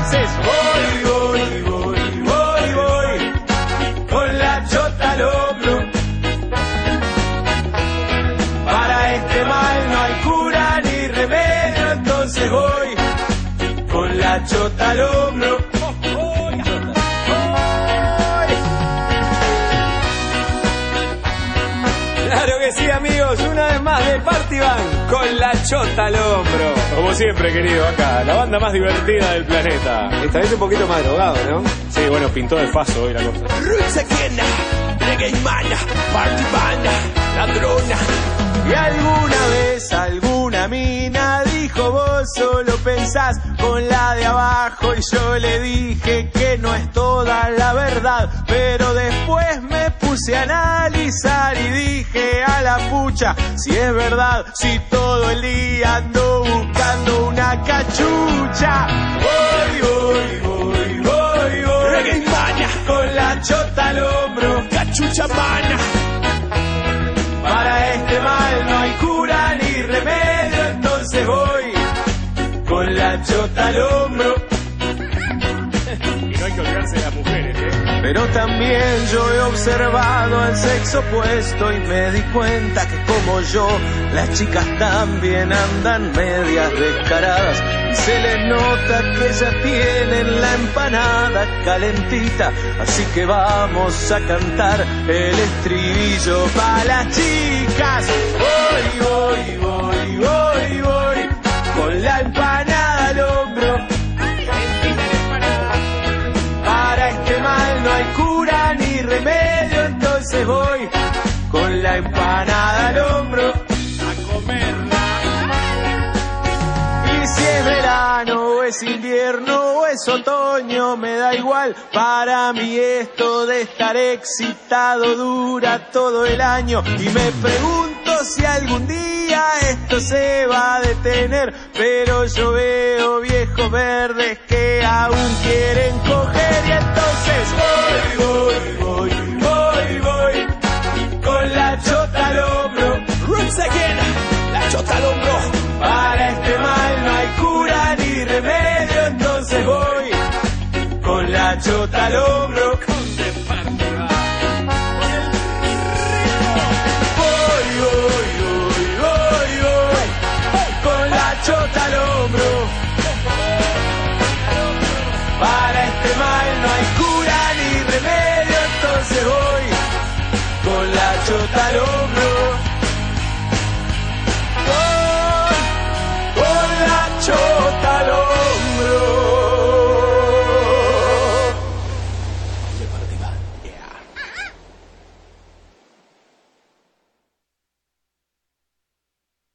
entonces voy, voy, voy, voy, voy, con la chota al hombro. Para este mal no hay cura ni remedio, entonces voy con la chota al hombro. Amigos, una vez más de Party Band con la chota al hombro. Como siempre, querido, acá, la banda más divertida del planeta. Esta vez un poquito más drogado, ¿no? Sí, bueno, pintó de faso hoy la cosa. Roots Aquena, Reggae Mana, Party Banda, Ladrona. Y alguna vez alguna mina dijo vos solo pensás con la de abajo y yo le dije que no es toda la verdad, pero después me puse a analizar y dije a la pucha si es verdad, si todo el día ando buscando una cachucha. Voy, voy, voy, voy, voy. Con la chota al hombro, cachucha mana. Para este mal no hay cura ni remedio, entonces voy con la chota al hombro. Y no hay que olvidarse de las mujeres, ¿eh? Pero también yo he observado al sexo opuesto y me di cuenta que como yo, las chicas también andan medias descaradas. Y se les nota que ya tienen la empanada calentita. Así que vamos a cantar el estribillo para las chicas. Voy, voy, voy, voy, voy. Con la empanada al hombro. Para este mal no hay cura ni remedio, entonces voy verano es invierno o es otoño, me da igual. Para mí esto de estar excitado dura todo el año. Y me pregunto si algún día esto se va a detener. Pero yo veo viejos verdes que aún quieren coger. Y entonces voy, voy, voy, voy, voy. Con la chota al hombro. Roots again. La chota al hombro. Para este mal no hay remedio. Entonces voy con la chota al hombro.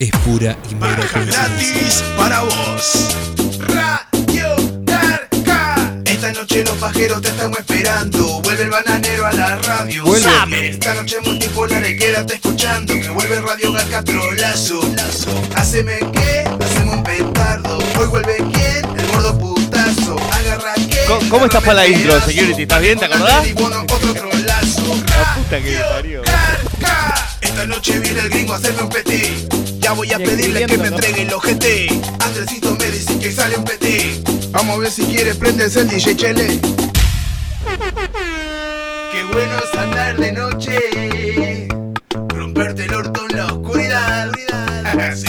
es pura y mera gratis para vos. Radio Narca. Esta noche los pajeros te estamos esperando. Vuelve el bananero a la radio. Vuelve. Sabe. Esta noche multipolar y quédate escuchando. Que vuelve Radio Garca Trolazo. Haceme que, hacemos un petardo. Hoy vuelve quién, el gordo putazo. Agarra que. ¿Cómo- cómo estás para la intro, security? ¿Estás bien? ¿Te acordás? La puta que me parió. Esta noche viene el gringo a hacerme un petit. Ya voy a pedirle que me entregue el ojete. Andresito me dice que sale un petit. Vamos a ver si quiere prendes el DJ Chele. Qué bueno es andar de noche. Romperte el orto en la oscuridad. sí,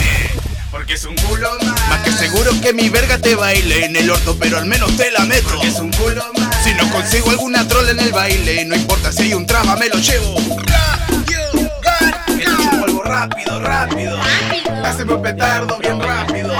porque es un culo más. Más que seguro que mi verga te baile en el orto, pero al menos te la meto. Porque es un culo más. Si no consigo alguna troll en el baile, no importa si hay un traba, me lo llevo. Chupo algo rápido, rápido. Haceme un petardo bien rápido.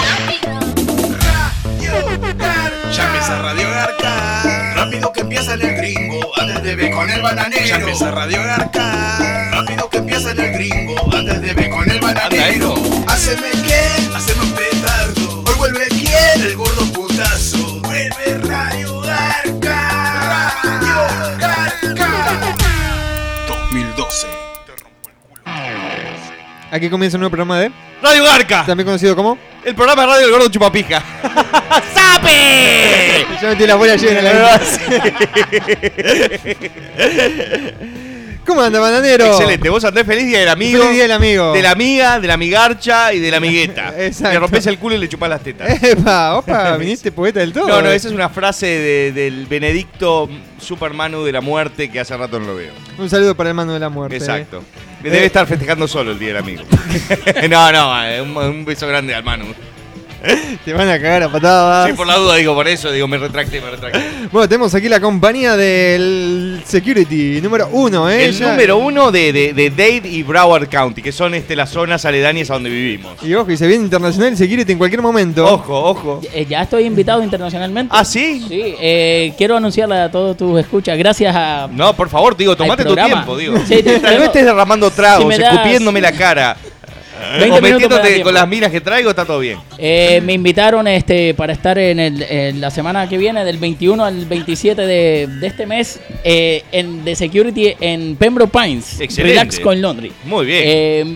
Ya empieza Radio Garca. Rápido que empieza en el gringo. Antes de ver con el bananero. Ya empieza Radio Garca. Rápido que empieza en el gringo. Antes de ver con el bananero. Haceme que, haceme un petardo. Hoy vuelve quién, el gordo 12. Te rompo el culo. Aquí comienza un nuevo programa de. Radio Garca. También conocido como. El programa de radio del gordo chupapija. ¡Sape! Ya metí la bola llena en la ¿Cómo anda, bananero? Excelente, vos andás feliz día del amigo. Feliz día del amigo. De la amiga, de la amigarcha y de la amigueta. Exacto. Le rompes el culo y le chupás las tetas. Epa, opa, viniste poeta del todo. No, no, esa es una frase de- del Benedicto Supermanu de la muerte que hace rato no lo veo. Un saludo para el mano de la muerte. Exacto. Debe estar festejando solo el día del amigo. no, no, eh, un, un beso grande al Manu. Te van a cagar a patadas. Sí, por la duda digo, por eso digo, me retracté, me retracté. Bueno, tenemos aquí la compañía del Security número uno, ¿eh? El Ya- número uno de, de, de Dade y Broward County, que son este, las zonas aledañas a donde vivimos. Y ojo, y se viene internacional el Security en cualquier momento. Ojo, ojo. Eh, ya estoy invitado internacionalmente. ¿Ah, sí? Sí, eh, quiero anunciarle a todos tus escuchas, gracias a... No, por favor, digo, tomate tu programa. tiempo, digo. Sí, Tal vez estés derramando tragos, Si me das- escupiéndome la cara. 20 o minutos con las miras que traigo, está todo bien. Eh, me invitaron este para estar en, el, en la semana que viene, del 21 al 27 de, de este mes, eh, en The Security en Pembroke Pines. Excelente. Relax con Laundry. Muy bien. Eh,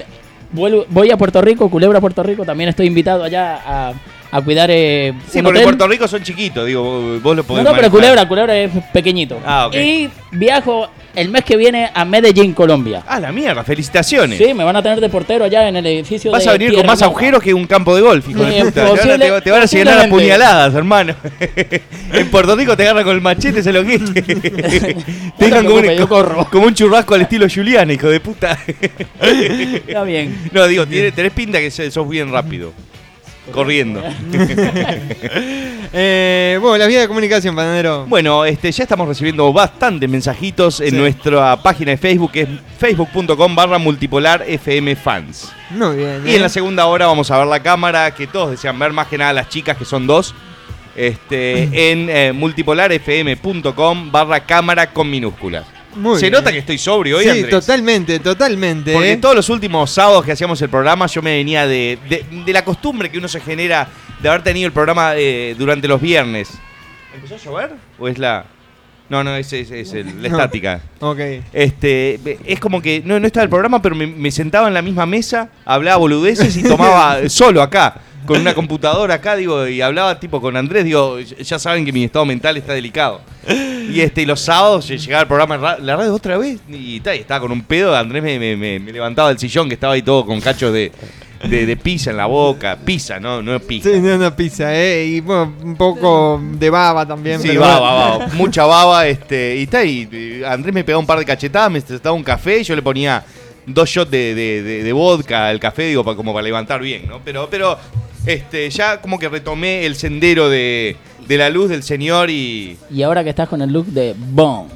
vuelvo- voy a Puerto Rico, Culebra, Puerto Rico. También estoy invitado allá a, a cuidar eh, sí, porque hotel. Puerto Rico son chiquitos, digo, vos lo No, podés no, pero manejar. Culebra, Culebra es pequeñito. Ah, ok. Y viajo el mes que viene a Medellín, Colombia. Ah, la mierda, felicitaciones. Sí, me van a tener de portero allá en el edificio Vas de a venir con más agujeros que un campo de golf, hijo de Eh, puta. Te van a- posible- te, van a llenar a puñaladas, hermano. en Puerto Rico te agarran con el machete, se lo quite. te dejan como, un, como un churrasco al estilo Julián, hijo de puta. Está bien. no, digo, tiene- tenés pinta que sos bien rápido. Corriendo. Eh, bueno, la vía de comunicación, bananero. Bueno, este, ya estamos recibiendo bastantes mensajitos en Sí. nuestra página de Facebook, que es facebook.com barra multipolar FM fans. Muy bien. Y ¿eh? en la segunda hora vamos a ver la cámara que todos desean ver, más que nada las chicas, que son dos. Este, en eh, multipolarfm.com barra cámara con minúsculas. Muy Se bien. nota que estoy sobrio hoy, Sí, Andrés. totalmente, totalmente. Porque ¿eh? todos los últimos sábados que hacíamos el programa yo me venía de, de- de la costumbre que uno se genera de haber tenido el programa eh, durante los viernes. ¿Empezó a llover? ¿O es la...? No, no, es, es- es el- la estática. Ok. Este, es como que no, no estaba el programa, pero me, me sentaba en la misma mesa, hablaba boludeces y tomaba solo acá, con una computadora acá, digo, y hablaba tipo con Andrés, digo, ya saben que mi estado mental está delicado. Y este, y los sábados llegaba el programa la radio otra vez y, y estaba con un pedo, Andrés me- me levantaba del sillón que estaba ahí todo con cachos de, de, de pizza en la boca, pizza, no, no pizza. Sí, no, una pizza, ¿eh? Y bueno, un poco de baba también. Sí, pero baba, baba, mucha baba, este, y está, y, y Andrés me pegaba un par de cachetadas, me daba un café, y yo le ponía dos shots de, de- de- de vodka al café, digo, pa- como para levantar bien, ¿no? Pero, pero, este, ya como que retomé el sendero de, de la luz del Señor y. Y ahora que estás con el look de Bond.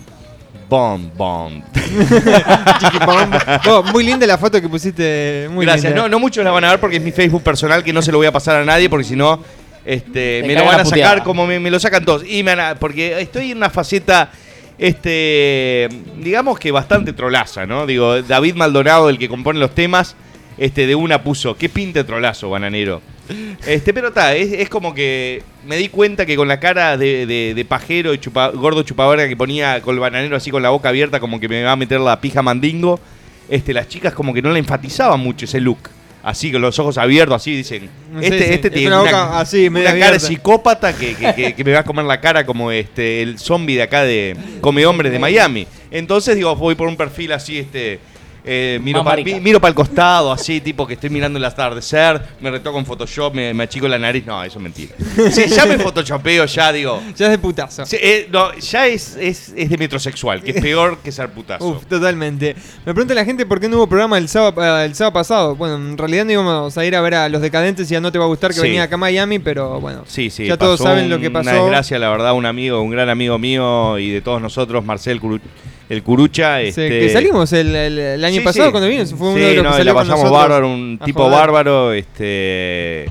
Bom, bom. Chiquipón. Oh, muy linda la foto que pusiste. Muy Gracias. linda. No, no muchos la van a ver porque es mi Facebook personal que no se lo voy a pasar a nadie porque si no este, Te me lo van a sacar como me, me lo sacan todos. Y me van a- porque estoy en una faceta, este, digamos que bastante trolaza, ¿no? Digo, David Maldonado, el que compone los temas, este, de una puso, qué pinta trolazo, bananero. Este, pero está, es, es como que me di cuenta que con la cara de, de- de pajero y chupa- gordo chupaverga que ponía con el bananero así con la boca abierta, como que me va a meter la pija mandingo, este, las chicas como que no le enfatizaban mucho ese look. Así, con los ojos abiertos, así dicen. Este, sí, este es tiene una una, boca así, media una cara abierta. psicópata que, que- que- que me va a comer la cara como este el zombie de acá de Come Hombres de Miami. Entonces, digo, voy por un perfil así, este. Eh, miro para el costado, así, tipo que estoy mirando el atardecer, me retoco en Photoshop, me, me achico la nariz. No, eso es mentira. Si ya me photoshopeo, ya digo. Ya es de putazo. Eh, no, ya es, es, es de metrosexual, que es peor que ser putazo. Uf, totalmente. Me pregunta la gente por qué no hubo programa el sábado, el sábado pasado. Bueno, en realidad no íbamos a ir a ver a Los Decadentes y ya no te va a gustar que Sí. venía acá a Miami, pero bueno. Sí, sí, Ya todos saben lo que Una pasó. desgracia, la verdad, un amigo, un gran amigo mío y de todos nosotros, Marcel Curu- el Curucha. Sí, Este, que salimos el, el- el año Sí, pasado sí. cuando vino. Fue uno Sí, de los no, que y salió la pasamos nosotros bárbaro, un tipo joder. bárbaro, este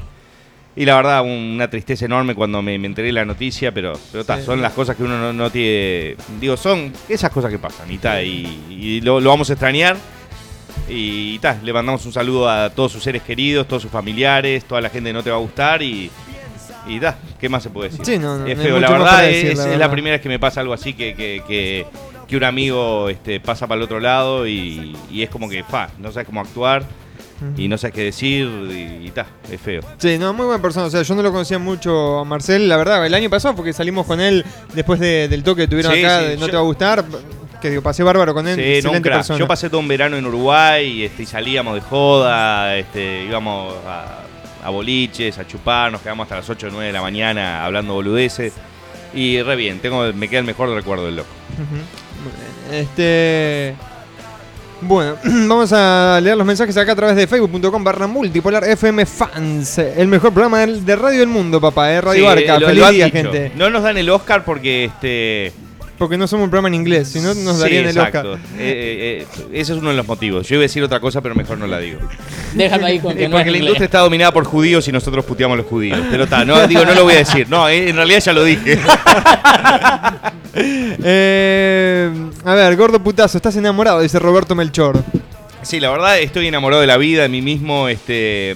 y la verdad una tristeza enorme cuando me, me enteré de la noticia, pero, pero ta, son las cosas que uno no, no tiene, digo, son esas cosas que pasan y ta, y, y lo, lo vamos a extrañar y ta, le mandamos un saludo a todos sus seres queridos, todos sus familiares, toda la gente que no te va a gustar y y ta, ¿qué más se puede decir? Sí, no, no, es feo, la verdad, es, la es la verdad. primera vez que me pasa algo así que, que, que, que un amigo este, pasa para el otro lado y, y es como que, fa, no sabes cómo actuar y no sabes qué decir y, y ta, es feo. Sí, no, muy buena persona. O sea, yo no lo conocía mucho a Marcel, la verdad, el año pasado, porque salimos con él después de- del toque que tuvieron Sí, acá, sí, de No yo- te va a gustar. Que digo, pasé bárbaro con él. Sí, no, excelente persona. Yo pasé todo un verano en Uruguay y, este, y salíamos de joda, este, íbamos a, a boliches, a chupar, nos quedamos hasta las 8 o 9 de la mañana hablando boludeces. Y re bien, tengo, me queda el mejor recuerdo del loco. Este. Bueno, vamos a leer los mensajes acá a través de facebook.com barra multipolar FM Fans. El mejor programa de radio del mundo, papá, ¿eh? Radio Sí, Barca. lo- Feliz lo día, dicho. gente. No nos dan el Oscar porque este. Porque no somos un programa en inglés, si no nos sí, darían el exacto. Oscar. Eh, eh, eh, ese es uno de los motivos. Yo iba a decir otra cosa, pero mejor no la digo. Déjalo ahí con que Eh, no es porque la industria está dominada por judíos y nosotros puteamos a los judíos. Pero está, no, digo, no lo voy a decir. No, eh, en realidad ya lo dije. Eh, a ver, gordo putazo, estás enamorado, dice Roberto Melchor. Sí, la verdad estoy enamorado de la vida, de mí mismo. Este,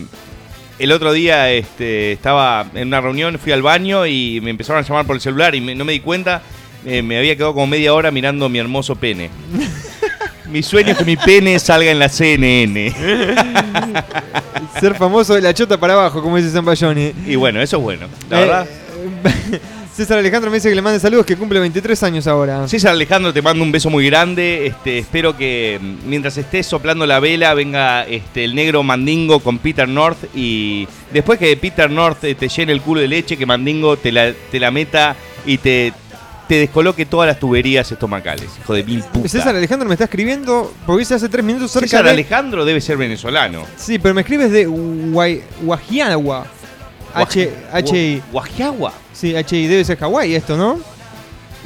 el otro día este, estaba en una reunión, fui al baño y me empezaron a llamar por el celular y me- no me di cuenta. Eh, me había quedado como media hora mirando mi hermoso pene. mi sueño es que mi pene salga en la CNN. Ser famoso de la chota para abajo, como dice San Bayoni. Y bueno, eso es bueno. La Eh, verdad. César Alejandro me dice que le mande saludos, que cumple 23 años ahora. César Alejandro, te mando un beso muy grande. Este, espero que mm, mientras estés soplando la vela venga este, el negro Mandingo con Peter North y después que Peter North eh, te llene el culo de leche, que Mandingo te la, te la meta y te, te descoloque todas las tuberías estomacales. Hijo de mil puta. César Alejandro me está escribiendo, porque dice hace 3 minutos cerca César de... Alejandro debe ser venezolano. Sí, pero me escribes de Guay- Guajiagua. H, H, Guajiagua. sí, H, I, debe ser Hawái esto, ¿no?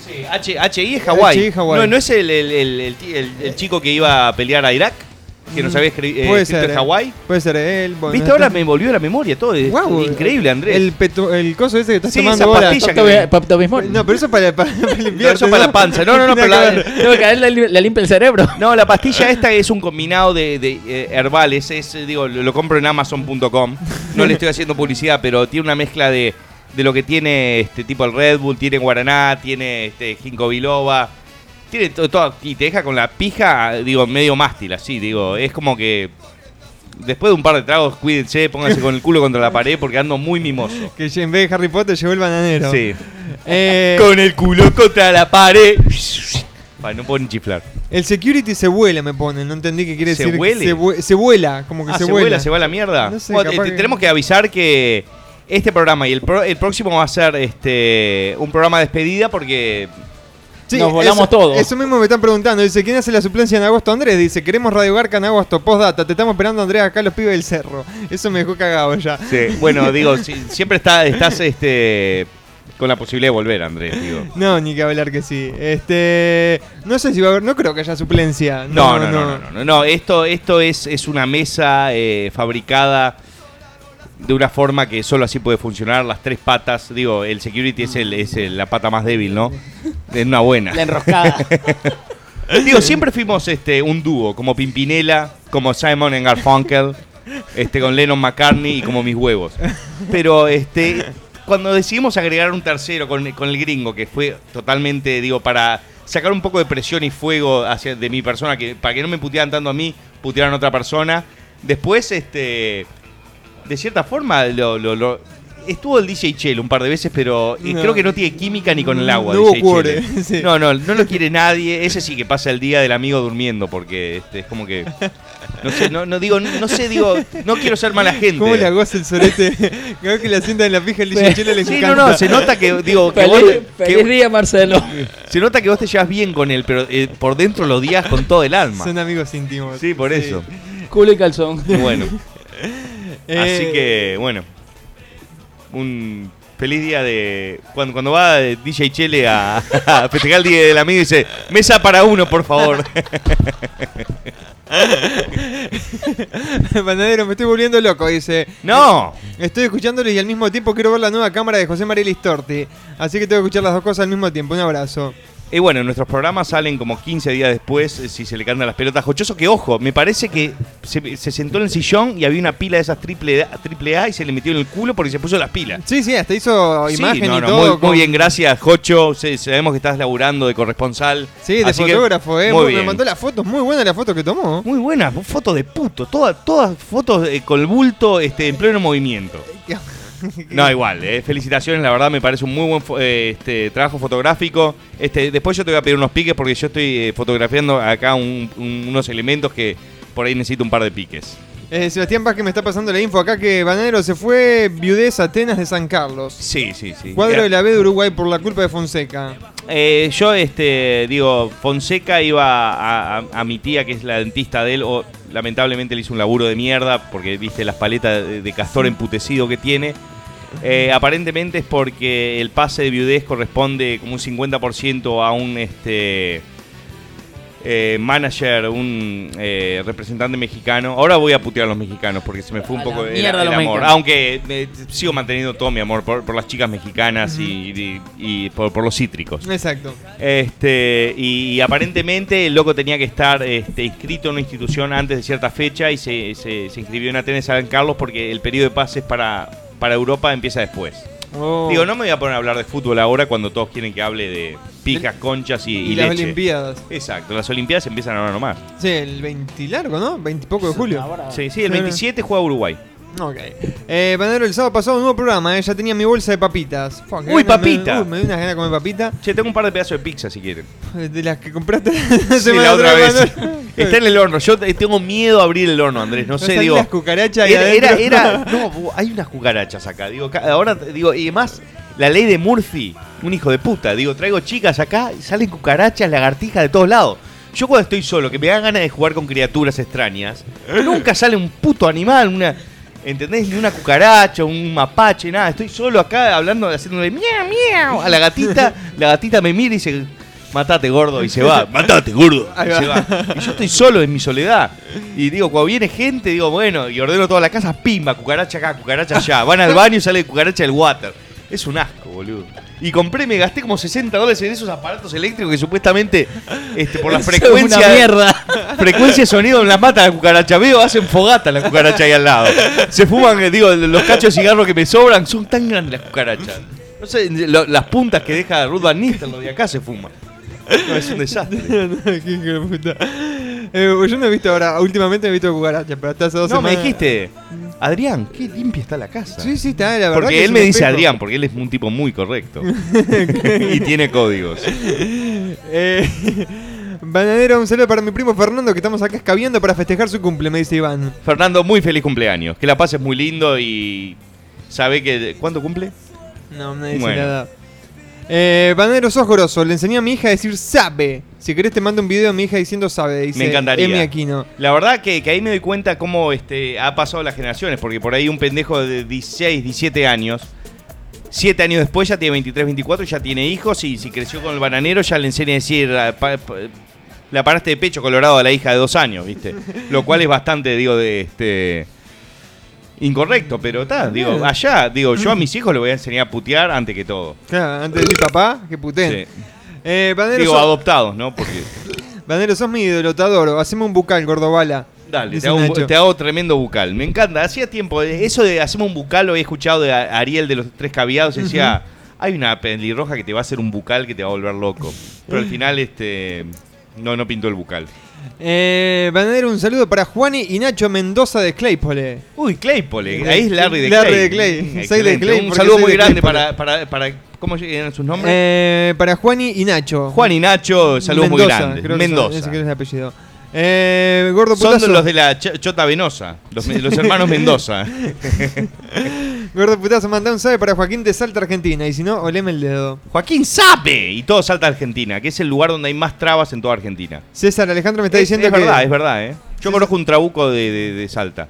Sí, H, HI es Hawái. HI Hawái. No, no es el, el- el- el chico que iba a pelear a Irak, que nos había escri- eh, escrito ser, eh. Hawái. Puede ser él. bueno, Viste, no ahora me volvió la memoria todo. es increíble, Andrés. El, peto- el coso ese que estás Sí, tomando esa ahora. que-. No, pero eso para, para, para No, eso para la panza. No, no, no, pero la, que ver. Tengo que a él le, le limpia el cerebro. no, la pastilla esta es un combinado de, de, eh, herbales. Es, digo, lo, lo compro en Amazon.com. No le estoy haciendo publicidad, pero tiene una mezcla de, de lo que tiene este tipo el Red Bull, tiene guaraná, tiene este ginkgo biloba. Tiene to- todo, y te deja con la pija, digo, medio mástil, así, digo, es como que después de un par de tragos, cuídense, pónganse con el culo contra la pared porque ando muy mimoso. Que en vez de Harry Potter llegó el bananero. Sí. Eh, Con el culo contra la pared. Ay, no puedo ni chiflar. el security se vuela, me pone. No entendí qué quiere ¿Se decir. huele? Se, vue- se vuela, como que Ah, se, se, vuela. vuela, se va a la mierda. No sé, Bueno, que- Tenemos que avisar que este programa y el, pro- el próximo va a ser este un programa de despedida porque Sí, Nos volamos eso, todos. Eso mismo me están preguntando. Dice, ¿quién hace la suplencia en agosto? Andrés dice, queremos Radio Garca en agosto. Postdata, te estamos esperando, Andrés, acá los pibes del cerro. Eso me dejó cagado ya. sí, bueno, digo, si- siempre está, estás este con la posibilidad de volver, Andrés, digo. No, ni que hablar que sí. Este. No sé si va a haber. No creo que haya suplencia. No, no, no, no, no, no, no, esto, esto es, es una mesa eh, fabricada de una forma que solo así puede funcionar. Las tres patas, digo, el security es, el, es el- la pata más débil, ¿no? Es una buena. La enroscada. Digo, siempre fuimos este un dúo, como Pimpinela, como Simon and Garfunkel, este con Lennon McCartney y como mis huevos. Pero este cuando decidimos agregar un tercero con, con el gringo, que fue totalmente, digo, para sacar un poco de presión y fuego hacia de mi persona, que para que no me putearan tanto a mí, putearan a otra persona. Después, este, de cierta forma, lo, lo- lo- estuvo el DJ Chelo un par de veces, pero eh, No. creo que no tiene química ni con el agua. No DJ Chelo. sí. No, no, no lo quiere nadie. Ese sí que pasa el día del amigo durmiendo, porque este, es como que. No sé, no, no digo, no sé, digo, no quiero ser mala gente. ¿Cómo le goza el sorete? Vez que la sienta en la pija el DJ Chelo le Sí, no, encanta. no, se nota que, digo, que feliz, vos, feliz que- día, Marcelo. se nota que vos te llevas bien con él, pero eh, por dentro lo odias con todo el alma. Son amigos íntimos. Sí, por eso. Culo y calzón. Bueno, Eh, así que, bueno, un feliz día de. Cuando, cuando va DJ Chele a, a festejar el día del amigo dice: Mesa para uno, por favor. Panadero, me estoy volviendo loco, dice. ¡No! Estoy escuchándolo y al mismo tiempo quiero ver la nueva cámara de José María Listorti. Así que tengo que escuchar las dos cosas al mismo tiempo. Un abrazo. Y bueno, nuestros programas salen como 15 días después eh, si se le cantan las pelotas. Jochoso que, ojo, me parece que se, se sentó en el sillón y había una pila de esas triple A, triple A y se le metió en el culo porque se puso las pilas. Sí, sí, hasta hizo Sí, imagen no, y no, todo. muy, bien, gracias, Jocho. Sí, sabemos que estás laburando de corresponsal. Sí, de Así que, fotógrafo, eh. Muy me bien. mandó las fotos, muy buena la foto que tomó. Muy buena, foto de puto. Todas todas fotos eh, con el bulto este, en pleno movimiento. No, igual, eh, felicitaciones, la verdad me parece un muy buen fo- eh, este, trabajo fotográfico. Este, después yo te voy a pedir unos piques porque yo estoy eh, fotografiando acá un- un- unos elementos que por ahí necesito un par de piques. Eh, Sebastián Vázquez me está pasando la info acá que Bananero se fue viudez Atenas de San Carlos. Sí, sí, sí. Cuadro de la B de Uruguay por la culpa de Fonseca. Eh, yo, este, digo, Fonseca iba a, a- a mi tía, que es la dentista de él, o lamentablemente le hizo un laburo de mierda, porque viste las paletas de, de castor emputecido que tiene. Eh, aparentemente es porque el pase de viudez corresponde como un 50% a un este eh, manager, un eh, representante mexicano. Ahora voy a putear a los mexicanos porque se me fue un A poco el, amor. mexicanos. Aunque eh, sigo manteniendo todo mi amor por, por las chicas mexicanas y, y- y por, por los cítricos. Exacto. Este, y, y aparentemente el loco tenía que estar este, inscrito en una institución antes de cierta fecha y se, se- se inscribió en Atenas San Carlos porque el periodo de pases para, para Europa empieza después. Oh. Digo, no me voy a poner a hablar de fútbol ahora cuando todos quieren que hable de pijas, conchas y, y, y las leche. Olimpiadas. Exacto, las Olimpiadas empiezan ahora nomás. Sí, el 20 largo, ¿no? 20 y poco de julio. Ahora- Sí, sí, el Claro. 27 juega Uruguay. Ok. Eh, Bananero, el sábado pasado, un nuevo programa, eh. Ya tenía mi bolsa de papitas. Fuck, Uy, papita. Me, uy, me dio unas ganas de comer papita. Che, tengo un par de pedazos de pizza si quieren. De las que compraste Sí, semana la otra vez. Está en el horno. Yo te- tengo miedo a abrir el horno, Andrés. No, No sé, digo. las cucarachas ahí Era, era, adentro. era- no, hay unas cucarachas acá. Digo, ahora digo, y además, la ley de Murphy, un hijo de puta. Digo, traigo chicas acá y salen cucarachas, lagartijas de todos lados. Yo cuando estoy solo, que me dan ganas de jugar con criaturas extrañas, nunca sale un puto animal, una. ¿Entendés? Ni una cucaracha, un mapache, nada. Estoy solo acá hablando, haciéndole miau, miau a la gatita. La gatita me mira y dice, matate gordo, y se va. Matate gordo. Y, se va. y yo estoy solo en mi soledad. Y digo, cuando viene gente, digo, bueno, y ordeno toda la casa, pimba, cucaracha acá, cucaracha allá. Van al baño y sale cucaracha del water. Es un asco, boludo. Y compré, me gasté como 60 dólares en esos aparatos eléctricos que supuestamente, este, por la Eso es frecuencia. una mierda. Frecuencia de sonido las mata la cucaracha. Veo, hacen fogata la cucaracha ahí al lado. Se fuman, eh, digo, los cachos de cigarro que me sobran son tan grandes las cucarachas. No sé, lo- las puntas que deja Ruth Van Nistelrooy de acá se fuman. No, es un desastre. Qué hijo de puta. Eh, yo no he visto ahora, últimamente he visto cucarachas, pero hasta hace dos No, me semanas. dijiste, Adrián, qué limpia está la casa. Sí, sí, está, la verdad. que Porque él me dice espejo. Adrián, porque él es un tipo muy correcto. y tiene códigos. Eh, Bananero, un saludo para mi primo Fernando que estamos acá escabeando para festejar su cumple, me dice Iván. Fernando, muy feliz cumpleaños. Que la pases muy lindo y sabe que... ¿Cuánto cumple? No, me dice Bueno. nada. Eh, Bananero, sos grosso. Le enseñé a mi hija a decir sabe. Si querés te mando un video de mi hija diciendo sabe. Dice Me encantaría. Emi Aquino. La verdad que, que ahí me doy cuenta cómo este, ha pasado las generaciones, porque por ahí un pendejo de 16, 17 años, 7 años después ya tiene 23, 24, ya tiene hijos y si creció con el bananero ya le enseña a decir, ah, pa- pa- la paraste de pecho colorado a la hija de dos años, ¿viste? Lo cual es bastante, digo, de este... Incorrecto, pero está, digo, allá, digo, yo a mis hijos les voy a enseñar a putear antes que todo. Claro, antes de decir papá, que puteen. Sí. Eh, Digo, sos, adoptados, ¿no? Porque, Bananero, sos mi adoro. Haceme un bucal, gordobala. dale, te hago, un- te hago tremendo bucal. Me encanta, hacía tiempo, eh, eso de hacemos un bucal lo he escuchado de Ariel de los tres caviados, y decía, hay una pelirroja que te va a hacer un bucal que te va a volver loco. Pero al final, este, no, no pintó el bucal. Eh, Bananero, un saludo para Juani y Nacho Mendoza de Claypole. Uy, Claypole, ahí es Larry de Larry Clay. de Clay. Soy de. Clay Un saludo muy de grande para, para, para, ¿cómo eran sus nombres? Eh, para Juani y Nacho. Juan y Nacho, saludos muy Mendoza, son- Mendoza. ese es el apellido. Eh, gordo Son putazo. los de la Ch- Chota Venosa, los, los hermanos Mendoza. Gordo putazo, mandá un sabe para Joaquín de Salta, Argentina. Y si no, oleme el dedo. Joaquín sabe y todo salta Argentina, que es el lugar donde hay más trabas en toda Argentina. César Alejandro me está es, diciendo es que. verdad, es verdad, ¿eh? Yo conozco un trabuco de, de- de Salta.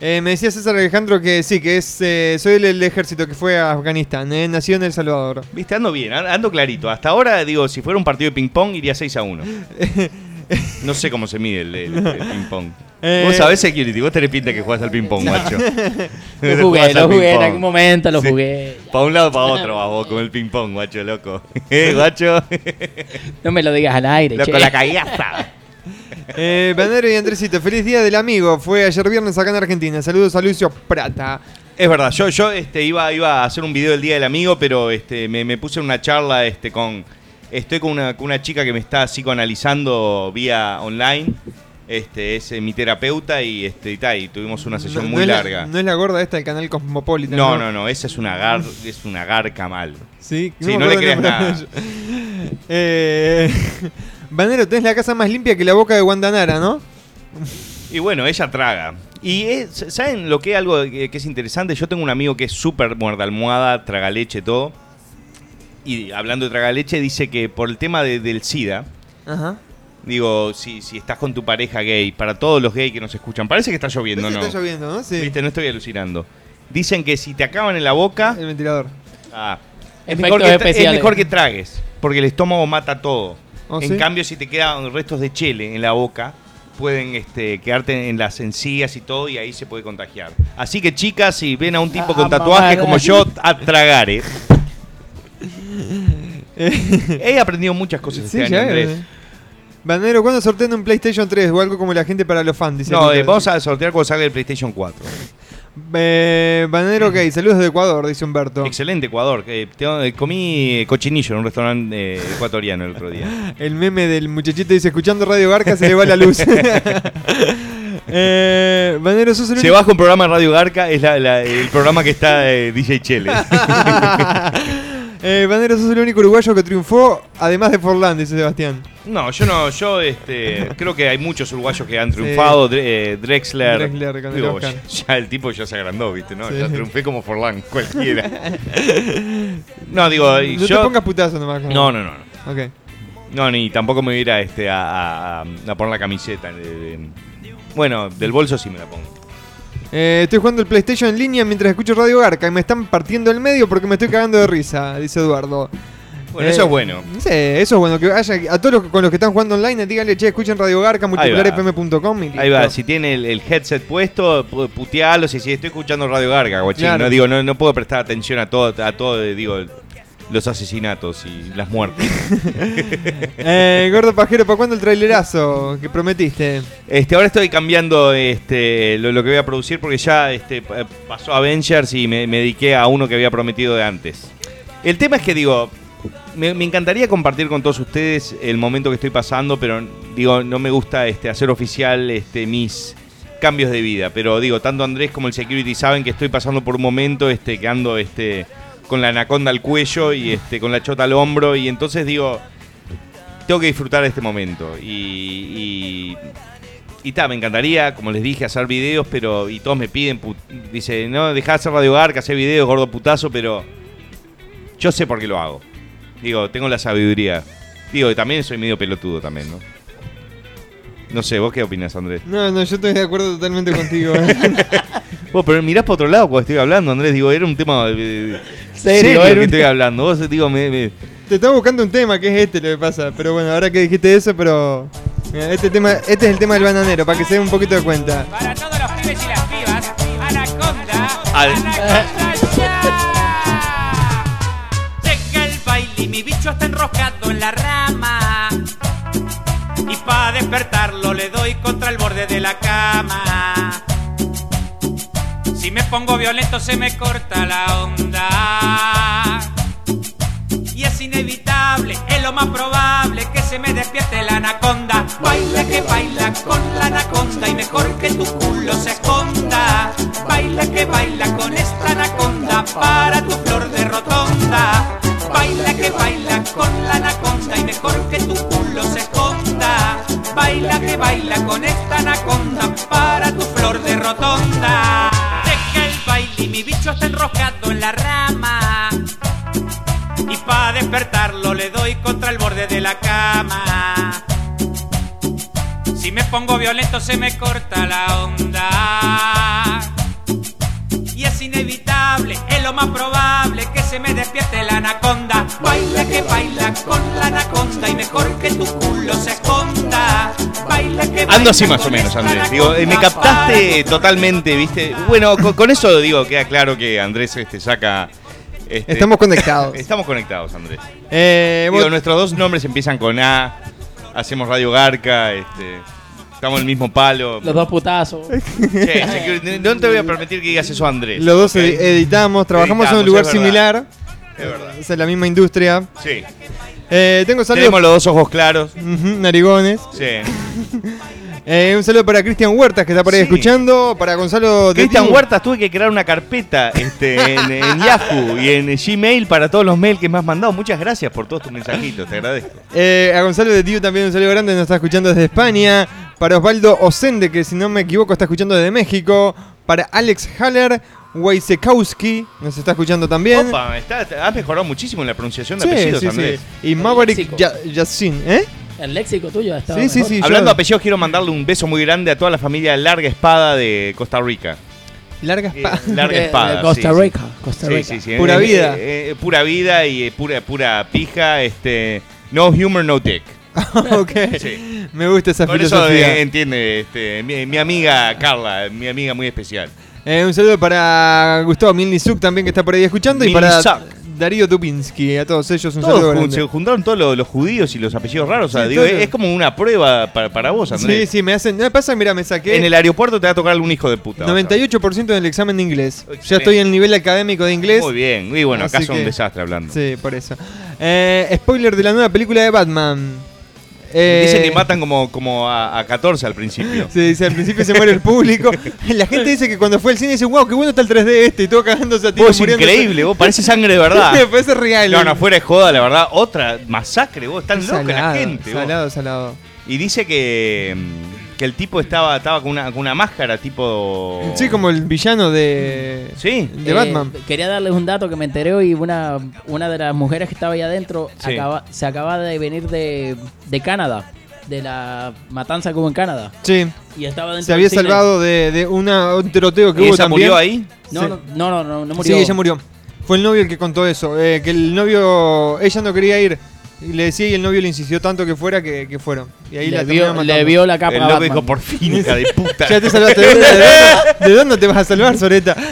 Eh, me decía César Alejandro que sí, que es eh, soy el, el ejército que fue a Afganistán. Eh, nació en El Salvador. Viste, ando bien, an- ando clarito. Hasta ahora, digo, si fuera un partido de ping-pong, iría 6 a 1. No sé cómo se mide el, el- el ping-pong. Eh, Vos sabés, Security, vos tenés pinta que jugás al ping-pong, guacho. Lo jugué, lo jugué en algún momento, lo jugué. Para un lado, para otro, vas vos con el ping-pong, guacho, loco. ¿Eh, guacho? No me lo digas al aire, Loco, che. la callaza. Eh, Banero y Andresito, feliz día del amigo. Fue ayer viernes acá en Argentina. Saludos a Lucio Prata. Es verdad, yo, yo este, iba, iba a hacer un video del Día del Amigo, pero este, me, me puse en una charla este, con... Estoy con una, con una chica que me está psicoanalizando vía online. Este, es eh, mi terapeuta y, este, y, ta, y tuvimos una sesión No- muy no es la- larga. no es la gorda esta del canal Cosmopolitan. No, no, no, esa es una, gar, es una garca mal. Sí, Sí, me no le acuerdo creas el nombre nada. de ella. Eh, Banero, tenés la casa más limpia que la boca de Guandanara, ¿no? Y bueno, ella traga. Y es- ¿saben lo que es algo que, que es interesante? Yo tengo un amigo que es súper muerda almohada, traga leche, todo. Y hablando de traga leche, dice que por el tema de- del SIDA, Ajá. digo, si, si estás con tu pareja gay, para todos los gays que nos escuchan, parece que está lloviendo, Parece ¿no? que Está lloviendo, ¿no? Sí. Viste, no estoy alucinando. Dicen que si te acaban en la boca, El ventilador. ah, es, Efectos mejor que, tra- es especiales. mejor que tragues, porque el estómago mata todo. ¿Oh, en sí? cambio, si te quedan restos de chele en la boca, pueden este, quedarte en las encías y todo, y ahí se puede contagiar. Así que, chicas, si ven a un tipo Ah, con mamá, tatuajes como yo, a tragar, ¿eh? He aprendido muchas cosas Sí, este año, ya Andrés. es. Banero, ¿cuándo sortean un PlayStation 3 o algo como la gente para los fans? Dice No, eh, vamos a sortear cuando salga el PlayStation 4. Eh, Banero, ok, saludos de Ecuador, dice Humberto. Excelente, Ecuador. Eh, eh, comí cochinillo en un restaurante eh, ecuatoriano el otro día. El meme del muchachito dice, escuchando Radio Garca se le va la luz. eh, Banero, sos el Se baja un programa de Radio Garca, es la- la- el programa que está eh, DJ Chele. Eh, Banero, sos el único uruguayo que triunfó, además de Forlán, dice Sebastián. No, yo no, yo este, creo que hay muchos uruguayos que han triunfado. Dre- eh, Drexler. Drexler con el Digo, Oscar. ya, el tipo ya se agrandó, ¿viste? ¿no? Sí. Ya triunfé como Forlán, cualquiera. no, digo, y No yo. te pongas putazo nomás. como- No, no, no. no. Ok. No, ni tampoco me voy a ir a, este, a, a- a- a poner la camiseta. de- de- bueno, del bolso sí me la pongo. Eh, estoy jugando el PlayStation en línea mientras escucho Radio Garca y me están partiendo el medio porque me estoy cagando de risa, dice Eduardo. Bueno, Eh, eso es bueno. Sí, eso es bueno. Que haya, a todos los, con los que están jugando online, díganle, che, escuchen Radio Garca, multipolarfm.com. y Ahí va, si tiene el, el headset puesto, pu- putealo. Si, si estoy escuchando Radio Garga, guachín. Claro. No, digo, no, no puedo prestar atención a todo, a todo, eh, digo, los asesinatos y las muertes. Eh, gordo pajero, ¿para cuándo el trailerazo que prometiste? Este, ahora estoy cambiando este, lo, lo que voy a producir porque ya este, pa- pasó Avengers y me, me dediqué a uno que había prometido de antes. El tema es que digo, me, me encantaría compartir con todos ustedes el momento que estoy pasando, pero digo, no me gusta este, hacer oficial este, mis cambios de vida. Pero digo, tanto Andrés como el security saben que estoy pasando por un momento este, que ando este, con la anaconda al cuello y este, con la chota al hombro. Y entonces digo, tengo que disfrutar de este momento. Y. y ta, me encantaría, como les dije, hacer videos, pero. Y todos me piden, dice, no, dejá de hacer Radio Garca, hacer videos, gordo putazo, pero. Yo sé por qué lo hago. Digo, tengo la sabiduría. Digo, también soy medio pelotudo también, ¿no? No sé, ¿vos qué opinas, Andrés? No, no, yo estoy de acuerdo totalmente contigo. Vos, pero mirás para otro lado cuando estoy hablando, Andrés. Digo, era un tema eh, Serio, serio era que un- estoy hablando. Vos, digo, me, me- Te estaba buscando un tema que es este lo que pasa. Pero bueno, ahora que dijiste eso, pero. mira, este tema, este es el tema del bananero, para que se den un poquito de cuenta. Para todos los pibes y las pibas, Anaconda, Al- Anaconda ya. Llega el baile y mi bicho está enroscado en la rama. Y para despertarlo le doy contra el borde de la cama. Si me pongo violento se me corta la onda. Y es inevitable, es lo más probable que se me despierte la anaconda. Baila que baila con la anaconda y mejor que tu culo se esconda. Baila que baila con esta anaconda para tu flor de rotonda. Baila que baila con la anaconda y mejor que tu culo se esconda. Baila que baila con esta anaconda para tu flor de rotonda. Deja el baile y mi bicho está enroscado en la rama. Y para despertarlo le doy contra el borde de la cama. Si me pongo violento se me corta la onda. Y es inevitable inevitable, es lo más probable que se me despierte la anaconda. Baila que baila con la anaconda y mejor que tu culo se esconda. Baila que baila Ando así más o menos, Andrés. Digo, eh, me captaste totalmente, ¿viste? Bueno, con, con eso digo, queda claro que Andrés este, saca. este, Estamos conectados. Estamos conectados, Andrés. Eh, Digo, vos- nuestros dos nombres empiezan con A. Hacemos Radio Garca, este. Estamos en el mismo palo. Los dos putazos. Che, security, no te voy a permitir que digas eso, Andrés. los dos editamos, trabajamos en un lugar es verdad. similar. Es verdad. Es en la misma industria. Sí. Eh, tengo saludos. Tenemos los dos ojos claros. Ujú, narigones. Sí. Eh, un saludo para Cristian Huertas que está por ahí Sí. escuchando. Para Gonzalo de Cristian. Huertas tuve que crear una carpeta este, en, en Yahoo y en Gmail para todos los mails que me has mandado. Muchas gracias por todos tus mensajitos, te agradezco. Eh, a Gonzalo de Tiu también un saludo grande, nos está escuchando desde España. Para Osvaldo Osende, que si no me equivoco está escuchando desde México. Para Alex Haller, Wojciechowski, nos está escuchando también. Opa, está- has mejorado muchísimo en la pronunciación de Sí, apellidos, sí, sí. Y Maverick Yassin, ¿eh? El léxico tuyo ha estado Sí, sí, mejor. sí. Hablando de yo- apellidos, quiero mandarle un beso muy grande a toda la familia Larga Espada de Costa Rica. Larga Eh, espada. Larga de Espada. Costa sí, sí. Rica, Costa Sí, Rica. sí, sí. Pura Eh, vida. eh, eh, pura vida y eh, pura, pura pija. Este, no humor, no tech. ok. Sí. Me gusta esa Por eso filosofía. eh, entiende este, mi, mi amiga Carla, mi amiga muy especial. Eh, un saludo para Gustavo Milnizuk también que está por ahí escuchando. Y para. Darío Dubinsky. A todos ellos un Todos saludo se juntaron todos los, los judíos y los apellidos raros. o sea, Sí, digo, todo. es, es como una prueba para, para vos, Sí, Andrés. sí, me hacen. Me pasa, mira, me saqué. En el aeropuerto te va a tocar algún hijo de puta. vas a ver. 98% en el examen de inglés. Ya estoy en el nivel académico de inglés. Muy bien. Y bueno, acá son un desastre hablando. Sí, por eso. Eh, spoiler de la nueva película de Batman. Eh, Dicen que matan como, como a, a 14 al principio. Se dice, al principio se muere el público. La gente dice que cuando fue al cine dice, wow, qué bueno está el 3D este. Y todo cagándose a ti. Vos es increíble, vos parece sangre de verdad. Parece real. No, no, fuera de joda, la verdad. Otra masacre, vos. Están loca la Salado, gente. vos. Salado, salado. Y dice que, que el tipo estaba, estaba con, una, con una máscara tipo... Sí, como el villano de, Sí. de Eh, Batman. Quería darles un dato que me enteré hoy. Una, una de las mujeres que estaba ahí adentro Sí. acaba- se acaba de venir de, de Canadá, de la matanza que hubo en Canadá. Sí, Y estaba dentro se había del salvado de, de una, un tiroteo que ¿Y hubo ella también. murió ahí? No, Sí. no, no, no, no, no murió. Sí, ella murió. Fue el novio el que contó eso. eh, que el novio, ella no quería ir. Y le decía y el novio le insistió tanto que fuera que, que fueron. Y ahí la vio, le vio la capa El Batman. dijo, por fin, hija de puta. Ya te salvaste. ¿De dónde, de dónde- de dónde te vas a salvar, Soreta?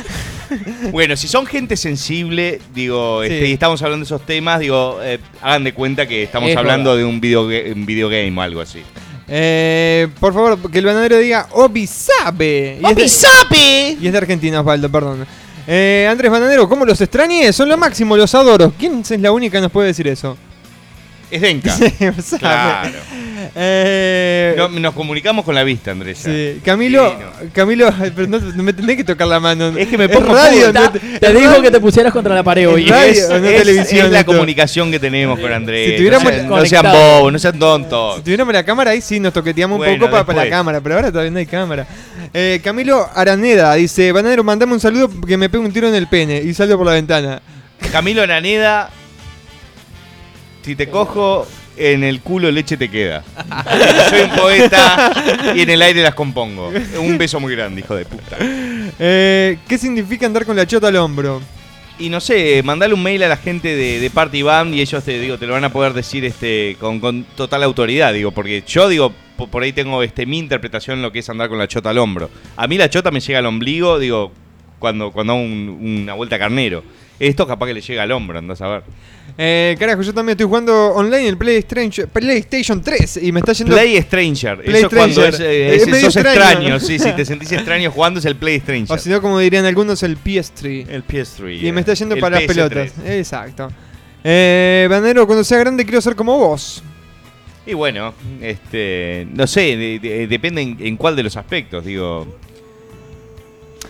Bueno, si son gente sensible, digo, Sí. este, y estamos hablando de esos temas, digo, eh, hagan de cuenta que estamos Es hablando de un, video, un videogame o algo así. Eh, por favor, que el banadero diga Obisabe. Y es de- Y es de Argentina, Osvaldo, perdón. Eh, Andrés Bananero, ¿cómo los extrañé? Son lo máximo, los adoro. ¿Quién es la única que nos puede decir eso? Es Denka. Obisabe. Claro. Eh, No, nos comunicamos con la vista, Andrés. sí. Camilo, Divino. Camilo, pero no, no me tenés que tocar la mano. Es que me pongo radio, puta. no Te, te- dijo que te pusieras contra la pared hoy. Es radio, Es, no es- televisión es la esto. comunicación que tenemos con Andrés. Si tuviéramos- no, sean, no bobos, no sean tontos. Si tuviéramos la cámara ahí sí nos toqueteamos un poco para, para la cámara, pero ahora todavía no hay cámara. Eh, Camilo Araneda dice, Banadero, mandame un saludo que me pegue un tiro en el pene y salgo por la ventana. Camilo Araneda, si te cojo, en el culo leche te queda. Soy un poeta y en el aire las compongo. Un beso muy grande, hijo de puta. Eh, ¿Qué significa andar con la chota al hombro? Y no sé, mandale un mail a la gente de, de Party Band y ellos te digo, te lo van a poder decir este con, con total autoridad, digo, porque yo digo, po- por ahí tengo este mi interpretación en lo que es andar con la chota al hombro. A mí la chota me llega al ombligo, digo, cuando, cuando hago un- una vuelta a carnero. Esto capaz que le llega al hombro, andás a ver. Eh, carajo, yo también estoy jugando online el PlayStation, PlayStation 3 y me está yendo... Play Stranger. Play Eso es cuando es, Stranger. eh, Es es- medio sos extraño. Sí, sí, te sentís extraño jugando es el Play Stranger. O si no, como dirían algunos, el PS3. el PS3. Y me está yendo el para las PS3. pelotas. Exacto. Eh, Banero, cuando sea grande quiero ser como vos. Y bueno, este, no sé, de- de- depende en, en cuál de los aspectos, digo.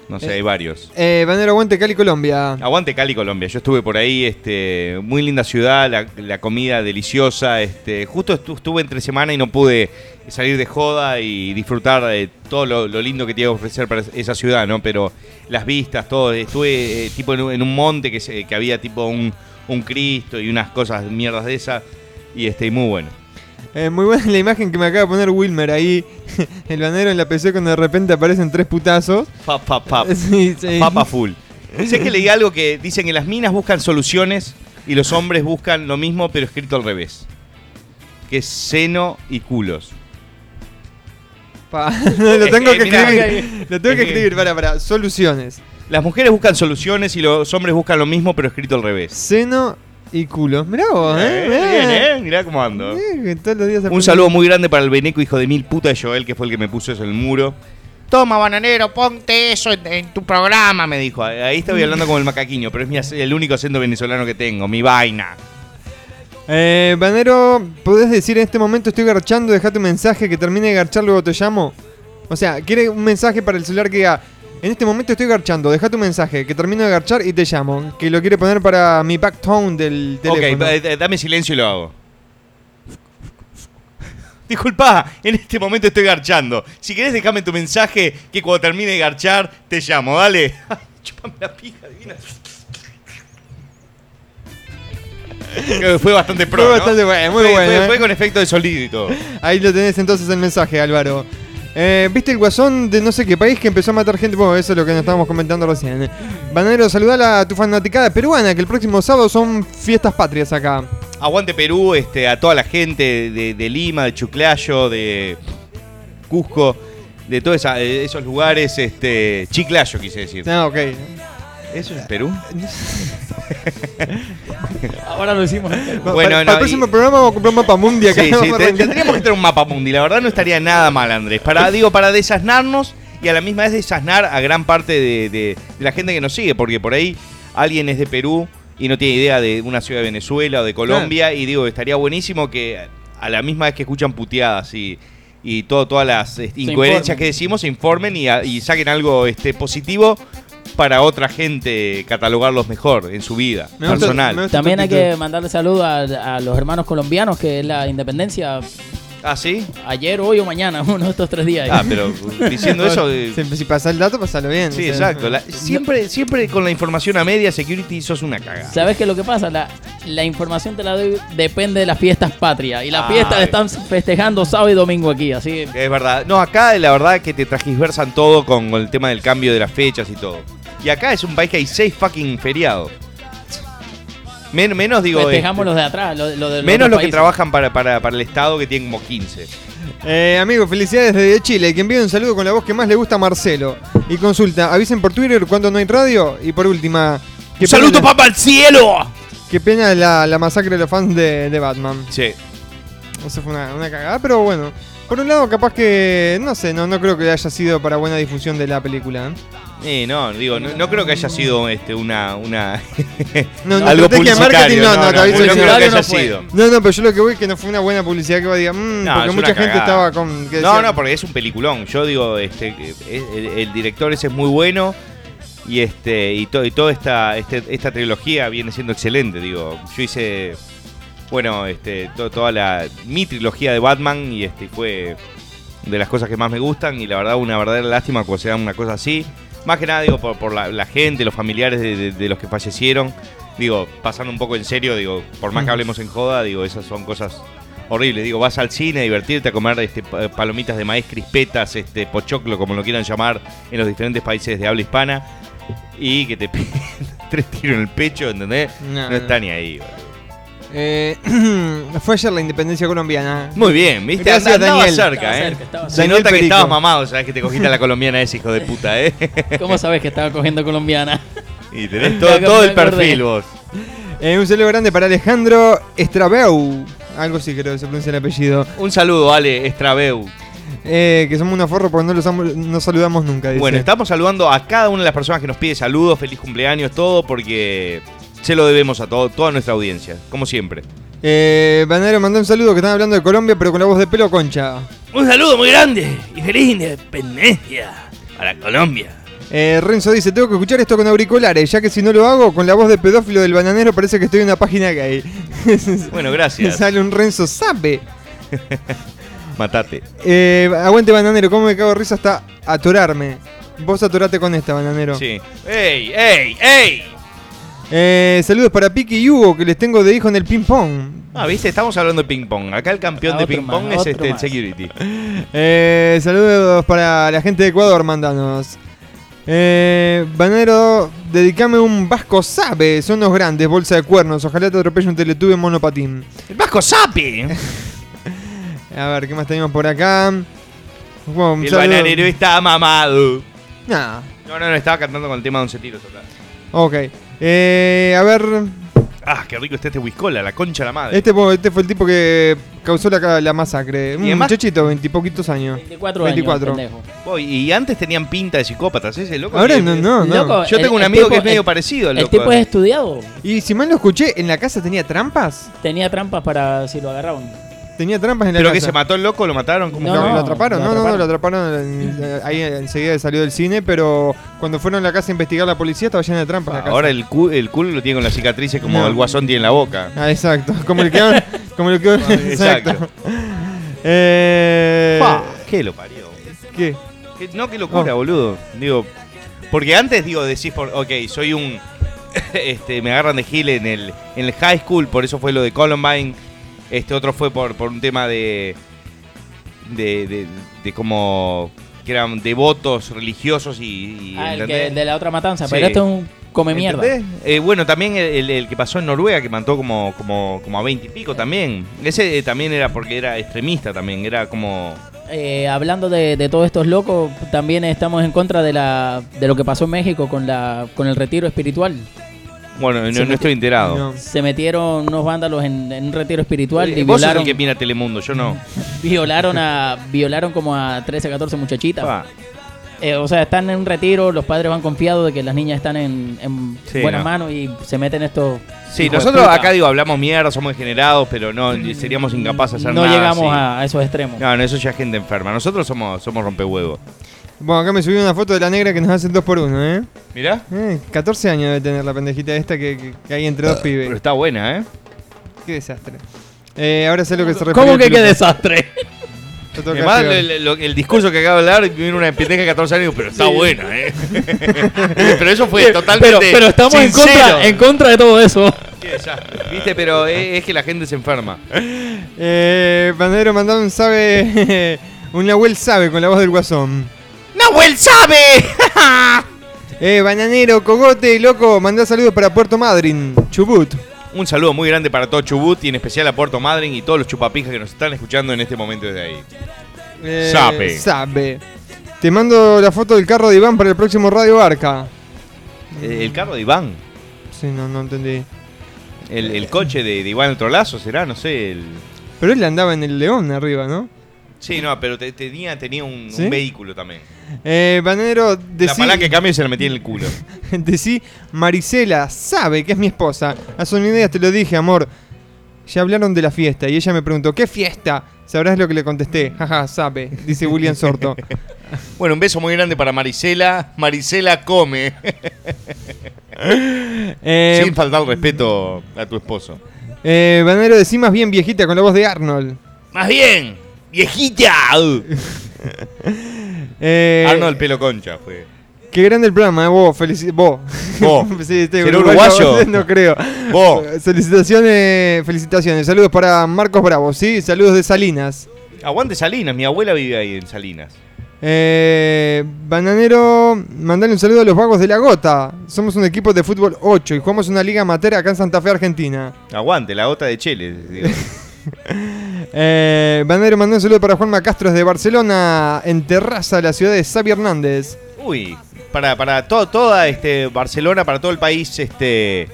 No sé, Eh, hay varios. Eh, Banero, aguante Cali, Colombia. Aguante Cali, Colombia. Yo estuve por ahí, este, muy linda ciudad, la, la comida deliciosa. Este, justo estu- estuve entre semana y no pude salir de joda y disfrutar de todo lo, lo lindo que tiene que ofrecer para esa ciudad, ¿no? Pero las vistas, todo. Estuve eh, tipo en un, en un monte que, se- que había tipo un, un Cristo y unas cosas mierdas de esas. Y este, y muy bueno. Eh, muy buena la imagen que me acaba de poner Wilmer ahí. El banero en la PC cuando de repente aparecen tres putazos. Pap, pap, pap. Sí, sí. Papa full. Sé que leí algo que dicen que las minas buscan soluciones y los hombres buscan lo mismo pero escrito al revés. Que es seno y culos. Pa- lo tengo que escribir. Lo tengo que- escribir, para, para. Soluciones. Las mujeres buscan soluciones y los hombres buscan lo mismo pero escrito al revés. Seno y culo. Mirá vos, ¿eh? Eh, bien, eh, Mirá cómo ando. Que todos los días Un saludo muy grande para el Beneco, hijo de mil puta de Joel, que fue el que me puso eso en el muro. Toma, bananero, ponte eso en, en tu programa, me dijo. Ahí estoy hablando como el macaquiño, pero es mi el único acento venezolano que tengo, mi vaina. Eh, Banero, ¿podés decir en este momento estoy garchando? Deja tu mensaje que termine de garchar, luego te llamo. O sea, quiere un mensaje para el celular que diga En este momento estoy garchando, deja tu mensaje que termino de garchar y te llamo. Que lo quiere poner para mi backtone del teléfono. Ok, eh, dame silencio y lo hago. Disculpa, en este momento estoy garchando. Si querés, déjame tu mensaje que cuando termine de garchar te llamo, dale. Chupame la pija, divina. Fue bastante pro. Fue ¿no? bastante bueno, muy Fue- bueno, Fue, eh. fue con efecto de sonido y todo. Ahí lo tenés entonces el mensaje, Álvaro. Eh, ¿Viste el guasón de no sé qué país que empezó a matar gente? Bueno, eso es lo que nos estábamos comentando recién. Bananero, saludala a tu fanaticada peruana, que el próximo sábado son fiestas patrias acá. Aguante Perú, este, a toda la gente de, de Lima, de Chuclayo, de Cusco, de todos esos lugares, este, Chiclayo quise decir. Ah, ok. ¿Eso es Perú? Ahora lo hicimos. Bueno, para, para no, el próximo y- programa vamos a comprar un mapa mundi acá. Sí, te- tendríamos que tener un mapa mundi. La verdad no estaría nada mal, Andrés. Para, digo, para desasnarnos y a la misma vez desasnar a gran parte de, de- de la gente que nos sigue. Porque por ahí alguien es de Perú y no tiene idea de una ciudad de Venezuela o de Colombia. Y digo, estaría buenísimo que a la misma vez que escuchan puteadas y, y todo, todas las este, incoherencias que decimos, se informen y, a- y saquen algo este, positivo para otra gente catalogarlos mejor en su vida Me personal. gusta También hay que mandarle saludos a, a los hermanos colombianos, que es la independencia Ah, sí. ayer, hoy o mañana, uno de estos tres días. Ah, pero diciendo eso. eh, Si, si pasa el dato, pasalo bien. Sí, o sea. exacto. La- siempre, siempre con la información a media, security sos una cagada. ¿Sabes qué es lo que pasa? La, la información te la doy, depende de las fiestas patrias. Y las Ah, fiestas eh. están festejando sábado y domingo aquí, así Es verdad. No, acá la verdad que te transversan todo con el tema del cambio de las fechas y todo. Y acá es un país que hay seis fucking feriados. Men- menos digo. festejamos este, los de atrás, lo, lo de los menos los que trabajan para, para, para el Estado que tienen como 15. Eh, amigo, felicidades desde Chile. Que envíe un saludo con la voz que más le gusta a Marcelo. Y consulta, avisen por Twitter cuando no hay radio. Y por última, qué ¡Saludo, papá, al cielo! Qué pena la, la masacre de los fans de, de Batman. Sí. Eso fue una, una cagada, pero bueno. Por un lado, capaz que, no sé, no, no creo que haya sido para buena difusión de la película. ¿eh? Eh, no, digo, no, no creo que haya sido este, una. una No, no, algo publicitario. no, no, no creo que haya sido. No, no, pero yo lo que voy es que no fue una buena publicidad que va a decir, No, porque mucha gente cagada. estaba con. que No, no, porque es un peliculón. Yo digo, este, el director ese es muy bueno y este y, to- y toda esta, este- esta trilogía viene siendo excelente. Digo, yo hice, bueno, este, to- toda la mi trilogía de Batman y este fue de las cosas que más me gustan y la verdad una verdadera lástima que sea una cosa así. Más que nada digo por, por la, la gente, los familiares de, de- de los que fallecieron. Digo, pasando un poco en serio, digo, por más que hablemos en joda, digo, esas son cosas horribles. Digo, vas al cine a divertirte, a comer este, pa- palomitas de maíz, crispetas, este, pochoclo, como lo quieran llamar, en los diferentes países de habla hispana, y que te peguen tres tiros en el pecho, ¿entendés? No, No, no. está ni ahí. boludo. Eh, fue ayer la independencia colombiana. Muy bien, ¿viste? Gracias, Andaba Daniel. cerca, Estaba ¿eh? cerca, estaba Se nota que estabas mamado, sabes que te cogiste a la colombiana ese hijo de puta, ¿eh? ¿Cómo sabes que estaba cogiendo colombiana? y tenés todo, el perfil vos. Eh, un saludo grande para Alejandro Estrabeu. Algo sí creo que se pronuncia el apellido. Un saludo, Ale, Estrabeu. Eh, que somos una forro porque no los no saludamos nunca. Dice. Bueno, estamos saludando a cada una de las personas que nos pide saludos, feliz cumpleaños, todo, porque se lo debemos a todo, toda nuestra audiencia, como siempre. Eh, Banero mandó un saludo que están hablando de Colombia, pero con la voz de pelo concha. Un saludo muy grande y feliz independencia para Colombia. Eh, Renzo dice, tengo que escuchar esto con auriculares, ya que si no lo hago, con la voz de pedófilo del bananero parece que estoy en una página gay. Bueno, gracias. Sale un Renzo sabe. Matate. Eh, aguante bananero, cómo me cago de risa hasta atorarme. Vos atorate con esta, bananero. Sí. ¡Ey, ey, ey! Eh, saludos para Piki y Hugo, que les tengo de hijo en el ping pong. Ah, viste, estamos hablando de ping pong. Acá el campeón Ah, de otro ping pong más, es este, el security. Eh, saludos para la gente de Ecuador, mandanos. Eh, Banero, dedicame un Vasco Sabe. Son los grandes, bolsa de cuernos. Ojalá te atropelle un teletube monopatín. ¡El Vasco Sapi! A ver, ¿qué más tenemos por acá? Bueno, El saludo- bananero está mamado. Nah, No, no, no, estaba cantando con el tema de 11 tiros acá. ok. Eh, a ver, Ah, qué rico está este whiskola, la concha de la madre. este, fue- este fue el tipo que causó la, la masacre. Un además- muchachito, veintipoquitos años. 24, 24. años, pendejo. Oh, y antes tenían pinta de psicópatas, ese loco. Ahora que- no, no, no. Loco, Yo tengo el- un amigo tipo- que es medio el- parecido al El loco. tipo es estudiado. Y si mal lo escuché, ¿en la casa tenía trampas? Tenía trampas para si lo agarraban. Tenía trampas en la ¿Pero que se mató el loco? ¿Lo mataron? ¿Cómo No, fue? lo atraparon, no, no, no, lo atraparon. en- ahí enseguida salió del cine, pero cuando fueron a la casa a investigar la policía estaba llena de trampas la casa. Ahora el, cu- el culo lo tiene con las cicatrices como No. el guasón tiene en la boca. Ah, exacto. Como el que como el que exacto. Exacto. Eh, Pa, ¿Qué lo parió? ¿Qué? No, qué locura, Oh. boludo. Digo, porque antes, digo, decís, por, ok, soy un. este, me agarran de gil en el, en el high school, por eso fue lo de Columbine. Este otro fue por, por un tema de. de, de, de como. que eran devotos religiosos y. y Ah, el, ¿entendés? que, el de la otra matanza. Sí. Pero este es un come mierda. Eh, bueno, también el, el- el que pasó en Noruega, que mató como, como, como a 20 y pico también. Ese eh, también era porque era extremista también, era como... Eh, hablando de, de todos estos locos, también estamos en contra de la de lo que pasó en México con la con el retiro espiritual. Bueno, no, no estoy enterado. No. Se metieron unos vándalos en, en un retiro espiritual Eh, y Vos sos violaron, el que mira Telemundo, yo no. violaron a violaron como a 13, 14 muchachitas. Pa. Eh, o sea, están en un retiro, los padres van confiados de que las niñas están en, en Sí, buenas no. manos y se meten estos. Sí, hijos de nosotros puta. acá digo, hablamos mierda, somos degenerados, pero no, seríamos incapaces de hacer no nada. llegamos así. a, a esos extremos. No, no, eso ya es gente enferma. Nosotros somos, somos rompehuevos. Bueno, acá me subí una foto de la negra que nos hace dos por uno, ¿eh? Mirá. Eh, 14 años debe tener la pendejita esta que, que- que hay entre dos pibes. Pero está buena, ¿eh? Qué desastre. Eh, ahora sé lo que se refiere. ¿Cómo que qué desastre? Además, el, el- el discurso que acaba de hablar, viene una pendeja de 14 años, pero está buena, ¿eh? pero eso fue totalmente Pero, pero estamos en sincero. contra, en contra de todo eso. Qué desastre. Viste, pero es, es que la gente se enferma. Eh, Bandero mandó un sabe. un Nahuel sabe con la voz del guasón. ¡Nahuel sabe! Eh, bananero, cogote, loco, mandá saludos para Puerto Madryn, Chubut. Un saludo muy grande para todo Chubut y en especial a Puerto Madryn y todos los chupapijas que nos están escuchando en este momento desde ahí. Eh, Sabe. Sabe. Te mando la foto del carro de Iván para el próximo Radio Barca. Eh, El carro de Iván, Sí, no, no entendí. el, el coche de, de Iván el Trolazo será, no sé. El... Pero él andaba en el León arriba, ¿no? Sí, no, pero te- tenía, tenía un, vehículo también. Eh, Bananero, La decí, palanca que cambio y se la metí en el culo. decí, Marisela sabe que es mi esposa. Hace una idea te lo dije, amor. Ya hablaron de la fiesta y ella me preguntó, ¿qué fiesta? Sabrás lo que le contesté. Jaja, sabe, dice William Sorto. Bueno, un beso muy grande para Marisela. Marisela come. Eh, Sin faltar respeto a tu esposo. eh, Bananero, decí más bien viejita con la voz de Arnold. Más bien, viejita. Eh, Arnold pelo concha fue. Qué grande el programa, eh, vos, felici- vos. Vos. Sí, este ¿Será uruguayo? No creo. Vos. Felicitaciones, felicitaciones. Saludos para Marcos Bravo, ¿sí? Saludos de Salinas. Aguante Salinas, mi abuela vive ahí en Salinas. Eh, Bananero, mandale un saludo a los vagos de la Gota. Somos un equipo de fútbol 8 y jugamos una liga amateur acá en Santa Fe, Argentina. Aguante, la gota de Chile. Eh, Bananero mandó un saludo para Juanma Castro desde Barcelona, en Terraza, la ciudad de Xavi Hernández. Uy, para, para todo, toda este Barcelona, para todo el país, este.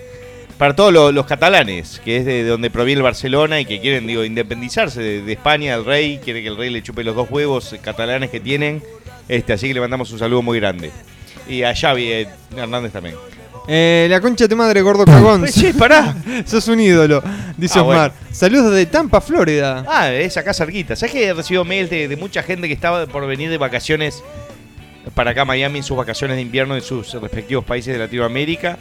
Para todos lo- los catalanes, que es de, de donde proviene el Barcelona y que quieren, digo, independizarse de, de España, el rey, quiere que el rey le chupe los dos huevos catalanes que tienen. Este, así que le mandamos un saludo muy grande. Y a Xavi eh, Hernández también. Eh, la concha de tu madre, gordo cagón. Che, pará. Sos un ídolo, dice Ah, Osmar. Saludos desde Tampa, Florida. Ah, es acá cerquita. ¿Sabes que he recibido mails de, de mucha gente que estaba por venir de vacaciones para acá a Miami en sus vacaciones de invierno en sus respectivos países de Latinoamérica?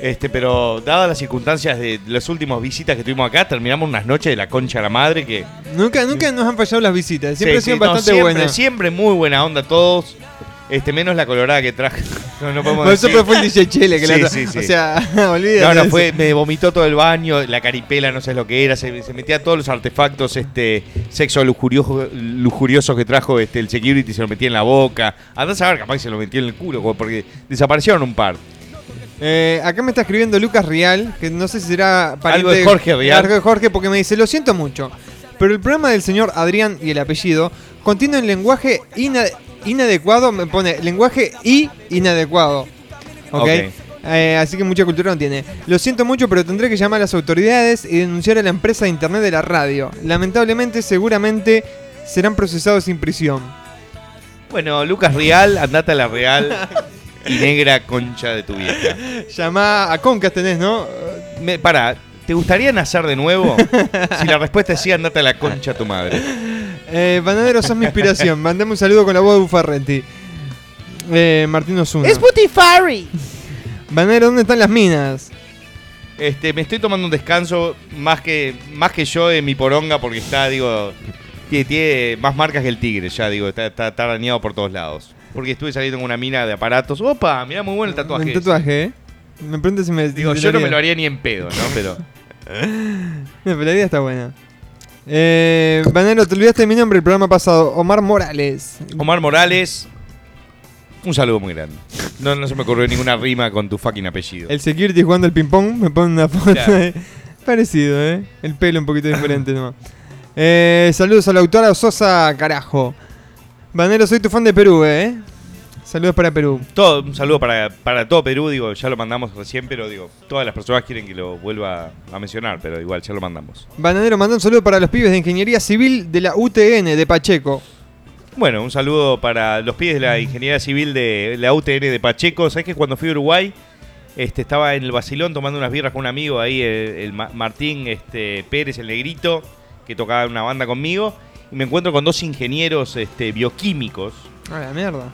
Este, pero dadas las circunstancias de las últimas visitas que tuvimos acá, terminamos unas noches de la concha de la madre que Nunca, nunca nos han fallado las visitas. Siempre Sí, han sido no, bastante siempre, buenas. Siempre muy buena onda todos. Este, menos la colorada que traje. No, no podemos Por eso decir. fue el DJ Chele que Sí, la sí, sí. O sea, olvídate. No, no, fue, me vomitó todo el baño, la caripela, no sé lo que era, se, se metía todos los artefactos este, sexo lujurioso, lujuriosos que trajo este, el security, se lo metía en la boca. Andás a ver, capaz que se lo metía en el culo, porque desaparecieron un par. Eh, acá me está escribiendo Lucas Rial, que no sé si será pariente Algo de Jorge Rial. Algo de Jorge, porque me dice, lo siento mucho, pero el programa del señor Adrián y el apellido contiene un lenguaje ina- inadecuado, me pone lenguaje y inadecuado. ¿Ok? Ok. Eh, así que mucha cultura no tiene. Lo siento mucho, pero tendré que llamar a las autoridades y denunciar a la empresa de internet de la radio. Lamentablemente, seguramente serán procesados sin prisión. Bueno, Lucas Real, andate a la Real y negra concha de tu vieja. Llama a Concas tenés, ¿no? Me, para, ¿te gustaría nacer de nuevo? Si la respuesta es sí, andate a la concha de tu madre. Eh, Banadero, sos mi inspiración. Mandame un saludo con la voz de Bufarrenti. Eh, Martín Osuna. Butifari. Banadero, ¿dónde están las minas? Este, me estoy tomando un descanso más que, más que yo en mi poronga porque está, digo, tiene, tiene más marcas que el tigre, ya digo, está, está, está arañado por todos lados. Porque estuve saliendo con una mina de aparatos. Opa, mira muy bueno el tatuaje. Ese. tatuaje, ¿eh? Me pregunto si me. Digo, yo no me lo haría ni en pedo, ¿no? Pero. No, pero la idea está buena. Eh, Banero, te olvidaste de mi nombre el programa pasado. Omar Morales. Omar Morales, un saludo muy grande. No, no se me ocurrió ninguna rima con tu fucking apellido. El security jugando al ping-pong. Me pone una foto. Claro. de- Parecido, ¿eh? El pelo un poquito diferente nomás. Eh, saludos a la autora Sosa Carajo. Banero, soy tu fan de Perú, ¿eh? Saludos para Perú. Todo, un saludo para, para todo Perú, digo, ya lo mandamos recién, pero digo, todas las personas quieren que lo vuelva a mencionar, pero igual ya lo mandamos. Bananero, manda un saludo para los pibes de Ingeniería Civil de la UTN de Pacheco. Bueno, un saludo para los pies de la Ingeniería Civil de la UTN de Pacheco. ¿Sabes que cuando fui a Uruguay este, estaba en el Basilón tomando unas birras con un amigo ahí, el, el Ma- Martín este, Pérez, el negrito, que tocaba una banda conmigo? Y me encuentro con dos ingenieros este, bioquímicos. A la mierda.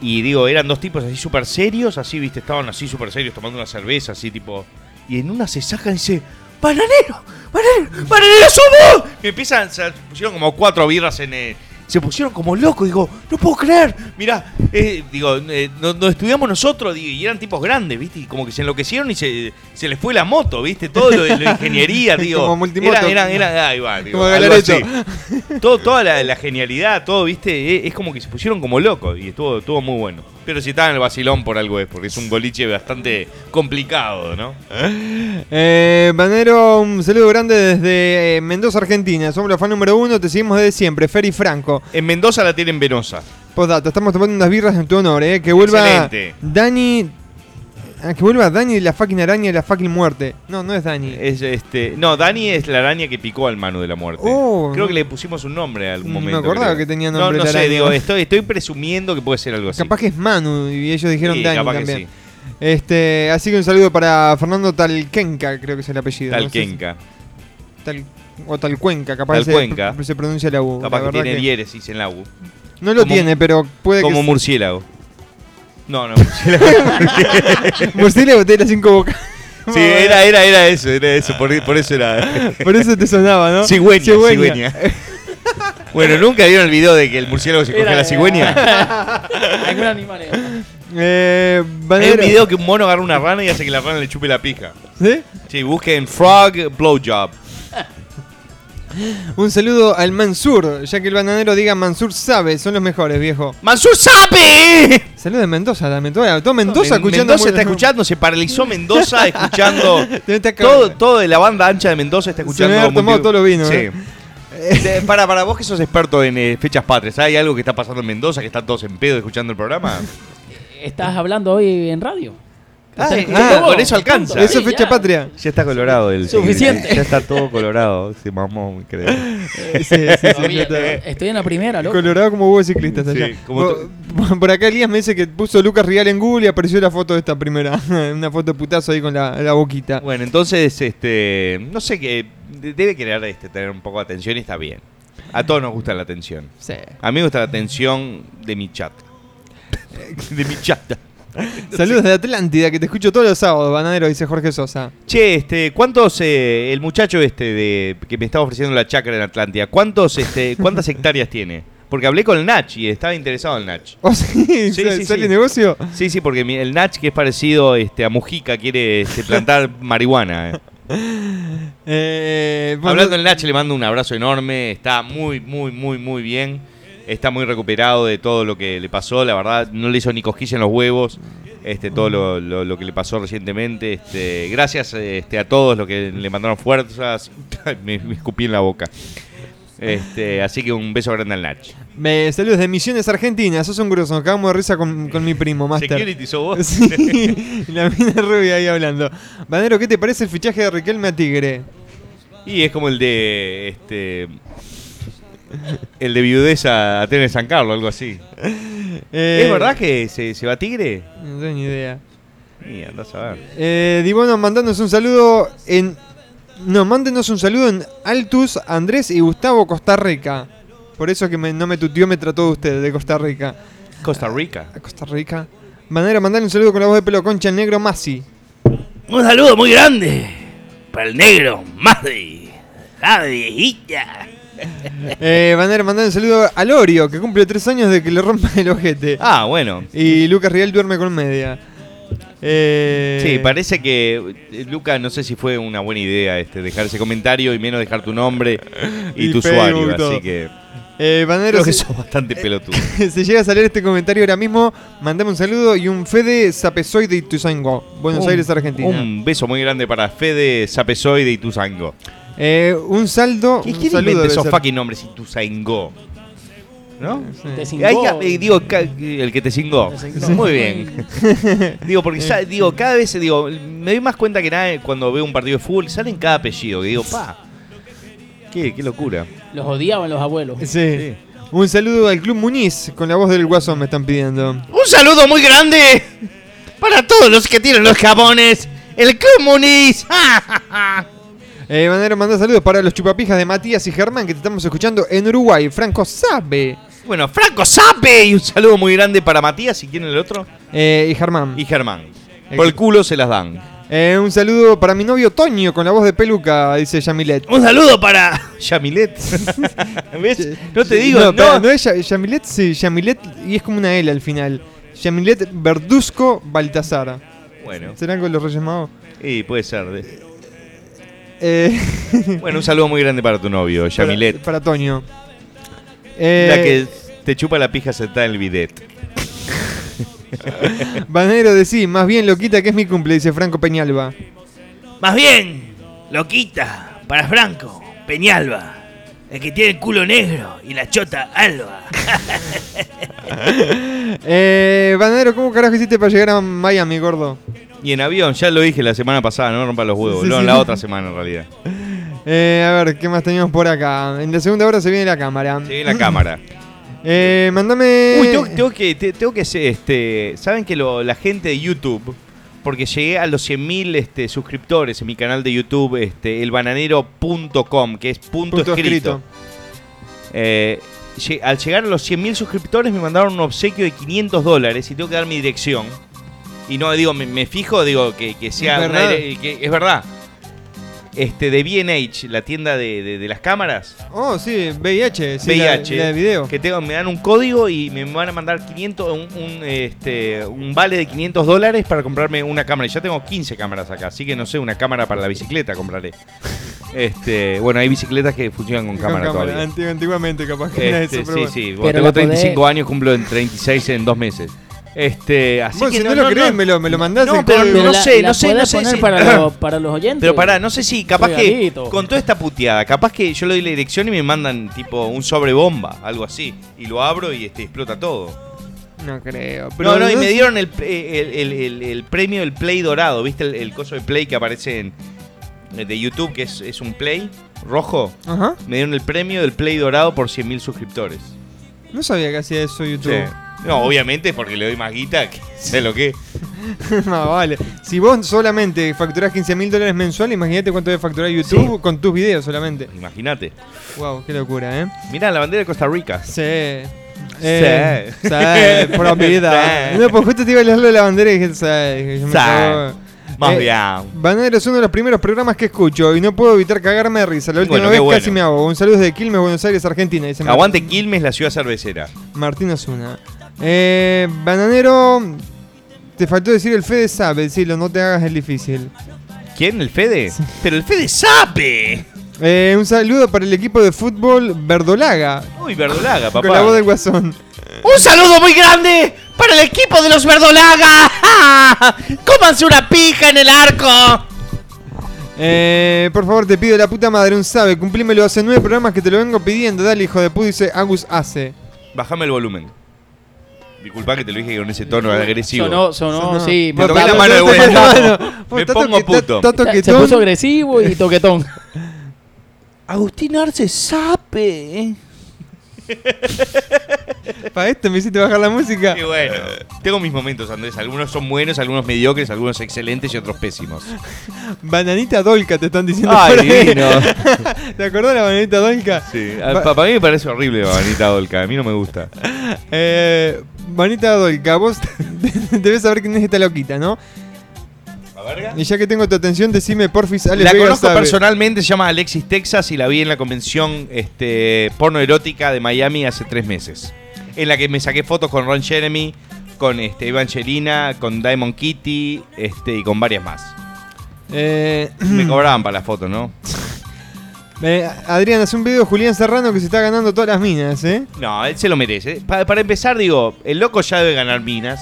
Y digo, eran dos tipos así súper serios, así, viste, estaban así súper serios tomando una cerveza, así tipo. Y en una se sacan y dice, ¡Bananero! ¡Bananero! ¡Bananero somos! Me empiezan, se pusieron como cuatro birras en el. Se pusieron como locos, digo, no puedo creer. Mirá, eh, digo, eh, nos, nos estudiamos nosotros digo, y eran tipos grandes, ¿viste? Y como que se enloquecieron y se, se les fue la moto, ¿viste? Todo lo de la ingeniería, digo. Como multimoto. Eran, eran, eran- ahí va, digo, Como algo así. Todo, toda la, la genialidad, todo, ¿viste? Es, es como que se pusieron como locos y estuvo, estuvo muy bueno. Pero si estaban en el vacilón por algo es, porque es un boliche bastante complicado, ¿no? Eh, Banero, un saludo grande desde eh, Mendoza, Argentina. Somos los fan número uno, te seguimos desde siempre. Ferry Franco. En Mendoza la tienen venosa. Postdata, estamos tomando unas birras en tu honor, eh. Que vuelva Excelente. Dani. Ah, que vuelva Dani de la fucking araña de la fucking muerte. No, no es Dani. Es, este, no, Dani es la araña que picó al Manu de la muerte. Oh, creo no. que le pusimos un nombre a algún No me momento. acordaba creo. que tenía No, nombre no la sé, araña. digo, estoy, estoy presumiendo que puede ser algo así. Capaz que es Manu y ellos dijeron Sí, Dani capaz que también. sí. Este, así que un saludo para Fernando Talquenca, creo que es el apellido. no Talquenca. Tal, o Talcuenca, capaz Talcuenca. Se, se pronuncia la U. Capaz la que tiene que- diéresis en la U. No lo como- tiene, pero puede Como que. murciélago. No, no, murciélago. Murciélago tiene las cinco bocas. sí, era, era, era eso, era eso, por, por eso era. Por eso te sonaba, ¿no? Cigüeña, Cigüeña. cigüeña. Bueno, ¿nunca vieron el video de que el murciélago se coge a la cigüeña? Algún animal. era. Eh, Hay un video que un mono agarra una rana y hace que la rana le chupe la pija. ¿Sí? Sí, busquen Frog Blowjob. Un saludo al Mansur, ya que el bananero diga Mansur sabe, son los mejores, viejo. ¡Mansur sabe! Saludos de Mendoza también. Todo, todo Mendoza Men- escuchando. Mendoza está escuchando, se paralizó Mendoza escuchando. Todo, de la banda ancha de Mendoza está Se me escuchando. tomado todos los vinos, Sí. eh. De- para, para vos que sos experto en eh, fechas patrias, ¿hay algo que está pasando en Mendoza que están todos en pedo escuchando el programa? ¿Estás hablando hoy en radio? Ah, ¿Estás eh, ah, con eso alcanza. Eso es Sí, fecha ya. patria. Ya está colorado el Suficiente. Ya está todo colorado. Se mamó, creo. Sí, sí, sí, Todavía, ya está. Estoy en la primera, loco. Colorado como huevo de ciclista hasta Sí, allá. como Por, por acá Elías me dice que puso Lucas Rial en Google y apareció la foto de esta primera. Una foto de putazo ahí con la, la boquita. Bueno, entonces, este, no sé qué, de- debe querer este, tener un poco de atención y está bien. A todos nos gusta la atención. Sí. A mí me gusta la atención de mi chat. de mi chat. Saludos de Atlántida, que te escucho todos los sábados, bananero, dice Jorge Sosa. Che, este, ¿cuántos, eh, el muchacho este de, que me estaba ofreciendo la chacra en Atlántida, ¿cuántos, este, cuántas hectáreas tiene? Porque hablé con el Nach y estaba interesado el Nach. ¿Oh, sí? Sí, ¿Sale sí, sale sí. negocio? Sí, sí, porque el Nach, que es parecido este, a Mujica, quiere este, plantar marihuana. eh. Eh, Hablando del Nach, le mando un abrazo enorme. Está muy, muy, muy, muy bien. Está muy recuperado de todo lo que le pasó. La verdad, no le hizo ni cosquilla en los huevos. Este, todo lo, lo- lo que le pasó recientemente. Este, gracias este, a todos los que le mandaron fuerzas. me, me escupí en la boca. Este, así que un beso grande al Nach. me- saludos de Misiones Argentinas. Sos un grosso. Nos cagamos de risa con, con mi primo, Master. Security, ¿sos vos? Sí, la mina rubia ahí hablando. Banero, ¿qué te parece el fichaje de Riquelme a Tigre? Y es como el de. Este, el de viudez a Atenas San Carlos, algo así. Eh, ¿Es verdad que se, se va Tigre? No tengo ni idea. Y andás a ver. Eh, Dibono, mandándonos un saludo en. No, mándenos un saludo en Altus, Andrés y Gustavo Costa Rica. Por eso que me- no me tuteó, me trató de usted, de Costa Rica. Costa Rica. A Costa Rica. Manera, mandarle un saludo con la voz de pelo concha al negro Masi. Un saludo muy grande para el negro Madri, la viejita. Eh, Manera, mandarle un saludo a Lorio, que cumple tres años de que le rompa el ojete. Ah, bueno. Y Lucas Riel duerme con media. Eh, Sí, parece que eh, Luca, no sé si fue una buena idea este dejar ese comentario y menos dejar tu nombre y, Y tu Facebook usuario, todo. así que Eh, Banero, creo que sos bastante pelotudo. si llega a salir este comentario ahora mismo, mandame un saludo y un Fede Sapesoy de Ituzaingó, Buenos Un- Aires, Argentina. Un beso muy grande para Fede Sapesoy de Ituzaingó. Eh, un saldo. ¿Qué un saludo esos fucking nombres Ituzaingó? ¿No? Te Ahí, cingó. eh, digo, el que te cingó. Te cingó. Muy bien. digo, porque digo, cada vez digo, me doy más cuenta que nada cuando veo un partido de fútbol, salen cada apellido. Que digo, pa, qué, qué locura. Los odiaban los abuelos. Sí. Un saludo al Club Muniz, con la voz del Guasón me están pidiendo. Un saludo muy grande para todos los que tienen los jabones. El Club Muniz. Eh, Banero, manda saludos para los chupapijas de Matías y Germán que te estamos escuchando en Uruguay. Franco sabe. Bueno, Franco Sape y un saludo muy grande para Matías y quién es el otro. Eh, y Germán. Y Germán. Por el culo se las dan. Eh, un saludo para mi novio Toño con la voz de peluca, dice Yamilet. Un saludo para Yamilet. ¿Ves? No te digo, no, no. no es Ya- Yamilet, sí, Yamilet y es como una L al final. Yamilet Verduzco Baltasar. Bueno, ¿Serán con los Reyes Magos? y puede ser. de- Eh, Bueno, un saludo muy grande para tu novio, Yamilet. Para, para Toño. Eh, La que te chupa la pija sentada en el bidet. Banero de sí, más bien loquita que es mi cumple, dice Franco Peñalba. Más bien, loquita, para Franco, Peñalba, el que tiene el culo negro y la chota alba. Eh, Banero, ¿cómo carajo hiciste para llegar a Miami, gordo? Y en avión, ya lo dije la semana pasada, no rompa los huevos. Sí, no, sí. la otra semana en realidad. Eh, a ver, ¿qué más teníamos por acá? En la segunda hora se viene la cámara. Sí, en la cámara. Eh, mándame. Uy, tengo, tengo que, te- tengo que ser, este, saben que lo- la gente de YouTube, porque llegué a los 100.000 este, suscriptores en mi canal de YouTube, este, elbananero.com, que es punto, Punto escrito. escrito. Eh, al llegar a los 100.000 suscriptores me mandaron un obsequio de 500 dólares y tengo que dar mi dirección. Y no digo, me, me fijo, digo que, que sea ¿Es verdad? dire- que es verdad. Este, de B&H, la tienda de, de- de las cámaras. Oh, sí, VIH. Sí, VIH, La, de video. que tengo, me dan un código y me van a mandar 500, un, un, este, un vale de 500 dólares para comprarme una cámara. Y ya tengo 15 cámaras acá, así que no sé, una cámara para la bicicleta compraré. Este, bueno, hay bicicletas que funcionan con Con cámara, cámara. todavía. Anti- antiguamente, capaz que era Este, eso, pero sí, bueno. sí, bueno, tengo la podés- 35 años, cumplo en 36 en dos meses. Este, así Vos, que si no, lo crees, me, lo, me lo mandás No, pero no la- sé, la no sé, no sé si- para, los, para los oyentes. Pero pará, no sé si capaz Regalito. que con toda esta puteada, capaz que yo le doy la dirección y me mandan tipo un sobrebomba, algo así, y lo abro y este, explota todo. No creo. no, Pero no, y me dieron el, el, el- el- el premio del Play dorado, ¿viste? El, el coso de Play que aparece en, eh, de YouTube, que es, es un Play rojo. Ajá. Me dieron el premio del Play dorado por 100.000 suscriptores. No sabía que hacía eso YouTube. Sí. No, obviamente porque le doy más guita, que sé lo que. no, vale. Si vos solamente facturás 15 mil dólares mensuales, imagínate cuánto debe facturar YouTube con tus videos solamente. Imagínate. Wow, qué locura, ¿eh? Mirá la bandera de Costa Rica. Sí. Eh, Sí. sí, por vida. Sí. No, pues justo te iba a leer la bandera y dije, sí. Yo me. Más Eh, bien. Bananero es uno de los primeros programas que escucho y no puedo evitar cagarme de risa. La última Bueno, vez bueno. casi me hago. Un saludo desde Quilmes, Buenos Aires, Argentina. Dice Aguante Quilmes, la ciudad cervecera. Martín Osuna. Eh, Bananero, te faltó decir el Fede sabe, decirlo, no te hagas el difícil. ¿Quién? ¿El Fede? Pero el Fede sabe. Eh, un saludo para el equipo de fútbol Verdolaga. Uy, verdolaga, papá. Con la voz del guasón. Un saludo muy grande para el equipo de los Verdolaga. ¡Cómanse una pija en el arco! Eh, por favor, te pido la puta madre, un sabe, cumplímelo. Hace nueve programas que te lo vengo pidiendo. Dale, hijo de puta, dice Agus Ace. Bájame el volumen. Disculpa que te lo dije con ese tono agresivo. Sonó, sonó, sí. Me pero toqué la mano de está- vuelta. Me está pongo puto. Se puso agresivo y toquetón. Agustín Arce sabe. Para esto me hiciste bajar la música. Y bueno, tengo mis momentos, Andrés. Algunos son buenos, algunos mediocres, algunos excelentes y otros pésimos. Bananita Dolca te están diciendo. Ay, divino. ¿Te acordás de la bananita Dolca? Sí, Ba- a- para mí me parece horrible Banita Dolca. A mí no me gusta. Eh, Bananita Dolca, vos debes saber quién es esta loquita, ¿no? Y ya que tengo tu atención, decime porfis, Alex La Vega conozco sabe. personalmente, se llama Alexis Texas y la vi en la convención este, porno erótica de Miami hace tres meses. En la que me saqué fotos con Ron Jeremy, con este, Evangelina, con Diamond Kitty este, y con varias más. Eh, Me cobraban para las fotos, ¿no? eh, Adrián, hace un video de Julián Serrano que se está ganando todas las minas, ¿eh? No, él se lo merece. Pa- para empezar, digo, el loco ya debe ganar minas.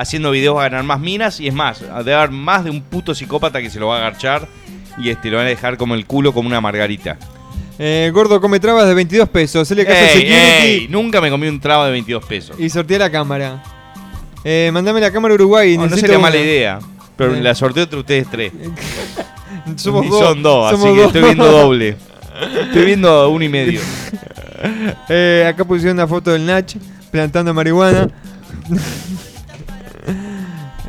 Haciendo videos va a ganar más minas y es más, debe haber más de un puto psicópata que se lo va a agarchar y este lo van a dejar como el culo como una margarita. Eh, Gordo come trabas de 22 pesos. A Ey, nunca me comí un traba de 22 pesos. y sortea la cámara. Eh, mandame la cámara Uruguay. No, no sería una. mala idea. Pero Eh. la sorteo entre ustedes tres. Somos Y dos. son dos, así que estoy viendo doble. Estoy viendo uno y medio. Eh, acá pusieron una foto del Nach plantando marihuana.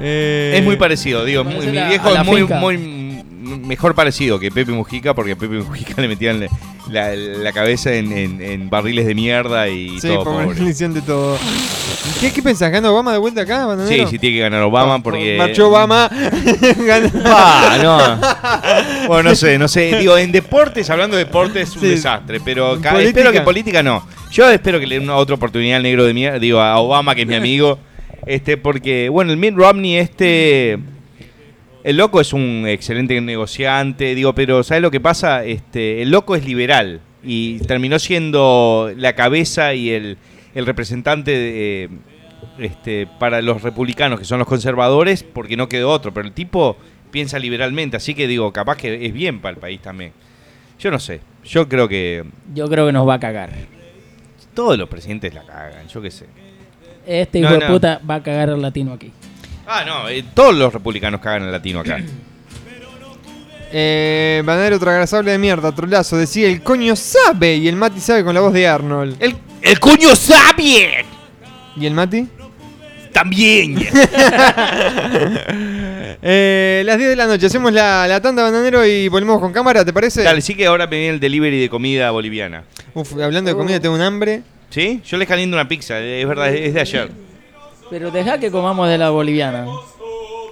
Eh, Es muy parecido, digo. muy- mi viejo es muy, muy mejor parecido que Pepe Mujica, porque a Pepe Mujica le metían la, la- la cabeza en, en- en barriles de mierda y Sí, todo, por pobre. definición de todo. ¿Qué, qué pensás? ¿Gana Obama de vuelta acá, Sí, bananero? sí tiene que ganar Obama porque... Marchó Obama. ganó- Ah, no. Bueno, no sé, no sé. Digo, en deportes, hablando de deportes, es un Sí. desastre. Pero espero que política no. Yo espero que le den una otra oportunidad al negro de mierda. Digo, a Obama, que es mi amigo. Este, porque, bueno, el Mitt Romney, este. El loco es un excelente negociante, digo, pero ¿sabes lo que pasa? Este, el loco es liberal y terminó siendo la cabeza y el, el representante de, este, para los republicanos, que son los conservadores, porque no quedó otro. Pero el tipo piensa liberalmente, así que digo, capaz que es bien para el país también. Yo no sé, yo creo que Yo creo que nos va a cagar. todos los presidentes la cagan, yo qué sé. Este No, hijo de no. puta va a cagar al latino aquí. Ah, no, eh, todos los republicanos cagan al latino acá. Eh, bananero tragrazable de mierda, trolazo. Decía el coño sabe. Y el Mati sabe con la voz de Arnold. El, ¡El cuño sabe! ¿Y el Mati? También. Eh, las 10 de la noche. Hacemos la, la tanda bananero y volvemos con cámara, ¿te parece? Dale, sí que ahora me viene el delivery de comida boliviana. Uf, hablando de comida, tengo un hambre. ¿Sí? Yo les caliento una pizza, es verdad, es de ayer. Pero deja que comamos de la boliviana.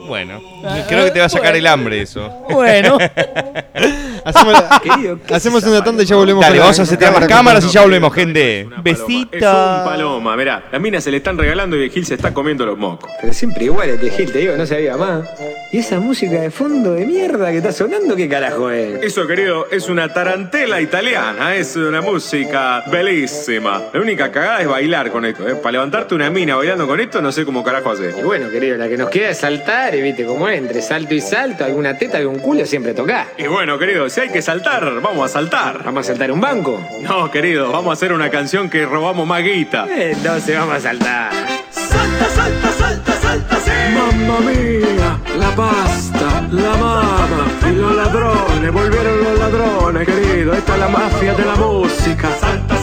Bueno, creo que te va a sacar el hambre eso. Bueno. Hacemos, hacemos una tanda y ya volvemos Dale, con la- vamos a setear las cámara. cámaras y ya volvemos, gente. Es un Besita. paloma, mirá. Las minas se le están regalando y el Gil se está comiendo los mocos. Pero siempre igual este Gil, te digo, no sabía más. ¿Y esa música de fondo de mierda que está sonando, qué carajo es? Eso, querido, es una tarantela italiana. Es una música bellísima. La única cagada es bailar con esto. ¿eh? Para levantarte una mina bailando con esto, no sé cómo carajo hacer. Y bueno, querido, la que nos queda es saltar, y viste cómo es, entre salto y salto, alguna teta, algún culo siempre toca. Y bueno, querido, si hay que saltar, vamos a saltar. ¿Vamos a saltar un banco? No, querido, vamos a hacer una canción que robamos más guita. Entonces vamos a saltar. Salta, salta, salta, salta, sí. Mamma mía, la pasta, la mama y los ladrones, volvieron los ladrones, querido. Esta es la mafia de la música. Salta,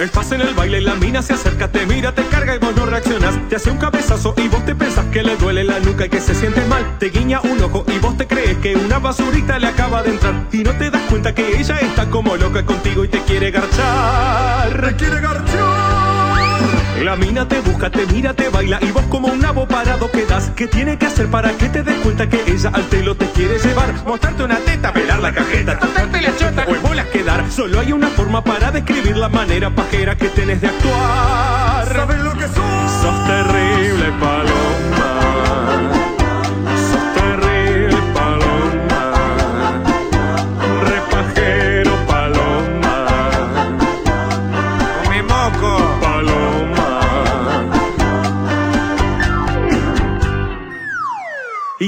Band. Estás en el baile la mina se acerca, te mira, te carga y vos no reaccionas. Te hace un cabezazo y vos te pensás que le duele la nuca y que se siente mal. Te guiña un ojo y vos te crees que una basurita le acaba de entrar. Y no te das cuenta que ella está como loca contigo y te quiere garchar. Te quiere garchar. La mina te busca, te mira, te baila y vos como un nabo parado quedas. ¿Qué tiene que hacer para que te des cuenta que ella al telo te quiere llevar? Mostrarte una teta, pelar la cajeta, tocarte la chota o en bolas quedar. Solo hay una forma para describir la manera pajera que tenés de actuar. ¿Sabes lo que sos? Sos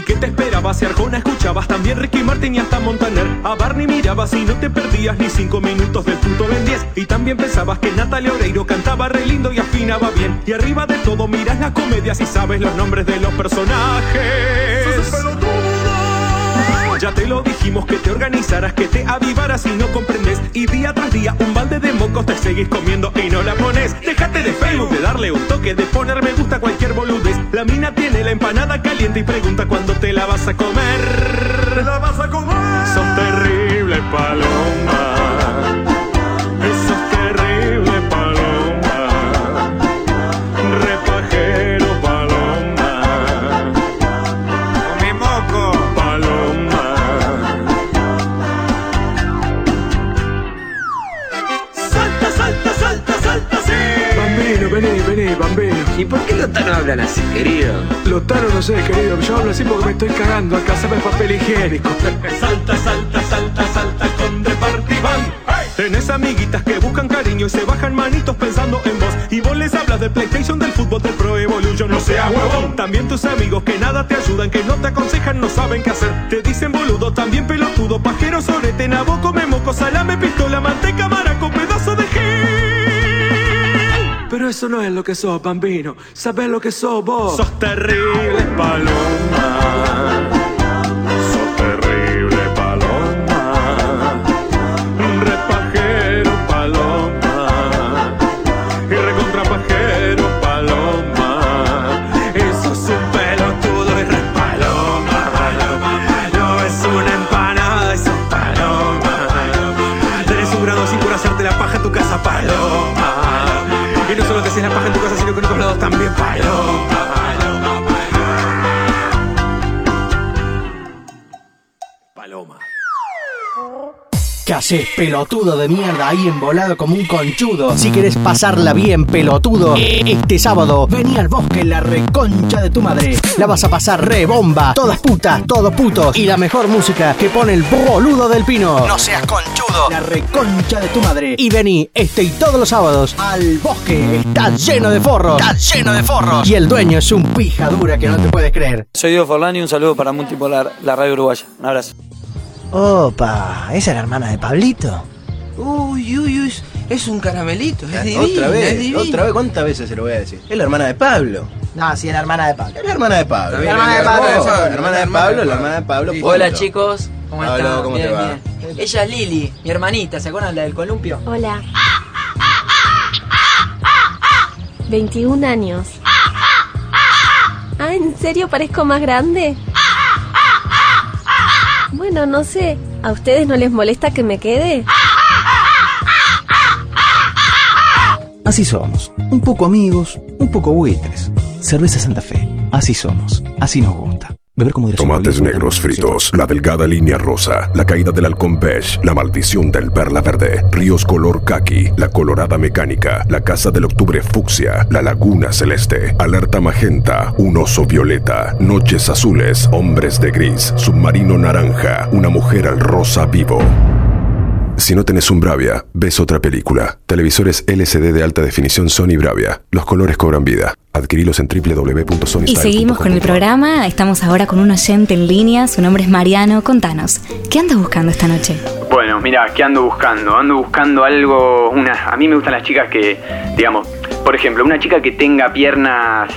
¿Y qué te esperabas? Si Arjona escuchabas también Ricky Martin y hasta Montaner. A Barney mirabas y no te perdías ni cinco minutos del punto Ben 10. Y también pensabas que Natalia Oreiro cantaba re lindo y afinaba bien. Y arriba de todo miras las comedias y sabes los nombres de los personajes. Ya te lo dijimos que te organizaras, que te avivaras y no comprendes. Y día tras día un balde de mocos te seguís comiendo y no la pones. Déjate de Facebook, de darle un toque, de poner me gusta a cualquier boludez. La mina tiene la empanada caliente y pregunta cuándo te la vas a comer. ¿Te la vas a comer? Sos terrible, paloma. ¿Y por qué los tanos hablan así, querido? Lotaro no sé, querido. Yo hablo así porque me estoy cagando acá, sabe el papel higiénico. Salta, salta, salta, salta con Departivan. Tenés amiguitas que buscan cariño y se bajan manitos pensando en vos. Y vos les hablas del PlayStation, del fútbol, del Pro Evolution, no seas huevón. También tus amigos que nada te ayudan, que no te aconsejan, no saben qué hacer. Te dicen boludo, también pelotudo, pajero, sorete, nabo, come moco, salame, pistola, manteca, maraco, pedazo de gil. Pero eso no es lo que sos, bambino. ¿Sabes lo que sos vos? Sos terrible, paloma. Sino que ¿Qué haces, pelotudo de mierda, ahí embolado como un conchudo? Si querés pasarla bien, pelotudo, este sábado vení al bosque la reconcha de tu madre. La vas a pasar re bomba, todas putas, todos putos y la mejor música que pone el boludo del pino. No seas conchudo, la reconcha de tu madre. Y vení este y todos los sábados al bosque. Está lleno de forros, está lleno de forros. Y el dueño es un pija dura que no te puedes creer. Soy Diego Forlani, un saludo para Multipolar, la radio uruguaya. Un abrazo. Opa, ¿esa es la hermana de Pablito? Uy, uy, uy, es un caramelito, es divino, otra es vez, divino. otra vez, ¿cuántas veces se lo voy a decir? Es la hermana de Pablo. No, sí, es la hermana de Pablo. Es la hermana de Pablo. La hermana de Pablo. Oh, La hermana de Pablo, la hermana de Pablo. Hola chicos, ¿cómo Pablo, están? ¿cómo bien, te va? bien. Ella es Lili, mi hermanita, ¿se acuerdan la del columpio? Hola. 21 años. Ah, ¿en serio parezco más grande? Bueno, no sé. ¿A ustedes no les molesta que me quede? Así somos. Un poco amigos, un poco buitres. Cerveza Santa Fe. Así somos. Así nos gusta. Beber como Tomates negros fritos, la delgada línea rosa, la caída del halcón beige, la maldición del perla verde, ríos color kaki, la colorada mecánica, la casa del octubre fucsia, la laguna celeste, alerta magenta, un oso violeta, noches azules, hombres de gris, submarino naranja, una mujer al rosa vivo. Si no tenés un Bravia, ves otra película. Televisores LCD de alta definición Sony Bravia. Los colores cobran vida. Adquirilos en www.sonystyle.com. Y seguimos con el programa. Estamos ahora con un oyente en línea. Su nombre es Mariano. Contanos, ¿qué andas buscando esta noche? Bueno, mira, ¿qué ando buscando? Ando buscando algo, una, a mí me gustan las chicas que, digamos, por ejemplo, una chica que tenga piernas,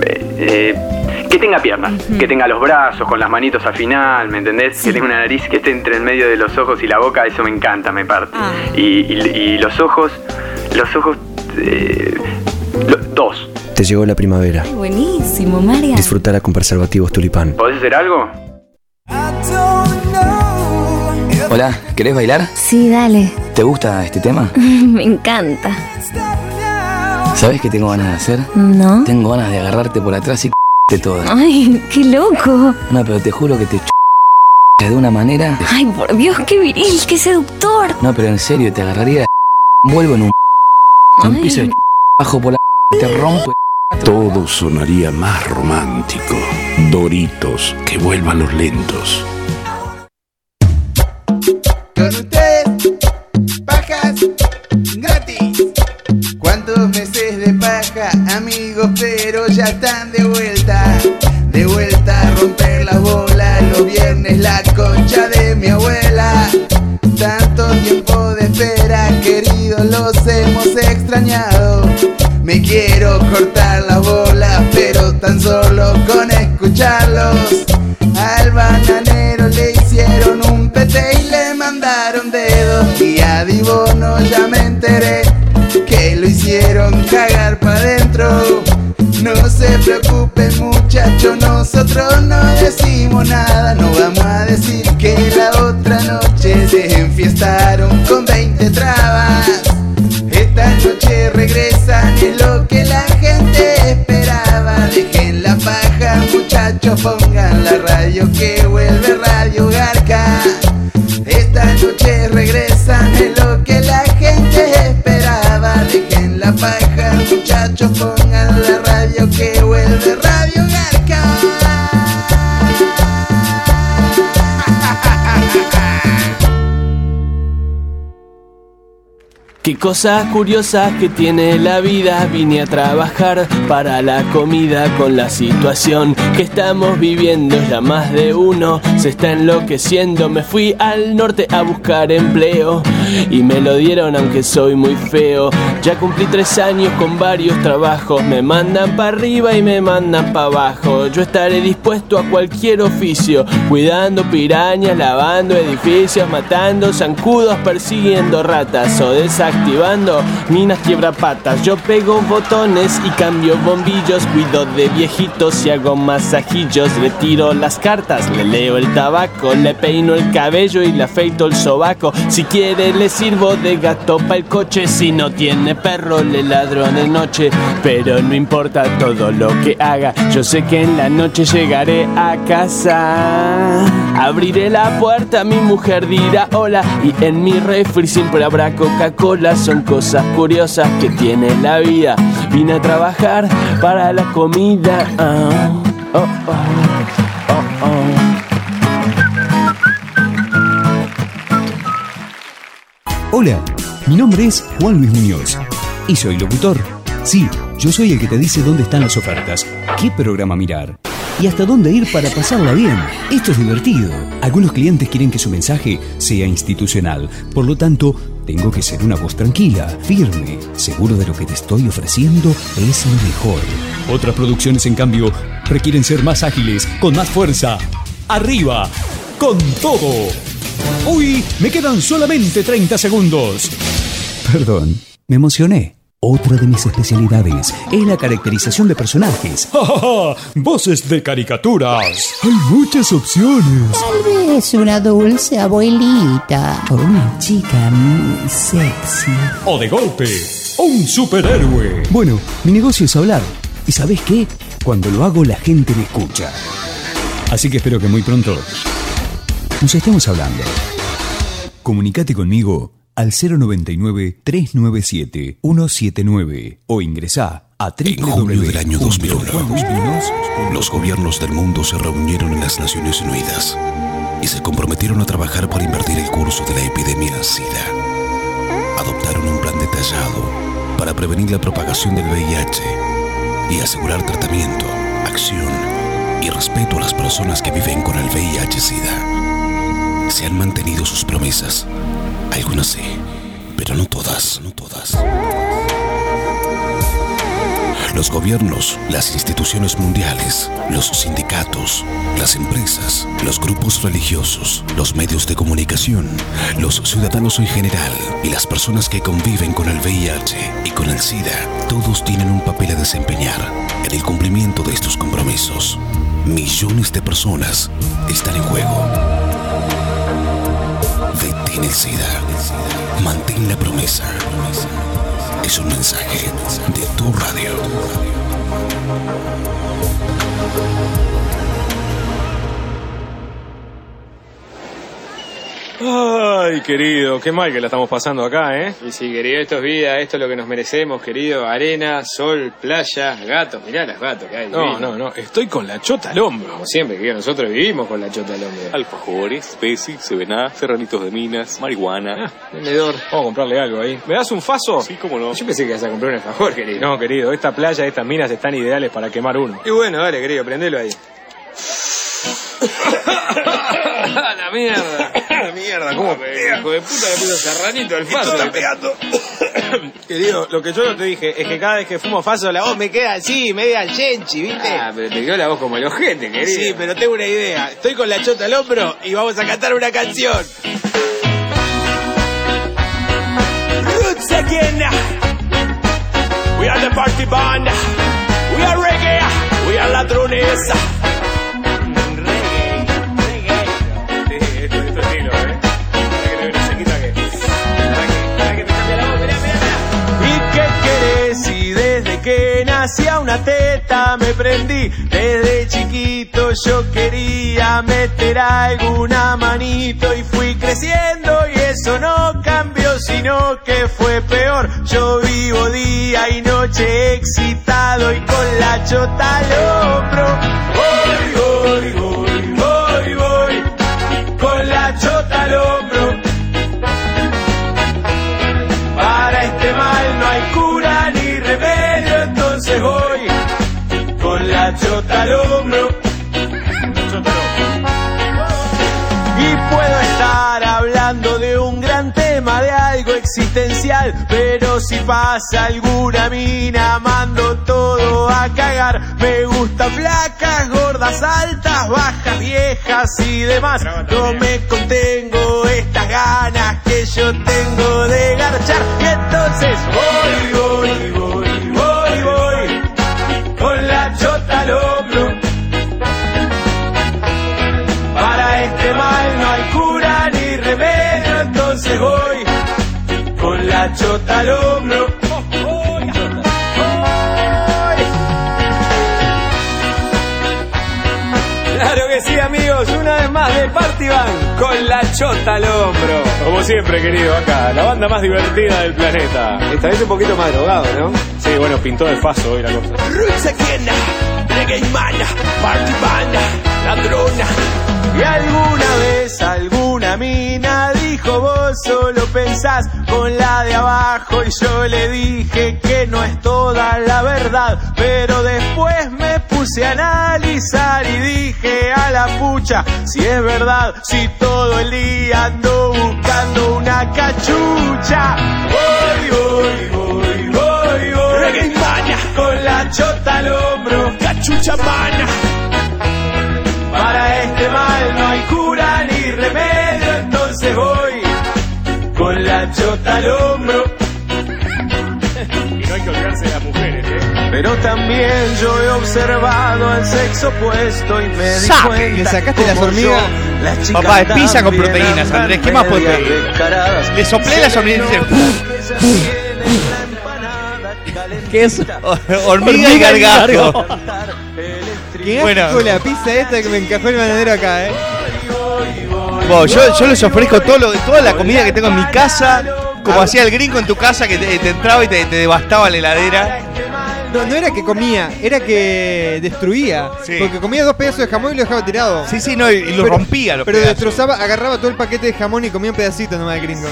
eh, eh, que tenga piernas, que tenga los brazos con las manitos al final, ¿me entendés? Que tenga una nariz que esté entre el medio de los ojos y la boca, eso me encanta, me parte. Y, y- y los ojos, los ojos, eh, lo- dos. Te llegó la primavera. Buenísimo, Marian. Disfrutala con preservativos tulipán. ¿Podés hacer algo? Hola, ¿querés bailar? Sí, dale. ¿Te gusta este tema? Me encanta. ¿Sabes qué tengo ganas de hacer? No. Tengo ganas de agarrarte por atrás y de. Ay, qué loco. No, pero te juro que te de una manera. Ay, por Dios, qué viril, qué seductor. No, pero en serio, te agarraría. Vuelvo en un. Un Ay. piso de bajo por la. Te rompo. Todo sonaría más romántico. Doritos, que vuelvan los lentos. Con ustedes, pajas gratis. ¿Cuántos meses de paja, amigos? Pero ya están de vuelta. De vuelta a romper las bolas. Los viernes, la concha de mi abuela. Tanto tiempo de espera, queridos, los hemos extrañado. Me quiero cortar las bolas, pero tan solo con escucharlos. Al bananero le hicieron un pete y le mandaron dedos. Y a Dibono ya me enteré que lo hicieron cagar pa' dentro. Muchachos, nosotros no decimos nada. No vamos a decir que la otra noche se enfiestaron con 20 trabas. Esta noche regresan, es lo que la gente esperaba. Dejen la paja, muchachos, pongan la radio que vuelve Radio Garca. Esta noche regresan, es lo que la gente esperaba. Dejen la paja, muchachos, pongan la radio que Qué cosas curiosas que tiene la vida, vine a trabajar para la comida con la situación que estamos viviendo, ya más de uno se está enloqueciendo, me fui al norte a buscar empleo y me lo dieron aunque soy muy feo, ya cumplí tres años con varios trabajos, me mandan para arriba y me mandan para abajo, yo estaré dispuesto a cualquier oficio, cuidando pirañas, lavando edificios, matando zancudos, persiguiendo ratas o desactivando minas quiebrapatas. Yo pego botones y cambio bombillos, cuido de viejitos y hago masajillos. Le tiro las cartas, le leo el tabaco, le peino el cabello y le afeito el sobaco. Si quiere le sirvo de gato pa' el coche, si no tiene perro le ladro de noche. Pero no importa todo lo que haga, yo sé que en la noche llegaré a casa. Abriré la puerta, mi mujer dirá hola y en mi refri siempre habrá Coca-Cola. Son cosas curiosas que tiene la vida. Vine a trabajar para la comida. Ah, oh, oh, oh, Hola, mi nombre es Juan Luis Muñoz y soy locutor. Sí, yo soy el que te dice dónde están las ofertas, qué programa mirar y hasta dónde ir para pasarla bien. Esto es divertido. Algunos clientes quieren que su mensaje sea institucional, por lo tanto, tengo que ser una voz tranquila, firme, seguro de lo que te estoy ofreciendo es lo mejor. Otras producciones, en cambio, requieren ser más ágiles, con más fuerza. ¡Arriba! ¡Con todo! Uy, me quedan solamente 30 segundos. Perdón, me emocioné. Otra de mis especialidades es la caracterización de personajes. ¡Voces de caricaturas! Hay muchas opciones. Tal vez una dulce abuelita o una chica muy sexy. O de golpe, un superhéroe. Bueno, mi negocio es hablar. ¿Y sabes qué? Cuando lo hago la gente me escucha. Así que espero que muy pronto nos estemos hablando. Comunicate conmigo al 099-397-179 o ingresá a En junio del año 2001, los gobiernos del mundo se reunieron en las Naciones Unidas y se comprometieron a trabajar para invertir el curso de la epidemia SIDA. Adoptaron un plan detallado para prevenir la propagación del VIH y asegurar tratamiento, acción y respeto a las personas que viven con el VIH-Sida. Se han mantenido sus promesas. Algunas sí, pero no todas, no todas. Los gobiernos, las instituciones mundiales, los sindicatos, las empresas, los grupos religiosos, los medios de comunicación, los ciudadanos en general y las personas que conviven con el VIH y con el SIDA, todos tienen un papel a desempeñar en el cumplimiento de estos compromisos. Millones de personas están en juego. Detén el SIDA. Mantén la promesa. es un mensaje de tu radio. Ay, querido, qué mal que la estamos pasando acá, ¿eh? Y sí, querido, esto es vida, esto es lo que nos merecemos, querido. Arena, sol, playa, gatos. Mirá los gatos que hay. No, no, no, estoy con la chota al hombro. Como siempre, querido, nosotros vivimos con la chota al hombro. Alfajores, Pepsi, Sevená, serranitos de minas, marihuana. Vendedor, vamos a comprarle algo ahí. ¿Me das un faso? Sí, cómo no. Yo pensé que ibas a comprar un alfajor, querido. No, querido, esta playa, estas minas están ideales para quemar uno. Y bueno, dale, querido, prendelo ahí. la mierda. la mierda, ¿cómo? Hijo de puta le puso serranito al faso. Querido, lo que yo no te dije es que cada vez que fumo faso la voz me queda así, media al chenchi, ¿viste? Ah, pero te quedó la voz como el ojete, querido. Sí, pero tengo una idea. Estoy con la chota al hombro y vamos a cantar una canción. Roots again. We are the party band. We are reggae. We are ladrones. Una teta me prendí? Desde chiquito yo quería meter alguna manito y fui creciendo y eso no cambió, sino que fue peor. Yo vivo día y noche excitado y con la chota al hombro. Voy, voy, voy, voy, voy, con la chota al hombro. Chota al hombro. Y puedo estar hablando de un gran tema, de algo existencial, pero si pasa alguna mina, mando todo a cagar. Me gustan flacas, gordas, altas, bajas, viejas y demás. No me contengo estas ganas que yo tengo de garchar. Y entonces voy, voy, voy, Para este mal no hay cura ni remedio, entonces voy con la chota al hombro. Claro que sí, amigos, una vez más de Party Band con la chota al hombro. Como siempre, querido, acá, la banda más divertida del planeta. Esta vez un poquito más drogado, ¿no? Sí, bueno, pintó de faso hoy la cosa. Roots again, reggae mana, party band, ladrona. Y alguna vez alguna mina dijo vos solo pensás con la de abajo y yo le dije que no es toda la verdad, pero después me puse a analizar y dije a la pucha si es verdad, si todo el día ando buscando una cachucha. Voy, voy, voy, voy, voy. Reggae con la chota al hombro, cachucha mana. Este mal no hay cura ni remedio, entonces voy con la chota al hombro. Y no hay que olvidarse de las mujeres, ¿eh? Pero también yo he observado al sexo opuesto y me di Saque, cuenta le sacaste las hormigas. yo, las chicas Papá, es pizza con proteínas, Andrés. ¿Qué más medias pedir? Le soplé las hormigas y dice, ¿Qué es? Hormiga y gargajo. Qué Bueno. la pizza esta que me encajó el bananero acá, eh. Bueno, yo, yo les ofrezco todo lo, toda la comida que tengo en mi casa, como hacía el gringo en tu casa que te, te entraba y te, te devastaba la heladera. No, no era que comía, era que destruía. Porque comía dos pedazos de jamón y lo dejaba tirado. Sí, sí, no, y, y lo rompía los Pero pedazos. destrozaba, agarraba todo el paquete de jamón y comía un pedacito nomás el gringo.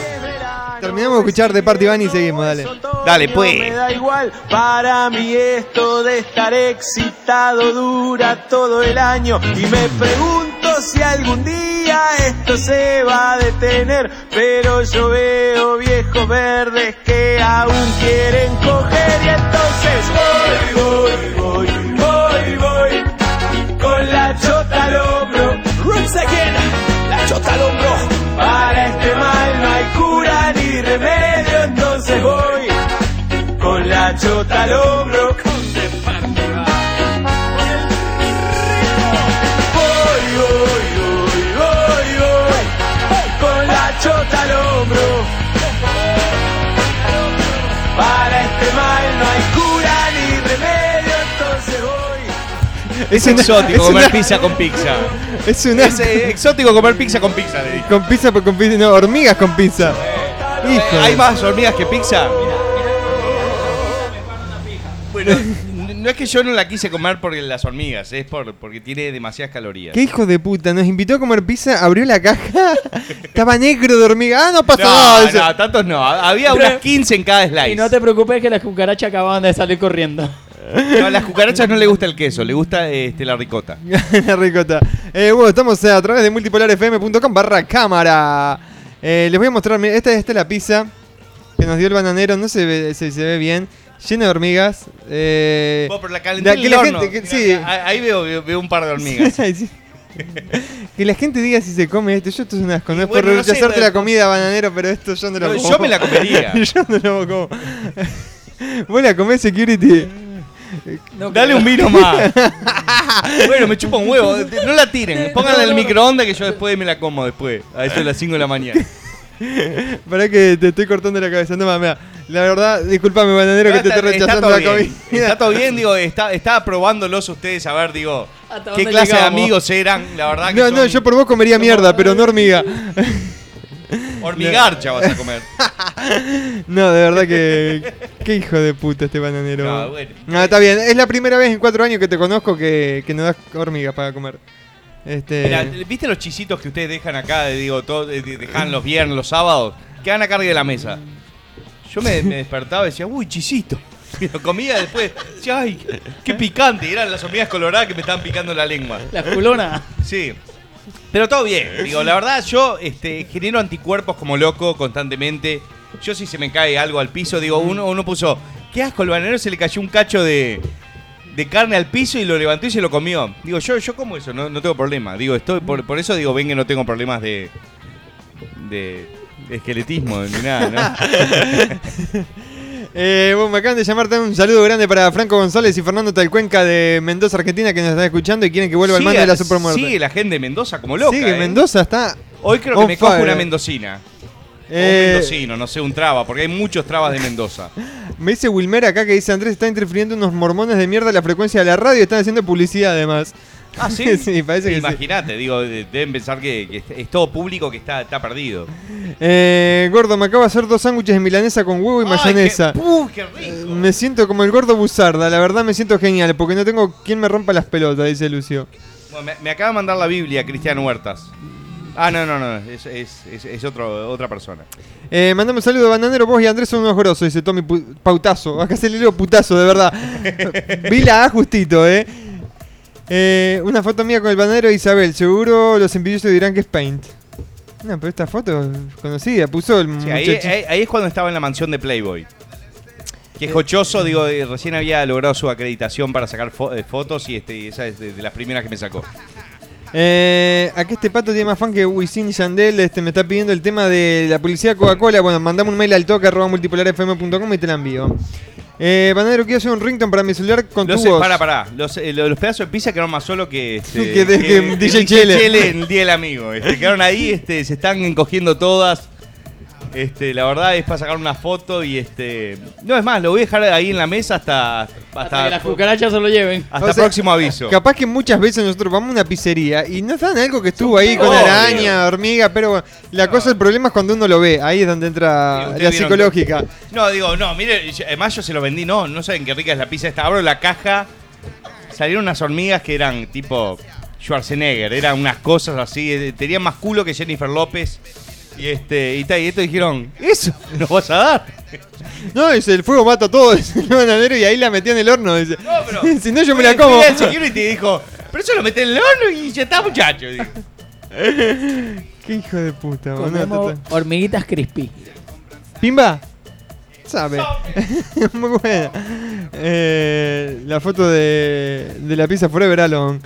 Terminamos de escuchar de Party Van y seguimos, dale. Dale, pues. me da igual, para mí esto de estar excitado dura todo el año. Y me pregunto si algún día esto se va a detener, pero yo veo viejos verdes que aún quieren coger. Y entonces voy, voy, voy, voy, voy, con la chota al hombro, roots again, la chota al hombro, para este al hombro con de Hoy, hoy, con la chota al hombro. Para este mal no hay cura ni remedio, entonces hoy. Es, exótico comer una... pizza con pizza. Es, una... es eh, exótico comer pizza con pizza, le digo. Con pizza, con pizza, no, hormigas con pizza. Eh, ¿Hay más hormigas que pizza? N- no es que yo no la quise comer por las hormigas, es por, porque tiene demasiadas calorías. Qué hijo de puta, nos invitó a comer pizza, abrió la caja, estaba negro de hormiga. Ah, no pasa No, nada. no, tantos no. Había Pero- unas 15 en cada slice. Y no te preocupes que las cucarachas acababan de salir corriendo. No, a las cucarachas no le gusta el queso, le gusta este, la ricota. la ricota. Eh, bueno, estamos a través de multipolarfm.com barra cámara. Eh, les voy a mostrar, mira, esta, esta es la pizza que nos dio el bananero, no se ve, se, se ve bien, llena de hormigas. Eh, Vos, pero la calenté en que el la horno. gente, que- sí. Ahí veo, veo, veo un par de hormigas. Sí. que la gente diga si se come esto. Yo esto es un asco. No es bueno, por no rechazarte la comida, bananero, pero esto yo no lo No, como. yo me la comería. yo no lo como. ¿Vos la comés, security? Dale un vino más. bueno, me chupa un huevo. No la tiren. Pónganla en el microondas que yo después me la como después. A eso de las 5 de la mañana. Pará que te estoy cortando la cabeza. No, mames, mira, la verdad, discúlpame, bananero, que te Está- estoy está rechazando todo la bien. comida. Está todo bien, digo, está, estaba probándolos ustedes a ver, digo, ¿Hasta qué clase llegamos? de amigos eran. La verdad que No, no, yo por vos comería mierda, pero no hormiga. hormigarcha vas a comer. No, de verdad que. Qué hijo de puta este bananero. No, bueno. No, está bien. Es la primera vez en cuatro años que te conozco que, que no das hormigas para comer. Este. Mira, ¿viste los chisitos que ustedes dejan acá? Digo, todo, de- de- dejan los viernes, los sábados, que van a carga de la mesa. Yo me, me despertaba y decía, uy, chisito. Y lo comía después. Decía, ay, qué picante. Y eran las hormigas coloradas que me estaban picando la lengua. La culona. Sí. Pero todo bien. Digo, la verdad, yo este, genero anticuerpos como loco constantemente. Yo si se me cae algo al piso, digo, uno, uno puso, qué asco, el bananero se le cayó un cacho de, de carne al piso y lo levantó y se lo comió. Digo, yo, yo como eso, no, no tengo problema. Digo, estoy, por, por eso digo, ven que no tengo problemas de, de, de esqueletismo ni nada, ¿no? Eh, bueno, me acaban de llamar también un saludo grande para Franco González y Fernando Talcuenca de Mendoza, Argentina, que nos están escuchando y quieren que vuelva al mando de la supermuerte. Sigue la gente de Mendoza como loca. Sigue, ¿eh? Mendoza está. Hoy creo que me cojo una mendocina. Eh, un mendocino, no sé, un traba, porque hay muchos trabas de Mendoza. Me dice Wilmer acá que dice Andrés está interfiriendo unos mormones de mierda a la frecuencia de la radio y están haciendo publicidad además. Ah, sí. sí, parece que sí. Imagínate, digo, de- deben pensar que, que es- todo público que está, está perdido. Eh, gordo, me acabo de hacer dos sándwiches de milanesa con huevo y Ay, mayonesa. qué- ¡Uh, qué rico! Me siento como el gordo Buzarda, la verdad me siento genial, porque no tengo quien me rompa las pelotas, dice Lucio. Bueno, me, me acaba de mandar la Biblia Cristian Huertas. Ah, no, no, no, es, es, es, es otro, otra persona. Eh, mandame un saludo, bananero, vos y Andrés son unos grosos, dice Tommy Pautazo. Acá se le leo putazo, de verdad. Vi la A justito, eh. Eh, Una foto mía con el bananero de Isabel, seguro los envidiosos dirán que es Paint. No, pero esta foto es conocida, puso el Sí, ahí, muchacho. ahí- ahí es cuando estaba en la mansión de Playboy. Que es jochoso, digo, eh, recién había logrado su acreditación para sacar fo- eh, fotos y este, y esa es de, de las primeras que me sacó. Eh, aquí este pato tiene más fan que Wisin y Yandel. Este, me está pidiendo el tema de la publicidad Coca-Cola. Bueno, mandame un mail al toque arroba multipolarfm.com y te la envío. Eh, Banadero, quiero hacer un ringtone para mi celular con Los, tu voz. pará, pará. Los, eh, los pedazos de pizza quedaron más solo que, este, Que de- que DJ Chele. en el Día del Amigo. Este, quedaron ahí, este, se están encogiendo todas. Este, la verdad es para sacar una foto y este. No es más, lo voy a dejar ahí en la mesa hasta. Hasta, Hasta que las cucarachas se lo lleven. hasta O sea, próximo aviso. Capaz que muchas veces nosotros vamos a una pizzería y nos dan algo que estuvo ahí con Obvio. araña, hormiga, pero bueno, la cosa, el problema es cuando uno lo ve. Ahí es donde entra la psicológica. No, digo, no, mire, además yo se lo vendí, no, no saben qué rica es la pizza esta. Abro la caja, salieron unas hormigas que eran tipo Schwarzenegger, eran unas cosas así, eh, tenían más culo que Jennifer López. Y este, y, ta, y esto dijeron, ¿eso nos vas a dar? No, dice, el fuego mata todo, dice el bananero y ahí la metió en el horno. Dice, si no yo me la como. al security dijo, pero eso lo meté en el horno y ya está, muchacho. dijo. Qué hijo de puta, Comemos hormiguitas crispy. ¿Pimba? Sabe. Muy buena. Eh, la foto de, de la pizza Forever Alone.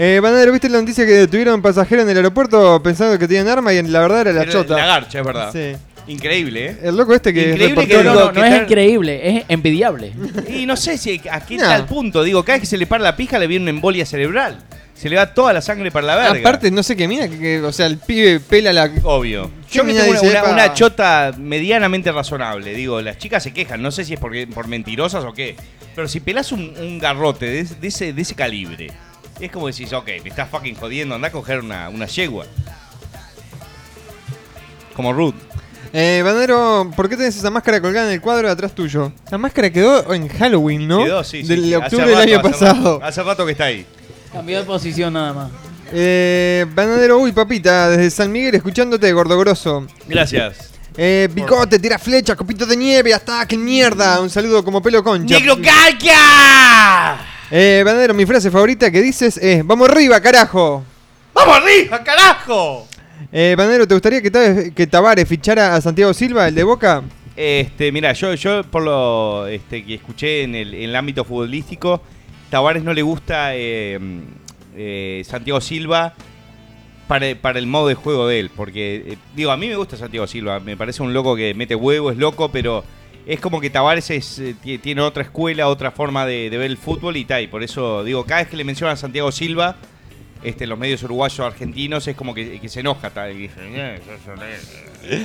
Eh, Banadero, ¿viste la noticia que detuvieron pasajero en el aeropuerto pensando que tenían arma y la verdad era la Era chota? La garcha, es verdad. Sí. Increíble, ¿eh? El loco este que es Increíble que. No, no, que no es increíble, es envidiable. Y no sé si a qué No. tal punto. Digo, cada vez que se le para la pija le viene una embolia cerebral. Se le va toda la sangre para la verga. Aparte, no sé qué mina, que, que- o sea, el pibe pela la. Obvio. ¿Qué Yo que tengo una, chota medianamente razonable. Digo, las chicas se quejan. No sé si es porque, por mentirosas o qué. Pero si pelás un, un garrote de, de ese, de ese calibre Es como decís, ok, me estás fucking jodiendo, anda a coger una, una yegua. Como Ruth. Eh, Bandero, ¿por qué tenés esa máscara colgada en el cuadro de atrás tuyo? La máscara quedó en Halloween, ¿no? Quedó, sí, sí, Del sí. octubre del año hace pasado. rato- hace rato que está ahí. Cambió de posición nada más. Eh, Banadero, uy, papita, desde San Miguel escuchándote, gordo grosso. Gracias. Eh, Bicote, tira flecha, copito de nieve, hasta que mierda. Un saludo como pelo concha. ¡Negro calca! Eh, Banadero, mi frase favorita que dices es: ¡Vamos arriba, carajo! ¡Vamos arriba, carajo! Eh, Banadero, ¿te gustaría que, que Tavares fichara a Santiago Silva, el de Boca? Este, mira, yo, yo por lo este, que escuché en el, en el ámbito futbolístico, Tavares no le gusta eh, eh, Santiago Silva para, para el modo de juego de él. Porque, eh, digo, a mí me gusta Santiago Silva, me parece un loco que mete huevo, es loco, pero es como que Tavares es, eh, tie- tiene otra escuela, otra forma de, de ver el fútbol y tal. Y por eso, digo, cada vez que le mencionan a Santiago Silva, este, los medios uruguayos argentinos, es como que, que se enoja. tal, y dice, "Eh,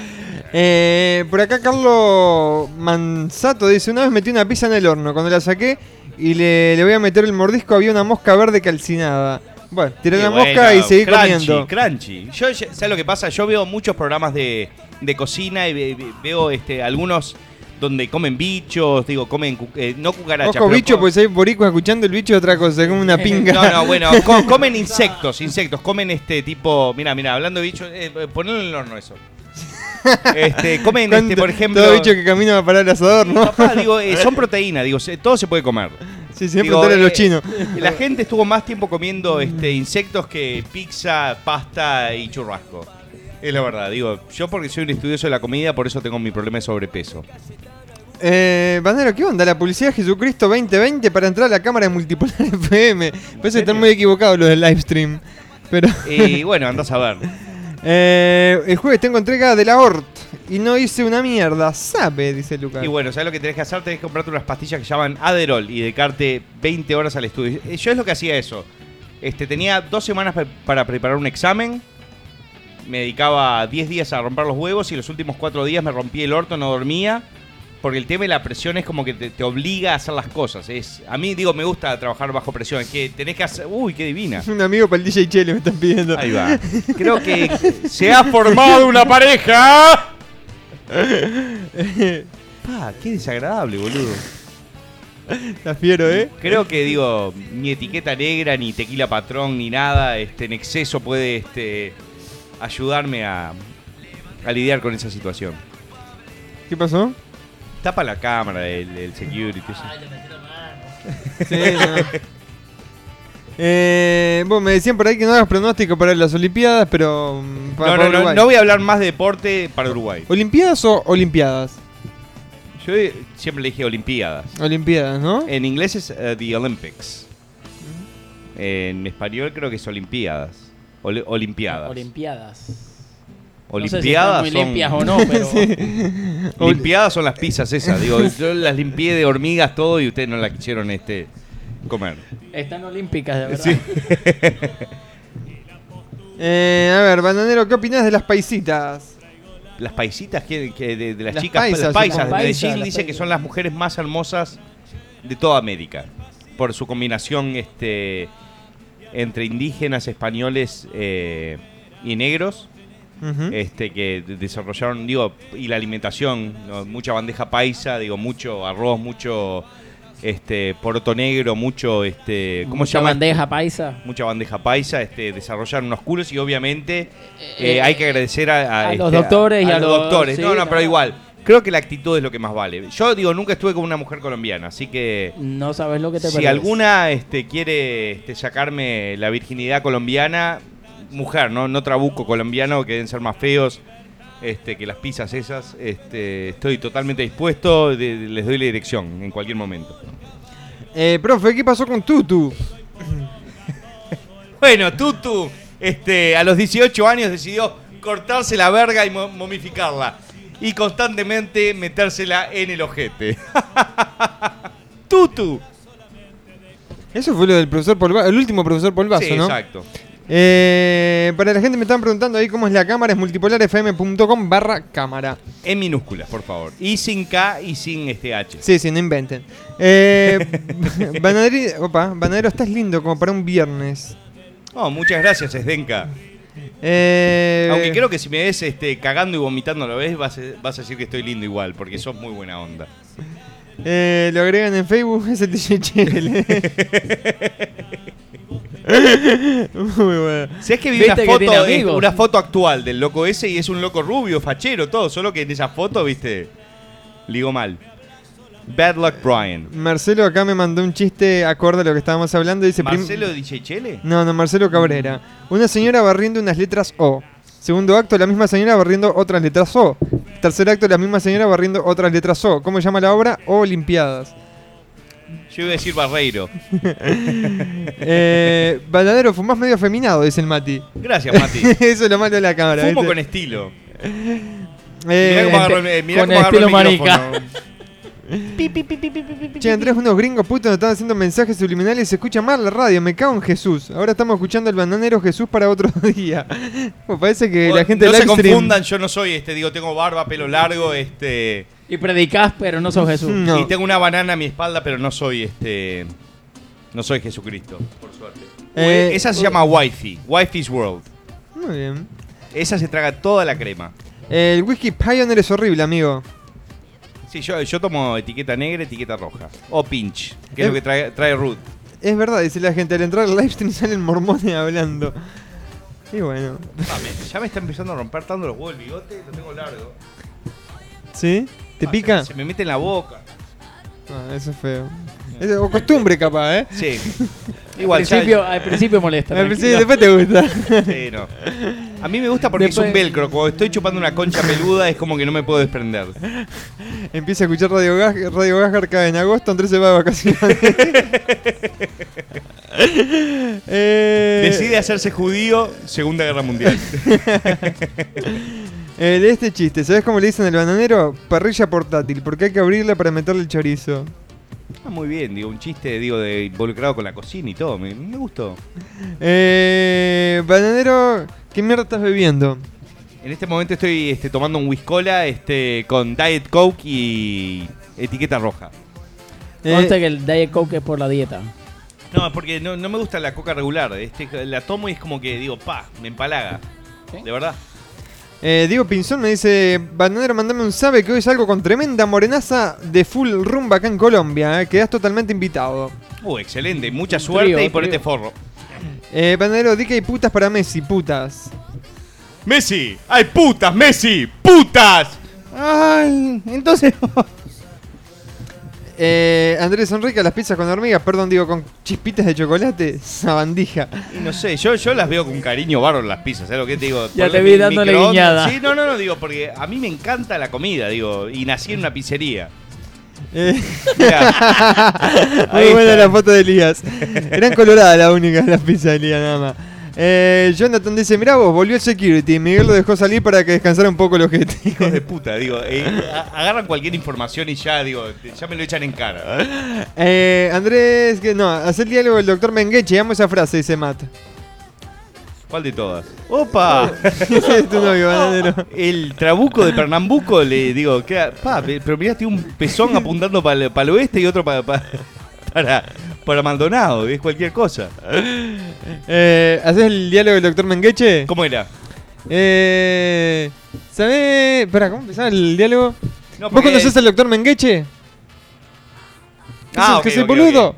Eh, por acá Carlos Manzato dice, una vez metí una pizza en el horno, cuando la saqué y le, le voy a meter el mordisco había una mosca verde calcinada. Bueno, tiré la bueno, mosca y seguí crunchy, comiendo. Crunchy. Yo, ¿sabes lo que pasa? Yo veo muchos programas de, de cocina y ve- ve- veo este, algunos donde comen bichos, digo, comen, cu- eh, no cucarachas. Ojo pero bicho, pues hay boricuas escuchando el bicho otra cosa, como una pinga. No, no, bueno, co- comen insectos, insectos, comen este tipo, mira, mira, hablando de bichos, eh, ponelo en el horno eso. Este, comen, este, ¿Cuánto- por ejemplo... Todo bicho que camina para el asador, ¿no? Papá, digo, eh, son proteínas, digo, se- todo se puede comer. Sí, siempre preguntale a los chinos. La gente estuvo más tiempo comiendo este, insectos que pizza, pasta y churrasco. Es la verdad, digo, yo porque soy un estudioso de la comida, por eso tengo mi problema de sobrepeso. Eh, Bandero, ¿qué onda? La publicidad Jesucristo 2020 para entrar a la cámara de Multipolar FM. Parece que están muy equivocados los del livestream. Pero. Y bueno, andás a ver. Eh, el jueves tengo entrega de la Hort y no hice una mierda. Sabe, dice Lucas. Y bueno, ¿sabes lo que tenés que hacer? Tenés que comprarte unas pastillas que llaman Aderol y dedicarte 20 horas al estudio. Eh, Yo es lo que hacía eso. Este, tenía dos semanas para preparar un examen. Me dedicaba 10 días a romper los huevos y los últimos 4 días me rompí el orto, no dormía. Porque el tema de la presión es como que te, te obliga a hacer las cosas. Es, a mí, digo, me gusta trabajar bajo presión. Es que tenés que hacer... Uy, qué divina. Un amigo para el DJ Chele me están pidiendo. Ahí va. Creo que se ha formado una pareja. Pa, qué desagradable, boludo. Está fiero, ¿eh? Creo que digo, ni etiqueta negra, ni tequila patrón, ni nada, este, en exceso puede este, ayudarme a, a lidiar con esa situación. ¿Qué pasó? Tapa la cámara el, el security. eso. Sí, no. Eh, bueno, me decían por ahí que no hagas pronóstico para las Olimpiadas, pero. mm, No, para no, voy a hablar más de deporte para Uruguay. ¿Olimpiadas o Olimpiadas? Yo siempre le dije Olimpiadas. Olimpiadas, ¿no? En inglés es eh, The Olympics. En español creo que es Olimpiadas. Oli- Olimpiadas. Olimpiadas. Son... limpias o no, pero- Limpiadas son las pizzas esas. Digo, yo las limpié de hormigas todo y ustedes no las quisieron este comer. Están olímpicas, de verdad. Sí. Eh, a ver, Bananero, ¿qué opinas de las paisitas? Las paisitas que, que de, de las, Las chicas, paisas, las paisas de. Medellín Paisas, las dice que son las mujeres más hermosas de toda América. Por su combinación este entre indígenas, españoles eh, y negros. Este que de- desarrollaron, digo, y la alimentación, ¿no? mucha bandeja paisa, digo, mucho arroz, mucho este poroto negro, mucho este ¿cómo Mucha se llama? bandeja paisa. Mucha bandeja paisa, este desarrollaron unos culos y obviamente Eh, eh, hay que agradecer a, a los doctores y a los los- doctores. sí, no, no, pero igual. Creo que la actitud es lo que más vale. Yo digo, nunca estuve con una mujer colombiana, así que No sabes lo que te si perdés. alguna este, quiere este, sacarme la virginidad colombiana, mujer, no, no trabuco colombiano, que deben ser más feos este, que las pizzas esas, este, estoy totalmente dispuesto, de- les doy la dirección en cualquier momento. Eh, profe, ¿qué pasó con Tutu? Bueno, Tutu, este, a los 18 años decidió cortarse la verga y mo- momificarla. Y constantemente metérsela en el ojete. Tutu. Eso fue lo del profesor Polvazo, el último profesor Polvazo, Sí, ¿no? exacto. Eh, para la gente me están preguntando ahí cómo es la cámara, es multipolarfm.com barra cámara. En minúsculas, por favor. Y sin K y sin este H. Sí, sí, no inventen. Eh, Banaderi- opa, Banadero, estás lindo como para un viernes. Oh, muchas gracias, Esdenka. Eh, Aunque creo que si me ves este, cagando y vomitando a la vez, vas a, vas a decir que estoy lindo igual, porque sos muy buena onda. eh, lo agregan en Facebook, es el. Muy bueno. Si es que vi Viste una que foto, una foto actual del loco ese y es un loco rubio, fachero, todo, solo que en esa foto, viste, ligo mal. Bad luck Brian. Marcelo acá me mandó un chiste acorde a lo que estábamos hablando. Dice ¿Marcelo de DJ Chele? No, no, Marcelo Cabrera. Una señora barriendo unas letras O. Segundo acto, la misma señora barriendo otras letras O. Tercer acto, la misma señora barriendo otras letras O. ¿Cómo se llama la obra? O Olimpiadas. Yo iba a decir Barreiro. eh, Banadero, fumás medio afeminado, dice el Mati. Gracias, Mati. Eso es lo malo de la cámara. Fumo ¿viste? con estilo. Eh, mirá cómo agarro, el- eh, mirá con cómo agarro el estilo micrófono. Che, Andrés, unos gringos putos nos están haciendo mensajes subliminales se escucha mal la radio. Me cago en Jesús. Ahora estamos escuchando el bananero Jesús para otro día. Como parece que la gente no se stream- confundan, yo no soy este, digo, tengo barba, pelo largo, este. Y predicás, pero no sos Jesús. Y tengo una banana a mi espalda, pero no soy este. No soy Jesucristo, por suerte. Eh, Esa se llama Wi-Fi, Wi-Fi's World. Muy bien. Esa se traga toda la crema. El whisky Pioneer es horrible, amigo. Sí, yo, yo tomo etiqueta negra, etiqueta roja. O pinch, que es Eh. lo que trae, trae Ruth. Es verdad, dice la gente. Al entrar al live stream salen mormones hablando. Y bueno. Ah, me- ya me está empezando a romper tanto los huevos el bigote, lo tengo largo. ¿Sí? ¿Te pica? Se, me mete en la boca. Ah, eso es feo. Es o costumbre, capaz, ¿eh? Sí. Al Igual, ya- principio, al principio molesta. Al principio, tranquilo. después te gusta. Sí, no. A mí me gusta porque es Después- un velcro. Cuando estoy chupando una concha peluda es como que no me puedo desprender. Empieza a escuchar Radio Gas, Radio Gasgar cada en agosto, Andrés se va de vacaciones. Eh, Decide hacerse judío, Segunda Guerra Mundial. Eh, de este chiste, ¿sabes cómo le dicen al bananero? Parrilla portátil, porque hay que abrirla para meterle el chorizo. Ah, muy bien, digo, un chiste digo de involucrado con la cocina y todo. Me, me gustó. Eh, bananero, ¿qué mierda estás bebiendo? En este momento estoy este, tomando un whiskola este, con Diet Coke y etiqueta roja. Consta que el Diet Coke es por la dieta. No, porque no, no me gusta la coca regular. Este, la tomo y es como que digo, pa, me empalaga. De verdad. Eh, Diego Pinzón me dice, Bananero, mandame un sabe que hoy salgo con tremenda morenaza de full rumba acá en Colombia. Eh, quedás totalmente invitado. Uh, excelente. Mucha Un suerte trío, y ponete trío. forro. Eh, Bananero, di que hay putas para Messi, putas. Messi, hay putas, Messi, putas. Ay, entonces. Eh, Andrés, son ricas las pizzas con hormigas, perdón, digo, con chispitas de chocolate, sabandija. Y no sé, yo, yo las veo con cariño bárbaro las pizzas, ¿sabes lo que te digo? Ya te vi dándole guiñada. Sí, no, no, no, digo, porque a mí me encanta la comida, digo, y nací en una pizzería. Eh, Mirá. Muy buena está. la foto de Elías. Eran coloradas la única de las pizzas de Elías, nada más. Eh, Jonathan dice, mirá vos, volvió el security. Miguel lo dejó salir para que descansara un poco el ojete. Hijos de puta, digo, eh, agarran cualquier información y ya, digo, ya me lo echan en cara. Eh, Andrés, que no, hace el diálogo del doctor Mengeche, amo esa frase, dice Matt. ¿Cuál de todas? ¡Opa! Es tu novio, bananero. El trabuco de Pernambuco, le digo, queda, pa, pe- pero mirá, tiene un pezón apuntando para el oeste y otro pa- pa- para, para Maldonado, es cualquier cosa. Eh, ¿Haces el diálogo del doctor Mengeche? ¿Cómo era? Eh, ¿Sabés? Espera, ¿cómo empezaba el diálogo? No, ¿Vos porque- conocés al doctor Mengeche? Ah, ¿Que ok, soy ok, boludo? ok.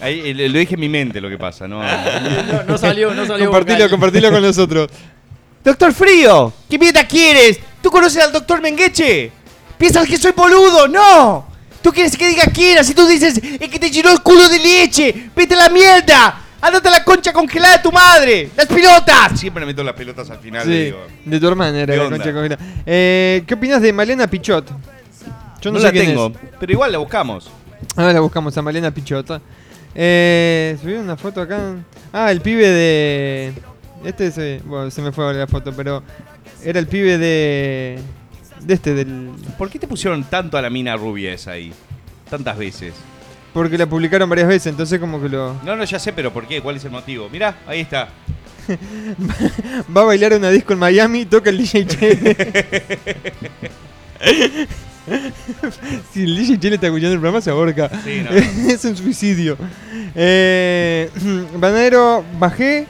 Ahí, eh, lo dije en mi mente lo que pasa, ¿no? No, no salió, no salió. Compartilo, vocal. compartilo con nosotros. ¡Doctor Frío! ¿Qué mierda quieres? ¿Tú conoces al doctor Mengeche? ¿Piensas que soy boludo? ¡No! ¿Tú quieres que diga quién? Si tú dices, es que te llenó el culo de leche. ¡Vete a la mierda! ¡Ándate a la concha congelada de tu madre! ¡Las pelotas! Siempre meto las pelotas al final, Sí, digo. de tu hermana era ¿Qué la onda? concha congelada. Eh, ¿Qué opinas de Malena Pichot? Yo no, No sé la quién tengo, es. pero igual la buscamos. Ahora la buscamos a Malena Pichot. Eh, subí una foto acá. Ah, el pibe de. Este se, bueno, se me fue la foto, pero era el pibe de. De este, del. ¿Por qué te pusieron tanto a la mina rubia esa ahí? Tantas veces. porque la publicaron varias veces, entonces como que lo... No, no, ya sé, pero ¿por qué? ¿Cuál es el motivo? Mirá, ahí está. Va a bailar una disco en Miami, toca el DJ Chele. si el DJ Chele está escuchando el programa, se ahorca. Sí, no. es un suicidio. Eh, Banadero, bajé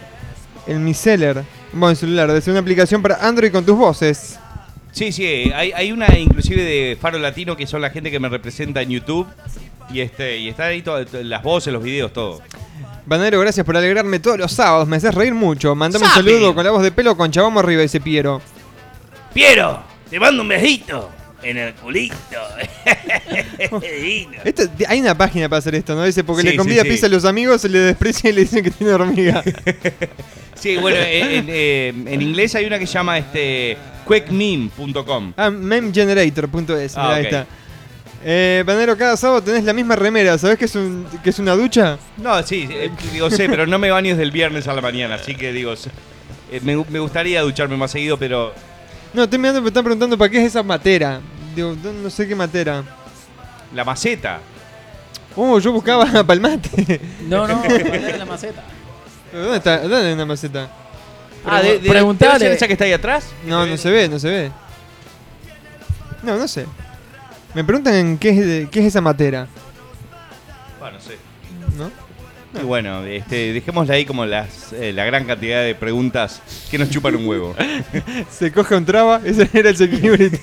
el Mi Seller. Bueno, en celular, desde una aplicación para Android con tus voces. Sí, sí, hay, hay una inclusive de Faro Latino que son la gente que me representa en YouTube. Y este y está ahí todo- las voces, los videos, todo. Banadero, gracias por alegrarme todos los sábados. Me haces reír mucho. Mandame un Sabe. saludo con la voz de pelo con Chavamos arriba, dice Piero. Piero, te mando un besito en el culito. Esto- hay una página para hacer esto, ¿no? Dice, porque Sí, le convida sí, sí. pizza a los amigos, se le desprecia y le dicen que tiene hormiga. Sí, bueno, en, en, eh, en inglés hay una que se llama este quickmeme.com. ah, memegenerator.es, Ah, está. Eh, Banero, cada sábado tenés la misma remera. ¿Sabés que es, un, que es una ducha? No, sí, eh, digo, sé, pero no me baño desde el viernes a la mañana, así que digo, eh, me, me gustaría ducharme más seguido, pero No, estoy mirando, me están preguntando para qué es esa matera. Digo, no, no sé qué matera. la maceta. Oh, yo buscaba palmate. No, no, era la maceta. ¿Pero ¿Dónde está? ¿Dónde hay una maceta? Ah, de, de, Preguntale. ¿debe ser esa que está ahí atrás? No, no se ve, no se ve. No, no sé. Me preguntan en qué es, qué es esa matera. Bueno, no sé. ¿No? Y bueno, este, dejémosle ahí como las, eh, la gran cantidad de preguntas que nos chupan un huevo. Se coge un traba, ese era el security.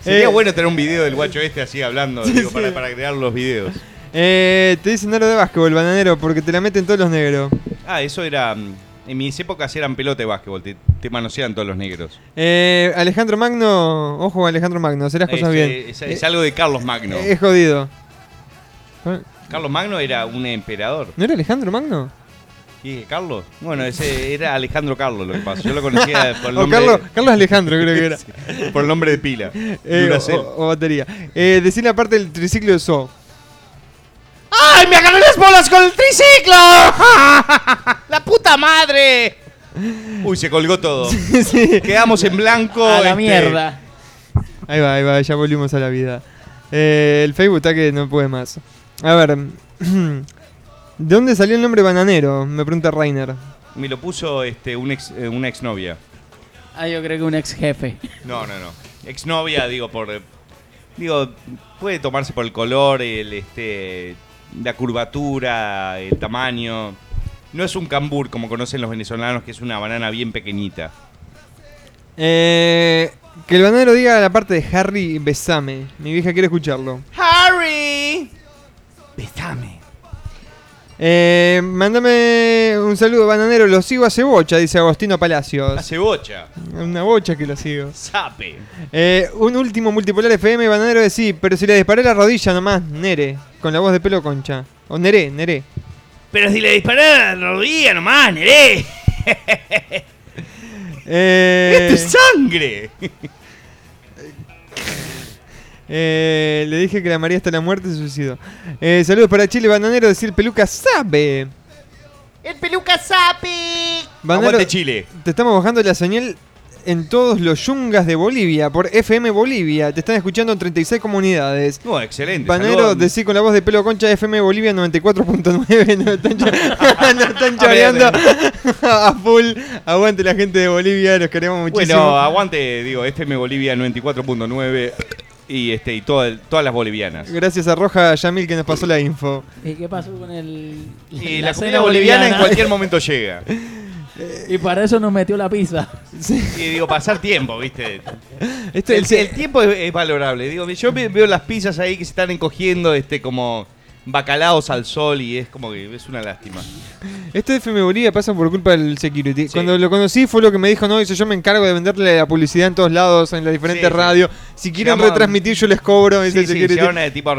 Sería Eh, bueno tener un video del guacho este así hablando, digo, para, para crear los videos. Eh, te dicen aro de básquetbol, bananero, porque te la meten todos los negros. Ah, eso era. mm, En mis épocas eran pelota de básquetbol, te, te manosean todos los negros. Eh, Alejandro Magno, ojo Alejandro Magno, hacer las cosas bien. Es, es algo de Carlos Magno. Es jodido. Carlos Magno era un emperador. ¿No era Alejandro Magno? ¿Y Carlos? Bueno, ese era Alejandro Carlos lo que pasa. Yo lo conocía por el nombre. Carlos, Carlos Alejandro creo que era. Sí, por el nombre de pila. Eh, o, o batería. Eh, decir la parte del triciclo de So. ¡Ay, me agarré las bolas con el triciclo! ¡La puta madre! Uy, se colgó todo. Sí. Quedamos en blanco. A la este, mierda. Ahí va, ahí va, ya volvimos a la vida. Eh, el Facebook está que no puede más. A ver. ¿De dónde salió el nombre bananero? Me pregunta Rainer. Me lo puso este, un ex, eh, una exnovia. Ah, yo creo que un ex jefe. No, no, no. Exnovia, digo, por. eh, Digo, puede tomarse por el color, el este. La curvatura, el tamaño. No es un cambur como conocen los venezolanos, que es una banana bien pequeñita. Eh, que el bananero diga la parte de Harry Besame. Mi vieja quiere escucharlo. ¡Harry! Besame. Eh, mándame un saludo, bananero. Lo sigo a Cebocha, dice Agostino Palacios. La cebocha. Una bocha que lo sigo. Sape. Eh, un último multipolar FM, bananero de sí, pero si le disparé la rodilla nomás, Nere, con la voz de pelo concha. O Neré, Neré. Pero si le disparé la rodilla nomás, Neré. Eh, ¡Esto es sangre! Eh, le dije que la María hasta la muerte se suicidó. Eh, saludos para Chile, bananero, decir peluca sabe. ¡El peluca sapi! Bananero, Aguante Chile. Te estamos bajando la señal en todos los yungas de Bolivia, por FM Bolivia. Te están escuchando en 36 comunidades. No, excelente. Banero, Saludos. decí con la voz de pelo concha FM Bolivia 94.9. Nos están, nos están choreando a full. Aguante la gente de Bolivia, los queremos muchísimo. Bueno, aguante, digo, FM Bolivia 94.9 y este y toda- todas las bolivianas. Gracias a Roja Yamil que nos pasó la info. ¿Y qué pasó con el. Y la la, cena comida boliviana en cualquier momento llega. Y para eso nos metió la pizza. Y digo, pasar tiempo, ¿viste? Este- el, el tiempo es, es valorable. Digo, yo ve- veo las pizzas ahí que se están encogiendo este como bacalaos al sol y es como que es una lástima. Este FM Bolivia pasa por culpa del security. Cuando lo conocí fue lo que me dijo, no, dice, yo me encargo de venderle la publicidad en todos lados, en las diferentes Sí, radios. Si quieren retransmitir, yo les cobro. dice Sí, el security. a tipo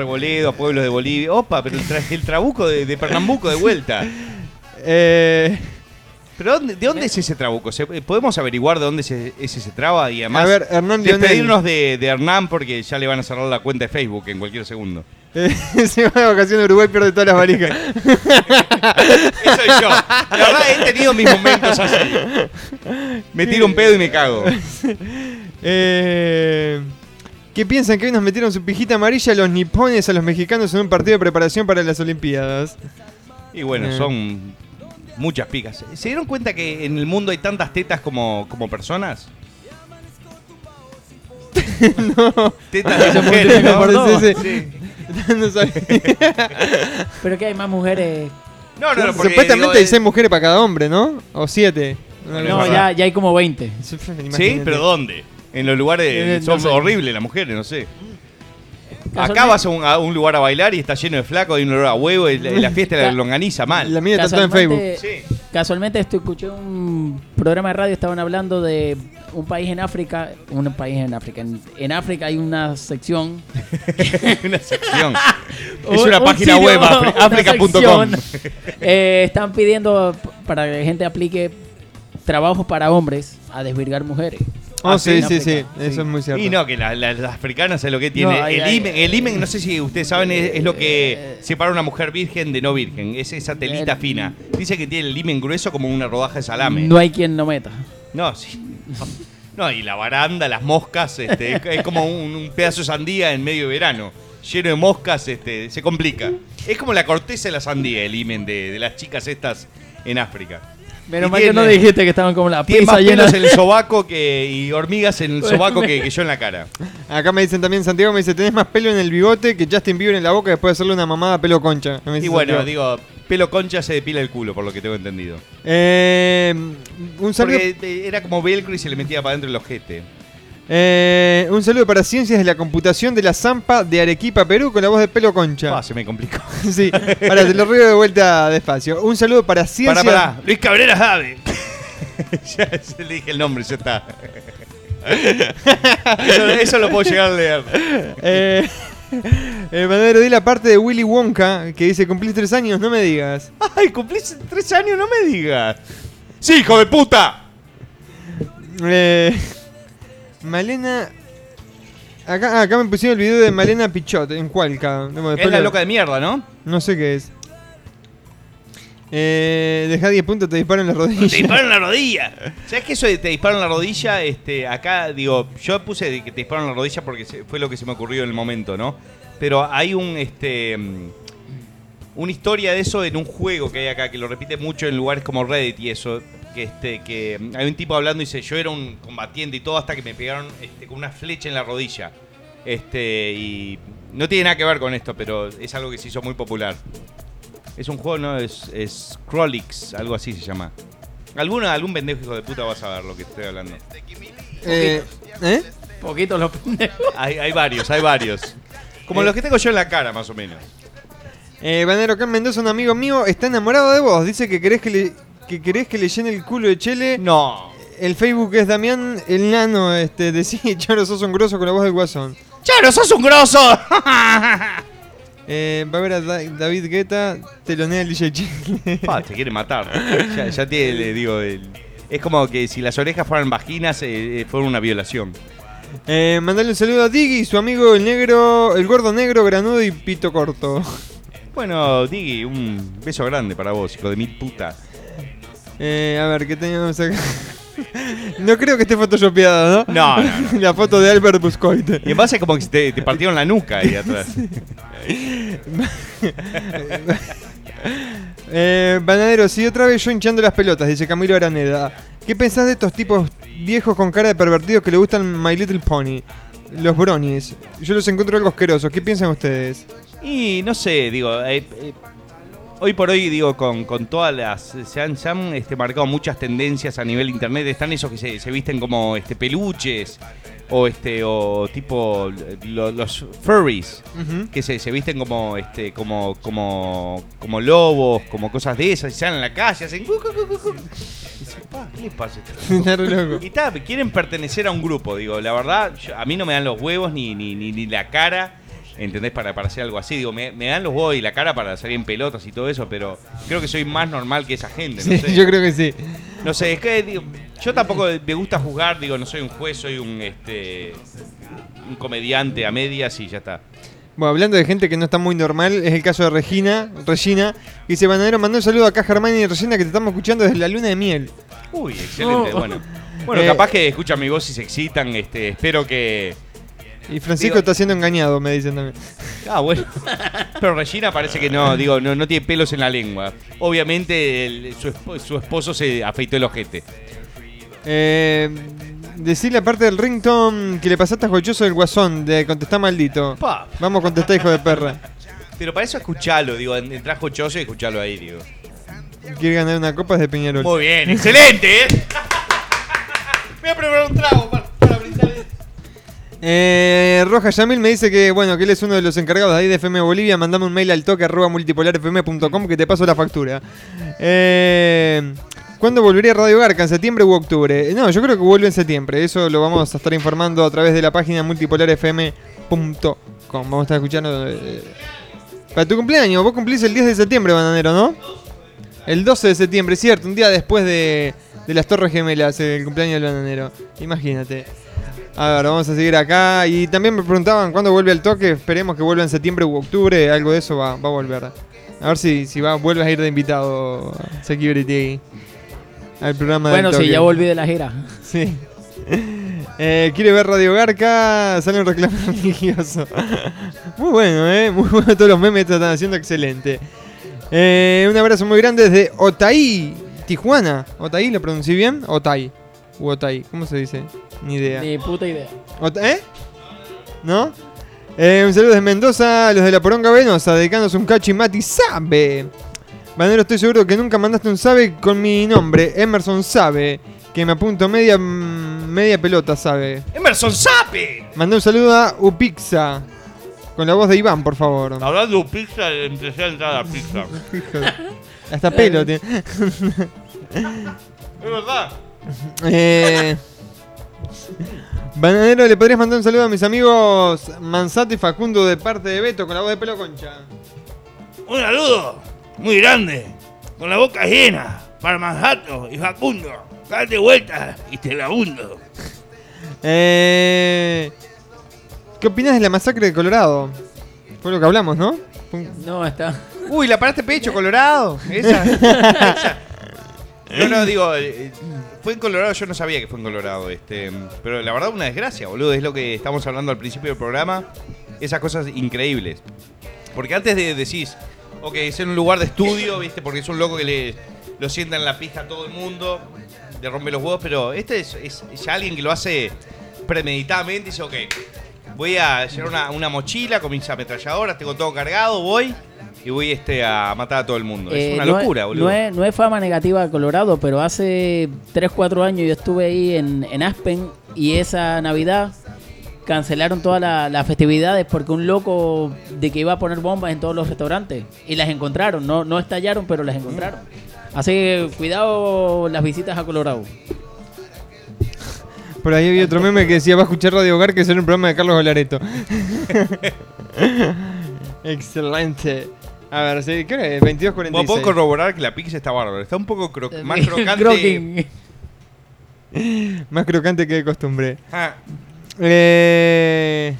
a pueblos de Bolivia. Opa, pero el, tra- el trabuco de, de Pernambuco de vuelta. Eh, ¿Pero dónde- de dónde es ese trabuco? ¿Se- ¿Podemos averiguar de dónde es ese, es ese traba? Y además, A ver, Hernán Lionel. despedirnos de, de Hernán porque ya le van a cerrar la cuenta de Facebook en cualquier segundo. eh, se va de vacaciones a Uruguay, pierde todas las valijas. Eso soy yo. La verdad, he tenido mis momentos así. Me tiro un pedo y me cago. Eh, ¿Qué piensan que hoy nos metieron su pijita amarilla los nipones a los mexicanos en un partido de preparación para las Olimpiadas? Y bueno, Eh. son muchas picas. ¿Se dieron cuenta que en el mundo hay tantas tetas como, como personas? no. Tetas de Se mujeres, ¿no? sí. Sí. No sabía. Pero que hay más mujeres. No, no, no, porque, Supuestamente digo, hay eh, seis mujeres para cada hombre, ¿no? O siete. No, No, ya, ya hay como 20. Sí, pero ¿dónde? En los lugares Eh, son no sé. horribles las mujeres, no sé. Acá vas a un, a un lugar a bailar y está lleno de flacos, hay un olor a huevo, y la, y la fiesta de la longaniza mal. La mía está toda en Facebook. Casualmente, casualmente esto, escuché un programa de radio, estaban hablando de un país en África, un país en África. En, en África hay una sección. una sección. Es Un- una un página sitio, web, africa.com. Eh, están pidiendo para que la gente aplique trabajos para hombres a desvirgar mujeres. Oh, Ah, sí, sí, sí, sí. Eso es muy cierto. Y no, que la- la- las africanas es lo que tiene. No, ahí- el, ahí- imen, el imen, no sé si ustedes saben, es, es lo que separa a una mujer virgen de no virgen. Es esa telita El- fina. Dice que tiene el imen grueso como una rodaja de salame. No hay quien no meta. No, sí. No, y la baranda, las moscas, este, es, es como un, un pedazo de sandía en medio de verano. Lleno de moscas, este, se complica. Es como la corteza de la sandía, el imen de, de las chicas estas en África. Menos Y mal que no dijiste que estaban como la Tiene pizza más llena pelos de- en el sobaco que, y hormigas en el sobaco que, que yo en la cara. Acá me dicen también, Santiago me dice, tenés más pelo en el bigote que Justin Bieber en la boca después de hacerle una mamada a pelo concha. Me dice Y bueno, Santiago. digo, pelo concha se depila el culo, por lo que tengo entendido. Eh, un saludo, Porque eh, era como velcro y se le metía para adentro el ojete. Eh, un saludo para Ciencias de la Computación de la Zampa de Arequipa, Perú, con la voz de pelo concha. Ah, se me complicó. sí, ahora te lo río de vuelta despacio. Un saludo para Ciencias... Pará, pará. Luis Cabrera Jade. ya se le dije el nombre, ya está. eso, eso lo puedo llegar a leer. Eh, eh, Madero, di la parte de Willy Wonka que dice, cumplís tres años, no me digas. Ay, cumplís tres años, no me digas. Sí, hijo de puta. Eh, Malena... Acá, acá me pusieron el video de Malena Pichot en Cualca. Es la loca de mierda, ¿no? No sé qué es. Eh, deja 10 puntos, te disparan la rodilla. Te disparan la rodilla. ¿Sabes que eso de te disparan la rodilla? Este, acá, digo, yo puse de que te disparan la rodilla porque fue lo que se me ocurrió en el momento, ¿no? Pero hay un, este, mm, una historia de eso en un juego que hay acá, que lo repite mucho en lugares como Reddit y eso. Que, este, que mm, hay un tipo hablando y dice, yo era un combatiente y todo hasta que me pegaron este, con una flecha en la rodilla. Este, y no tiene nada que ver con esto, pero es algo que se hizo muy popular. Es un juego, ¿no? Es, es Crolix, algo así se llama. ¿Alguna, algún pendejo hijo de puta va a saber lo que estoy hablando. Eh, ¿eh? Poquito los pendejos. Hay, hay varios, hay varios. Como Eh. los que tengo yo en la cara, más o menos. Eh, Banero, acá en Mendoza, un amigo mío, está enamorado de vos. Dice que querés que le, que querés que le llene el culo de Chele. No. El Facebook es Damián el Nano. Este, decía, Charo, sos un grosso con la voz del guasón. ¡Charo, sos un grosso! Eh, va a ver a Da- David Guetta, telonea el DJ Chile. Pa, te quiere matar. Ya, ya te le digo. el- es como que si las orejas fueran vaginas, eh, eh, fueron una violación. Eh, mandale un saludo a Diggy, su amigo el negro, el gordo negro, granudo y pito corto. Bueno, Diggy, un beso grande para vos, hijo de mil puta. Eh, a ver, ¿qué teníamos acá? no creo que esté photoshopeada, ¿no? No, no, La foto de Albert Buscoite. Y en base como que te, te partieron la nuca ahí atrás. Eh, Banadero, sí, otra vez yo hinchando las pelotas, dice Camilo Araneda. ¿Qué pensás de estos tipos viejos con cara de pervertidos que le gustan My Little Pony? Los bronies. Yo los encuentro algo asquerosos. ¿Qué piensan ustedes? Y no sé, digo, eh, eh, hoy por hoy, digo, con, con todas las. Se han, se han, este, marcado muchas tendencias a nivel internet. Están esos que se, se visten como este, peluches. O este, o tipo lo- los furries, Ujú. que se, se visten como este, como, como, como lobos, como cosas de esas, y salen en la calle, hacen cu, cu, cu, cu, cu. Y dicen, "Pa, ¿qué les pasa? a y está, quieren pertenecer a un grupo, digo, la verdad, yo- a mí no me dan los huevos ni, ni, ni, ni la cara, ¿entendés? Para, para hacer algo así, digo, me, me dan los huevos y la cara para salir en pelotas y todo eso, pero creo que soy más normal que esa gente, no Sí, sé. yo creo que sí. No sé, es que digo, yo tampoco me gusta juzgar, digo, no soy un juez, soy un este un comediante a medias y ya está. Bueno, hablando de gente que no está muy normal, es el caso de Regina. Regina, que dice, Banadero, mandó un saludo acá a Germán y Regina que te estamos escuchando desde la luna de miel. Uy, excelente, Oh. bueno. Bueno, Eh, capaz que escuchan mi voz y se excitan, este, espero que Y Francisco Digo- está siendo engañado, me dicen también. Ah, bueno. Pero Regina parece que no, digo, no, no tiene pelos en la lengua. Obviamente el- su, esp- su esposo se afeitó el ojete. Eh, decirle aparte del ringtone que le pasaste a Jochoso del Guasón, de contestar maldito. Pa. Vamos a contestar, hijo de perra. Pero para eso escuchalo, digo, en- entrás Jochoso y escuchalo ahí, digo. Quiere ganar una copa de Peñarol. Muy bien, excelente, ¿eh? Voy a preparar un trago para. Eh, Roja Yamil me dice que bueno que él es uno de los encargados de ahí de FM Bolivia. Mandame un mail al toque arroba multipolarfm.com que te paso la factura. Eh, ¿Cuándo volvería Radio Garca? ¿En septiembre u octubre? No, yo creo que vuelve en septiembre. Eso lo vamos a estar informando a través de la página multipolarfm.com. Vamos a estar escuchando. eh, para tu cumpleaños, vos cumplís el 10 de septiembre, bananero, ¿no? El 12 de septiembre, cierto, un día después de, de las Torres Gemelas, el cumpleaños del bananero. Imagínate. A ver, vamos a seguir acá. Y también me preguntaban cuándo vuelve el toque. Esperemos que vuelva en septiembre u octubre. Algo de eso va, va a volver. A ver si, si va, vuelves a ir de invitado, Security, al programa del Bueno, toque. sí, ya volví de la gira. Sí. Eh, ¿Quiere ver Radio Garca? Sale un reclamo religioso. Muy bueno, ¿eh? Muy bueno todos los memes están haciendo, excelente. Eh, un abrazo muy grande desde Otay, Tijuana. ¿Otay lo pronuncié bien? Otay. U Otay, ¿cómo se dice? Ni idea. Ni puta idea. ¿Eh? ¿No? Eh, un saludo desde Mendoza, a los de la Poronga Venosa, dedicanos un cachi Mati Sabe. Banero, estoy seguro que nunca mandaste un Sabe con mi nombre, Emerson Sabe, que me apunto media, mm, media pelota, Sabe. Emerson Sape. Mandé un saludo a Upixa, con la voz de Iván, por favor. Hablando de pizza, empecé a entrar a la pizza. Hasta pelo tiene. Es verdad. Eh, Bananero, ¿le podrías mandar un saludo a mis amigos Manzato y Facundo de parte de Beto con la voz de pelo concha? Un saludo muy grande, con la boca llena, para Manhattan y Facundo. Date vuelta y te la hundo. Eh, ¿Qué opinas de la masacre de Colorado? Fue lo que hablamos, ¿no? No, está. Uy, la paraste pecho, Colorado. Esa. esa. No, no, digo, eh, fue en Colorado, yo no sabía que fue en Colorado, este, pero la verdad una desgracia, boludo, es lo que estamos hablando al principio del programa, esas cosas increíbles. Porque antes de decís, ok, es en un lugar de estudio, viste, porque es un loco que le lo sienta en la pija a todo el mundo, le rompe los huevos, pero este es, es- alguien que lo hace premeditadamente, dice, ok, voy a llevar una, una mochila con mis ametralladoras, tengo todo cargado, voy y voy este, a matar a todo el mundo. es Eh, una no locura, boludo. No es, no es fama negativa de Colorado, pero hace 3, 4 años yo estuve ahí en, en Aspen y esa Navidad cancelaron todas la- las festividades porque un loco de que iba a poner bombas en todos los restaurantes y las encontraron, no, no estallaron, pero las encontraron. Así que cuidado las visitas a Colorado. Por ahí había otro meme que decía, va a escuchar Radio Hogar, que es un programa de Carlos Golareto. Excelente. A ver, ¿sí? ¿qué hora es? 22.46. Bueno, puedo corroborar que la pizza está bárbara. Está un poco cro- más crocante. Más crocante que de costumbre. Ah, Eh,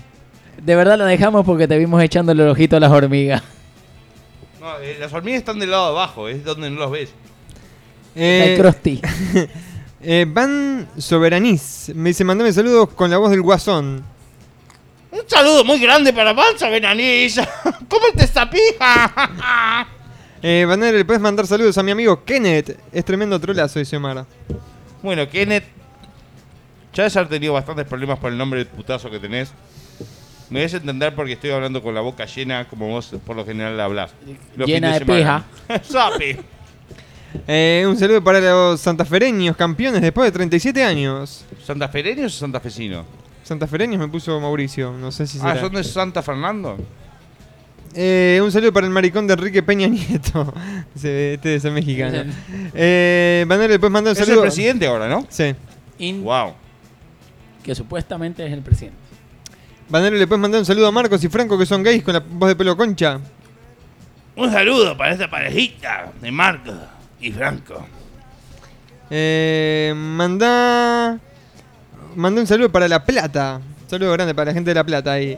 De verdad la dejamos porque te vimos echándole el ojito a las hormigas. no, eh, las hormigas están del lado de abajo, es donde no los ves. eh, El Krusty. eh, Van Soberanis me dice, mandame saludos con la voz del guasón. Un saludo muy grande para Panza Benanilla. ¿Cómo te esta pija? Eh, Banner, ¿le puedes mandar saludos a mi amigo Kenneth? Es tremendo trolazo, dice Omar. Bueno, Kenneth, ya haber tenido bastantes problemas por el nombre del putazo que tenés. Me debes entender porque estoy hablando con la boca llena, como vos por lo general hablas. Llena de semana. Sapi. Eh, un saludo para los santafereños, campeones después de 37 años. ¿Santafereños o santafesinos? Santafereños me puso Mauricio, no sé si será. Ah, ¿son de Santa Fernando? Eh, un saludo para el maricón de Enrique Peña Nieto. Este es el mexicano. Eh, Banner, ¿le puedes mandar un Es el saludo? presidente ahora, ¿no? Sí. In- Wow. que supuestamente es el presidente. Banero, ¿le puedes mandar un saludo a Marcos y Franco que son gays con la voz de pelo concha? Un saludo para esta parejita de Marco y Franco. Eh, manda. Manda un saludo para La Plata. Un saludo grande para la gente de La Plata ahí.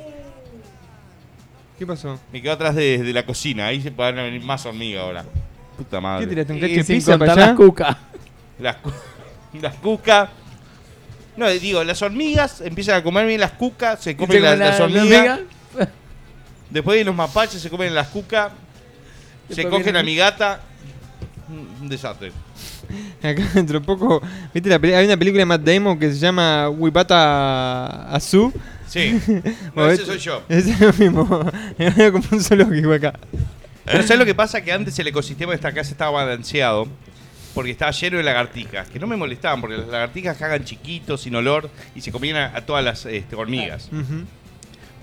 ¿Qué pasó? Me quedo atrás de, de la cocina, ahí se pueden venir más hormigas ahora. Puta madre. ¿Qué tiraste un Y cacho de pizza para allá? las cucas. Las, cu- las cucas. No, digo, las hormigas empiezan a comer bien las cucas, se ¿Se comen las, la- hormigas. hormiga? Después los mapaches se comen las cucas. Se cogen a mi gata. Un desastre. Acá dentro de poco, ¿viste la hay una película de Matt Damon que se llama Wipata Azu. Sí. No, Bueno, ese soy yo. Ese es lo mismo. Es como un zoológico acá. Pero ¿sabes lo que pasa? Que antes el ecosistema de esta casa estaba balanceado porque estaba lleno de lagartijas, que no me molestaban porque las lagartijas cagan chiquitos, sin olor, y se comían a, a todas las este, hormigas.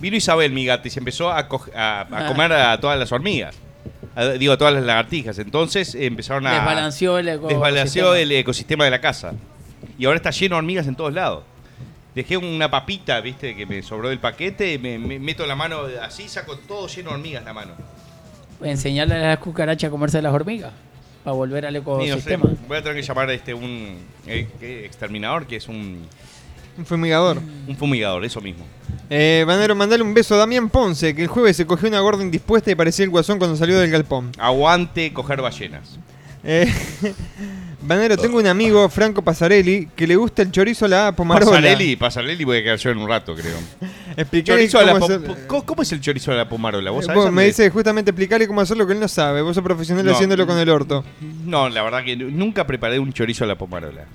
Vino Isabel, mi gata, y se empezó a, co- a- a Ah. comer a todas las hormigas. Digo, a todas las lagartijas. Entonces eh, empezaron a... Desbalanceó el ecosistema. desbalanceó el ecosistema de la casa. Y ahora está lleno de hormigas en todos lados. Dejé una papita, viste, que me sobró del paquete, me, me meto la mano así, saco todo lleno de hormigas la mano. Enseñarle a las cucarachas a comerse las hormigas. Para volver al ecosistema. voy a tener que llamar a este un eh, exterminador, que es un, Un fumigador. un fumigador, eso mismo. Eh, Banero, mandale un beso a Damián Ponce, que el jueves se cogió una gorda indispuesta y parecía el guasón cuando salió del galpón. Aguante coger ballenas. Eh, Banero, tengo un amigo, Franco Pasarelli, que le gusta el chorizo a la pomarola. Pasarelli, Pasarelli voy a quedar yo en un rato, creo. Explicale Chorizo a la cómo po- hacer- po- ¿Cómo es el chorizo de la pomarola? ¿Vos Eh, sabés, vos me dice justamente explicarle cómo hacer lo que él no sabe. Vos sos profesional No. haciéndolo con el orto. No, la verdad que nunca preparé un chorizo a la pomarola.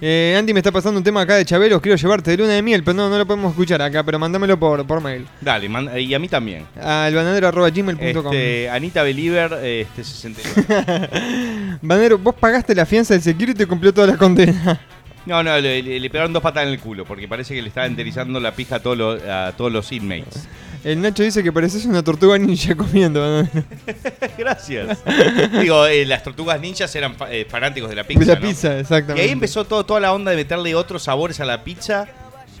Eh, Andy me está pasando un tema acá de Chabelos, quiero llevarte de luna de miel, pero no, no lo podemos escuchar acá, pero mándamelo por, por mail. Dale, manda- y a mí también. Al bananero.gmail.com Este, Anita Believer, este, 69. Banero, vos pagaste la fianza del security y cumplió toda la condena. No, no, le, pegaron dos patas en el culo porque parece que le estaba enterizando la pija a todos los, a todos los inmates. El Nacho dice que pareces una tortuga ninja comiendo. Gracias. Digo, eh, las tortugas ninjas eran fa- eh, fanáticos de la pizza. De la ¿no? pizza, Y exactamente. ahí empezó todo, toda la onda de meterle otros sabores a la pizza,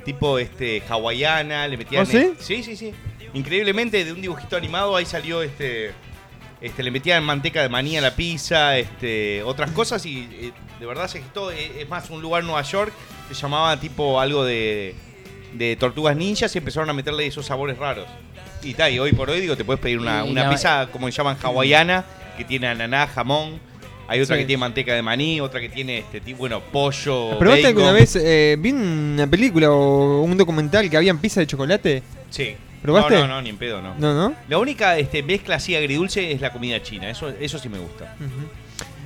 tipo este hawaiana, le metían. ¿Oh, sí? sí, sí, sí. Increíblemente, de un dibujito animado ahí salió este. Este, le metían manteca de maní a la pizza, este, otras cosas y eh, de verdad se gestó. eh, es más, un lugar en Nueva York se llamaba tipo algo de, de tortugas ninjas y empezaron a meterle esos sabores raros. Y tal, y hoy por hoy digo, te puedes pedir una, Y una la- pizza como se llaman hawaiana, que tiene ananá, jamón. Hay otra Sí. que tiene manteca de maní, otra que tiene este tipo, bueno, pollo. ¿Probaste bacon. alguna vez? Eh, vi una película o un documental que habían pizza de chocolate. Sí. ¿Probaste? No, no, no, ni en pedo, no. No, no. La única este, mezcla así agridulce es la comida china. Eso, eso sí me gusta.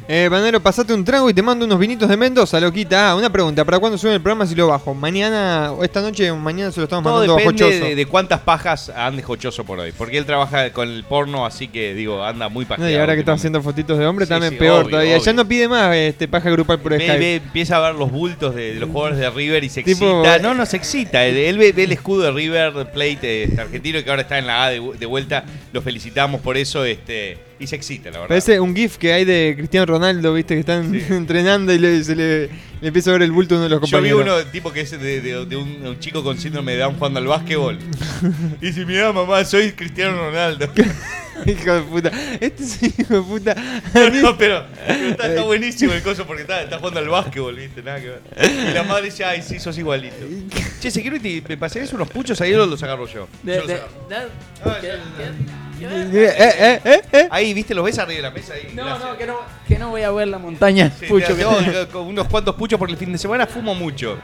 Eh, Banero, pasate un trago y te mando unos vinitos de Mendoza, loquita. Ah, una pregunta, ¿para cuándo suben el programa si lo bajo? Mañana, o esta noche, o mañana se lo estamos Todo mandando a depende Jochoso. de, de cuántas pajas ande Jochoso por hoy. Porque él trabaja con el porno, así que digo, anda muy No, pajeado. y ahora que está haciendo fotitos de hombre, Sí, también sí, peor obvio, todavía. Ya no pide más este paja grupal por Ve- Skype. ve- empieza a ver los bultos de, de los jugadores de River y se Tipo- excita. No, no se excita. Él, él ve, ve el escudo de River Plate este, argentino que ahora está en la A de, de vuelta. Lo felicitamos por eso este, y se excita, la verdad. Parece un GIF que hay de Cristiano Ronaldo, viste, que están entrenando y le, se le, le empieza a ver el bulto a uno de los Yo vi compañeros. uno tipo que es de, de- de un, un chico con síndrome de Down jugando al básquetbol. Y dice, mira mamá, soy Cristiano Ronaldo. hijo de puta. Este es hijo de puta. No, pero, pero está, está buenísimo el coso porque está, está jugando al básquetbol, ¿viste? Nada que ver. Y la madre dice, ay, sí, sos igualito. Che, Security, ¿me pasarías unos puchos ahí o los agarro yo? De- Yo los agarro. Eh, eh, eh, Ahí, ¿viste? ¿Los ves arriba de la mesa? Ahí, No, gracias. no, que no, que no voy a ver la montaña. Sí, Pucho, te- que con unos cuantos puchos porque el fin de semana fumo mucho.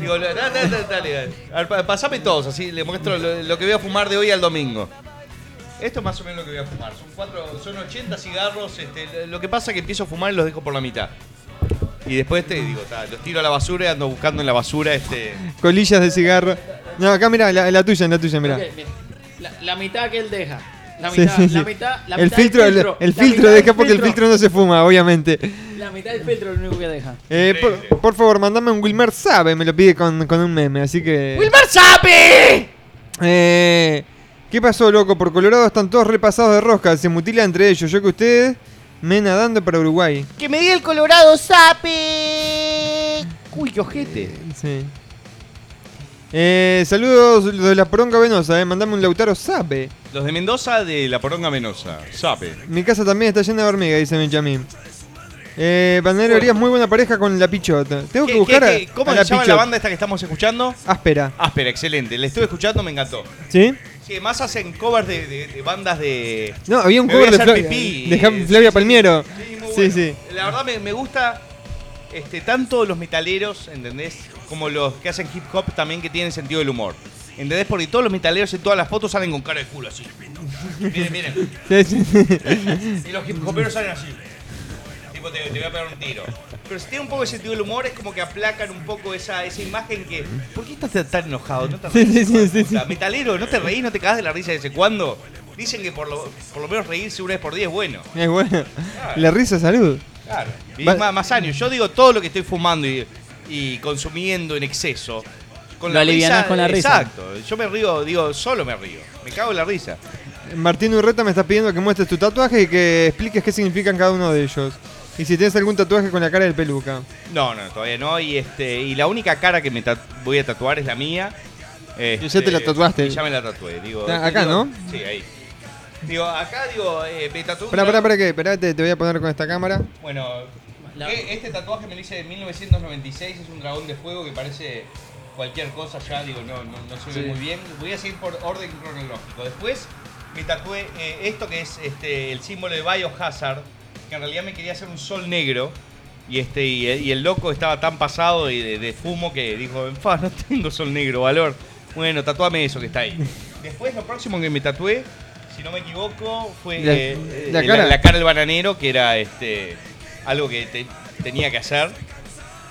Digo, dale, dale, dale, dale. A ver, pa- pasame todos, así le muestro lo, lo que voy a fumar de hoy al domingo. Esto es más o menos lo que voy a fumar. Son, cuatro, son 80 cigarros. Este, lo que pasa es que empiezo a fumar y los dejo por la mitad. Y después te digo, ta, los tiro a la basura y ando buscando en la basura este. Colillas de cigarro. No, acá mira, la, la tuya, la tuya, mira. La, la mitad que él deja. La Sí, mitad, sí, la mitad, la el mitad filtro, del el, filtro. el La filtro mitad deja porque el filtro no se fuma, obviamente. La mitad del filtro es lo único que deja. Eh, por, por favor, mandame un Wilmer Sabe, me lo pide con, con un meme, así que. ¡Wilmer Sabe! Eh, ¿Qué pasó, loco? Por Colorado están todos repasados de rosca, se mutila entre ellos. Yo que ustedes, me nadando para Uruguay. ¡Que me di el Colorado Sape! Uy, qué ojete. Sí. Eh, saludos los de la poronga venosa, eh. Mandame un Lautaro Sabe. Los de Mendoza de la Poronga Venosa. Sape. Mi casa también está llena de hormigas, dice Benjamín. Eh, Bandero harías muy buena pareja con la pichota. Tengo que ¿Qué- buscar qué- ¿Cómo a se la llama la banda esta que estamos escuchando? Áspera. Áspera, excelente. La estuve escuchando, me encantó. ¿Sí? Sí, además hacen covers de, de- de bandas de. No, había un cover de, Flavia, pipí. de Flavia Palmiero. muy Sí, bueno. sí. La verdad me, me gusta. este, tanto los metaleros, ¿entendés? Como los que hacen hip hop también que tienen sentido del humor. ¿Entendés? Porque todos los metaleros en todas las fotos salen con cara de culo así. Miren, miren. Sí, sí. Y los hip hoperos salen así. Tipo, te, te voy a pegar un tiro. Pero si tiene un poco de sentido del humor, es como que aplacan un poco esa, esa imagen que. ¿Por qué estás tan enojado? ¿No te Sí, reís, sí, sí, puta? Metalero, ¿no te reís? ¿No te cagas de la risa de ese cuándo? Dicen que por lo, por lo menos reírse una vez por día es bueno. Es bueno. La risa salud. Claro. Y más, más años. Yo digo todo lo que estoy fumando y, y consumiendo en exceso. Con Lo alivianás con la risa. Exacto. Yo me río, digo, solo me río. Me cago en la risa. Martín Urreta me está pidiendo que muestres tu tatuaje y que expliques qué significan cada uno de ellos. Y si tienes algún tatuaje con la cara del peluca. No, no, todavía no. Y este y la única cara que me voy a tatuar es la mía. Este, Ya te la tatuaste. y Ya me la tatué. Digo, Ah, acá, digo- ¿no? Sí, ahí. Digo, acá digo, eh, me tatué. Una- pará, pará, que espérate, te voy a poner con esta cámara. Bueno, eh, este tatuaje me lo hice en 1996, es un dragón de fuego que parece cualquier cosa ya, digo, no, no, no se ve Sí. muy bien. Voy a seguir por orden cronológico. Después me tatué eh, esto que es este, el símbolo de Biohazard, que en realidad me quería hacer un sol negro. Y, este, y, y el loco estaba tan pasado de, de- de fumo que dijo, "Fa, no tengo sol negro, valor. Bueno, tatuame eso que está ahí. Después lo próximo que me tatué, si no me equivoco, fue La- eh, eh, la cara. la cara del bananero, que era este algo que te- tenía que hacer.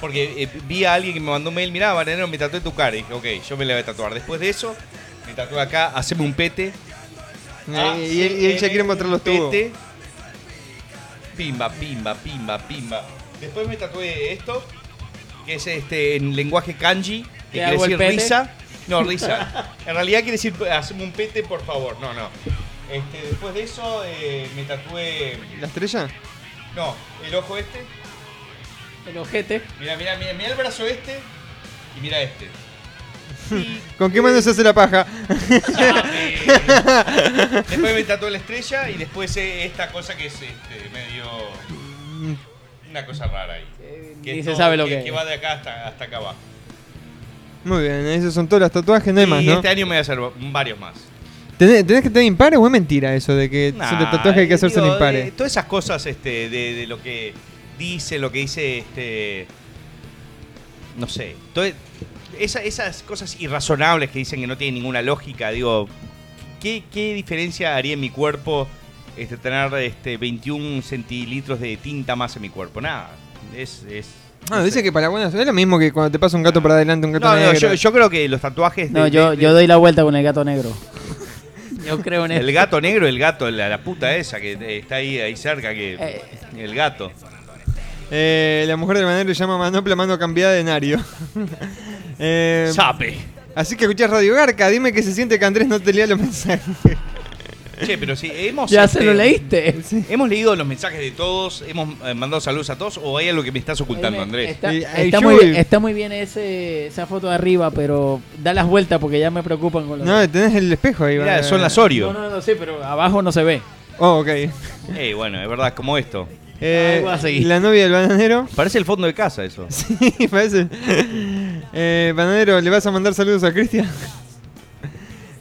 Porque eh, vi a alguien que me mandó un mail, mirá, bananero, me tatué tu cara. Y dije, ok, yo me la voy a tatuar. Después de eso, me tatué acá, haceme un pete. Y, él, y él ya quiere mostrar los tubos. Pete. Pimba, pimba, pimba, pimba. Después me tatué esto, que es este en lenguaje kanji, que ¿Te quiere decir pete? risa. No, risa. En realidad quiere decir haceme un pete, por favor. No, no. Este, después de eso eh, me tatué. ¿La estrella? No, el ojo este. El ojete. Mira, mira, mira, mira el brazo este y mira este. ¿Con qué mano se hace la paja? Después me tatué la estrella y después eh, esta cosa que es este, medio. Una cosa rara ahí. Que ni se todo- sabe lo que que es. va de acá hasta, hasta acá abajo. Muy bien, esos son todos los tatuajes, no hay y más, ¿no? este año me voy a hacer varios más. ¿Tenés, tenés que tener impares o es mentira eso de que Nah, son de tatuaje hay que hacerse digo, el impare? eh, todas esas cosas este, de, de lo que dice, lo que dice este. No sé. todo- esa- esas cosas irrazonables que dicen que no tienen ninguna lógica, digo. ¿Qué, qué diferencia haría en mi cuerpo este, tener este, 21 centilitros de tinta más en mi cuerpo? Nada. Es. es No, dice que para buenas es lo mismo que cuando te pasa un gato para adelante, un gato no, no, negro. yo, yo creo que los tatuajes. de- No, yo, de- yo doy la vuelta con el gato negro. Yo creo en El eso. gato negro, el gato, la, la puta esa que está ahí, ahí cerca, que Eh. el gato. Eh, la mujer del banero le llama manopla mano cambiada de Nario. eh, Sape. Así que escuchás Radio Garca, dime que se siente que Andrés no te lea los mensajes. Che, pero sí, hemos. Ya se lo leíste. Hemos leído los mensajes de todos, hemos eh, mandado saludos a todos, o hay algo que me estás ocultando, Andrés. Está, Y- está muy, bien, está muy bien ese, esa foto de arriba, pero da las vueltas porque ya me preocupan con los. No, tenés el espejo ahí. Mirá, son las Oreo. no, no, no, sí, pero abajo no se ve. Oh, ok. Eh, bueno, es verdad, como esto. Eh, la novia del bananero. Parece el fondo de casa eso. Sí, parece. Eh, bananero, ¿le vas a mandar saludos a Cristian?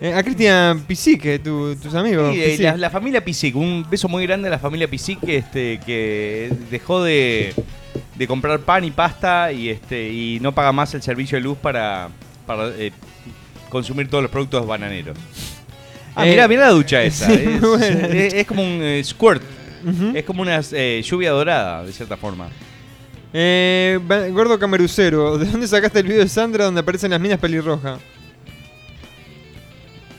Eh, a Cristian Pisique, tu, tus amigos. Sí, eh, la, la familia Pisic, un beso muy grande a la familia Pisic que, este, que dejó de, de comprar pan y pasta y, este, y no paga más el servicio de luz para, para consumir todos los productos bananeros. Ah, mirá, mirá la ducha esa. sí, es, bueno. es- es como un eh, Es como una eh, lluvia dorada, de cierta forma. Eh, Gordo Camerucero, ¿de dónde sacaste el video de Sandra donde aparecen las minas pelirrojas?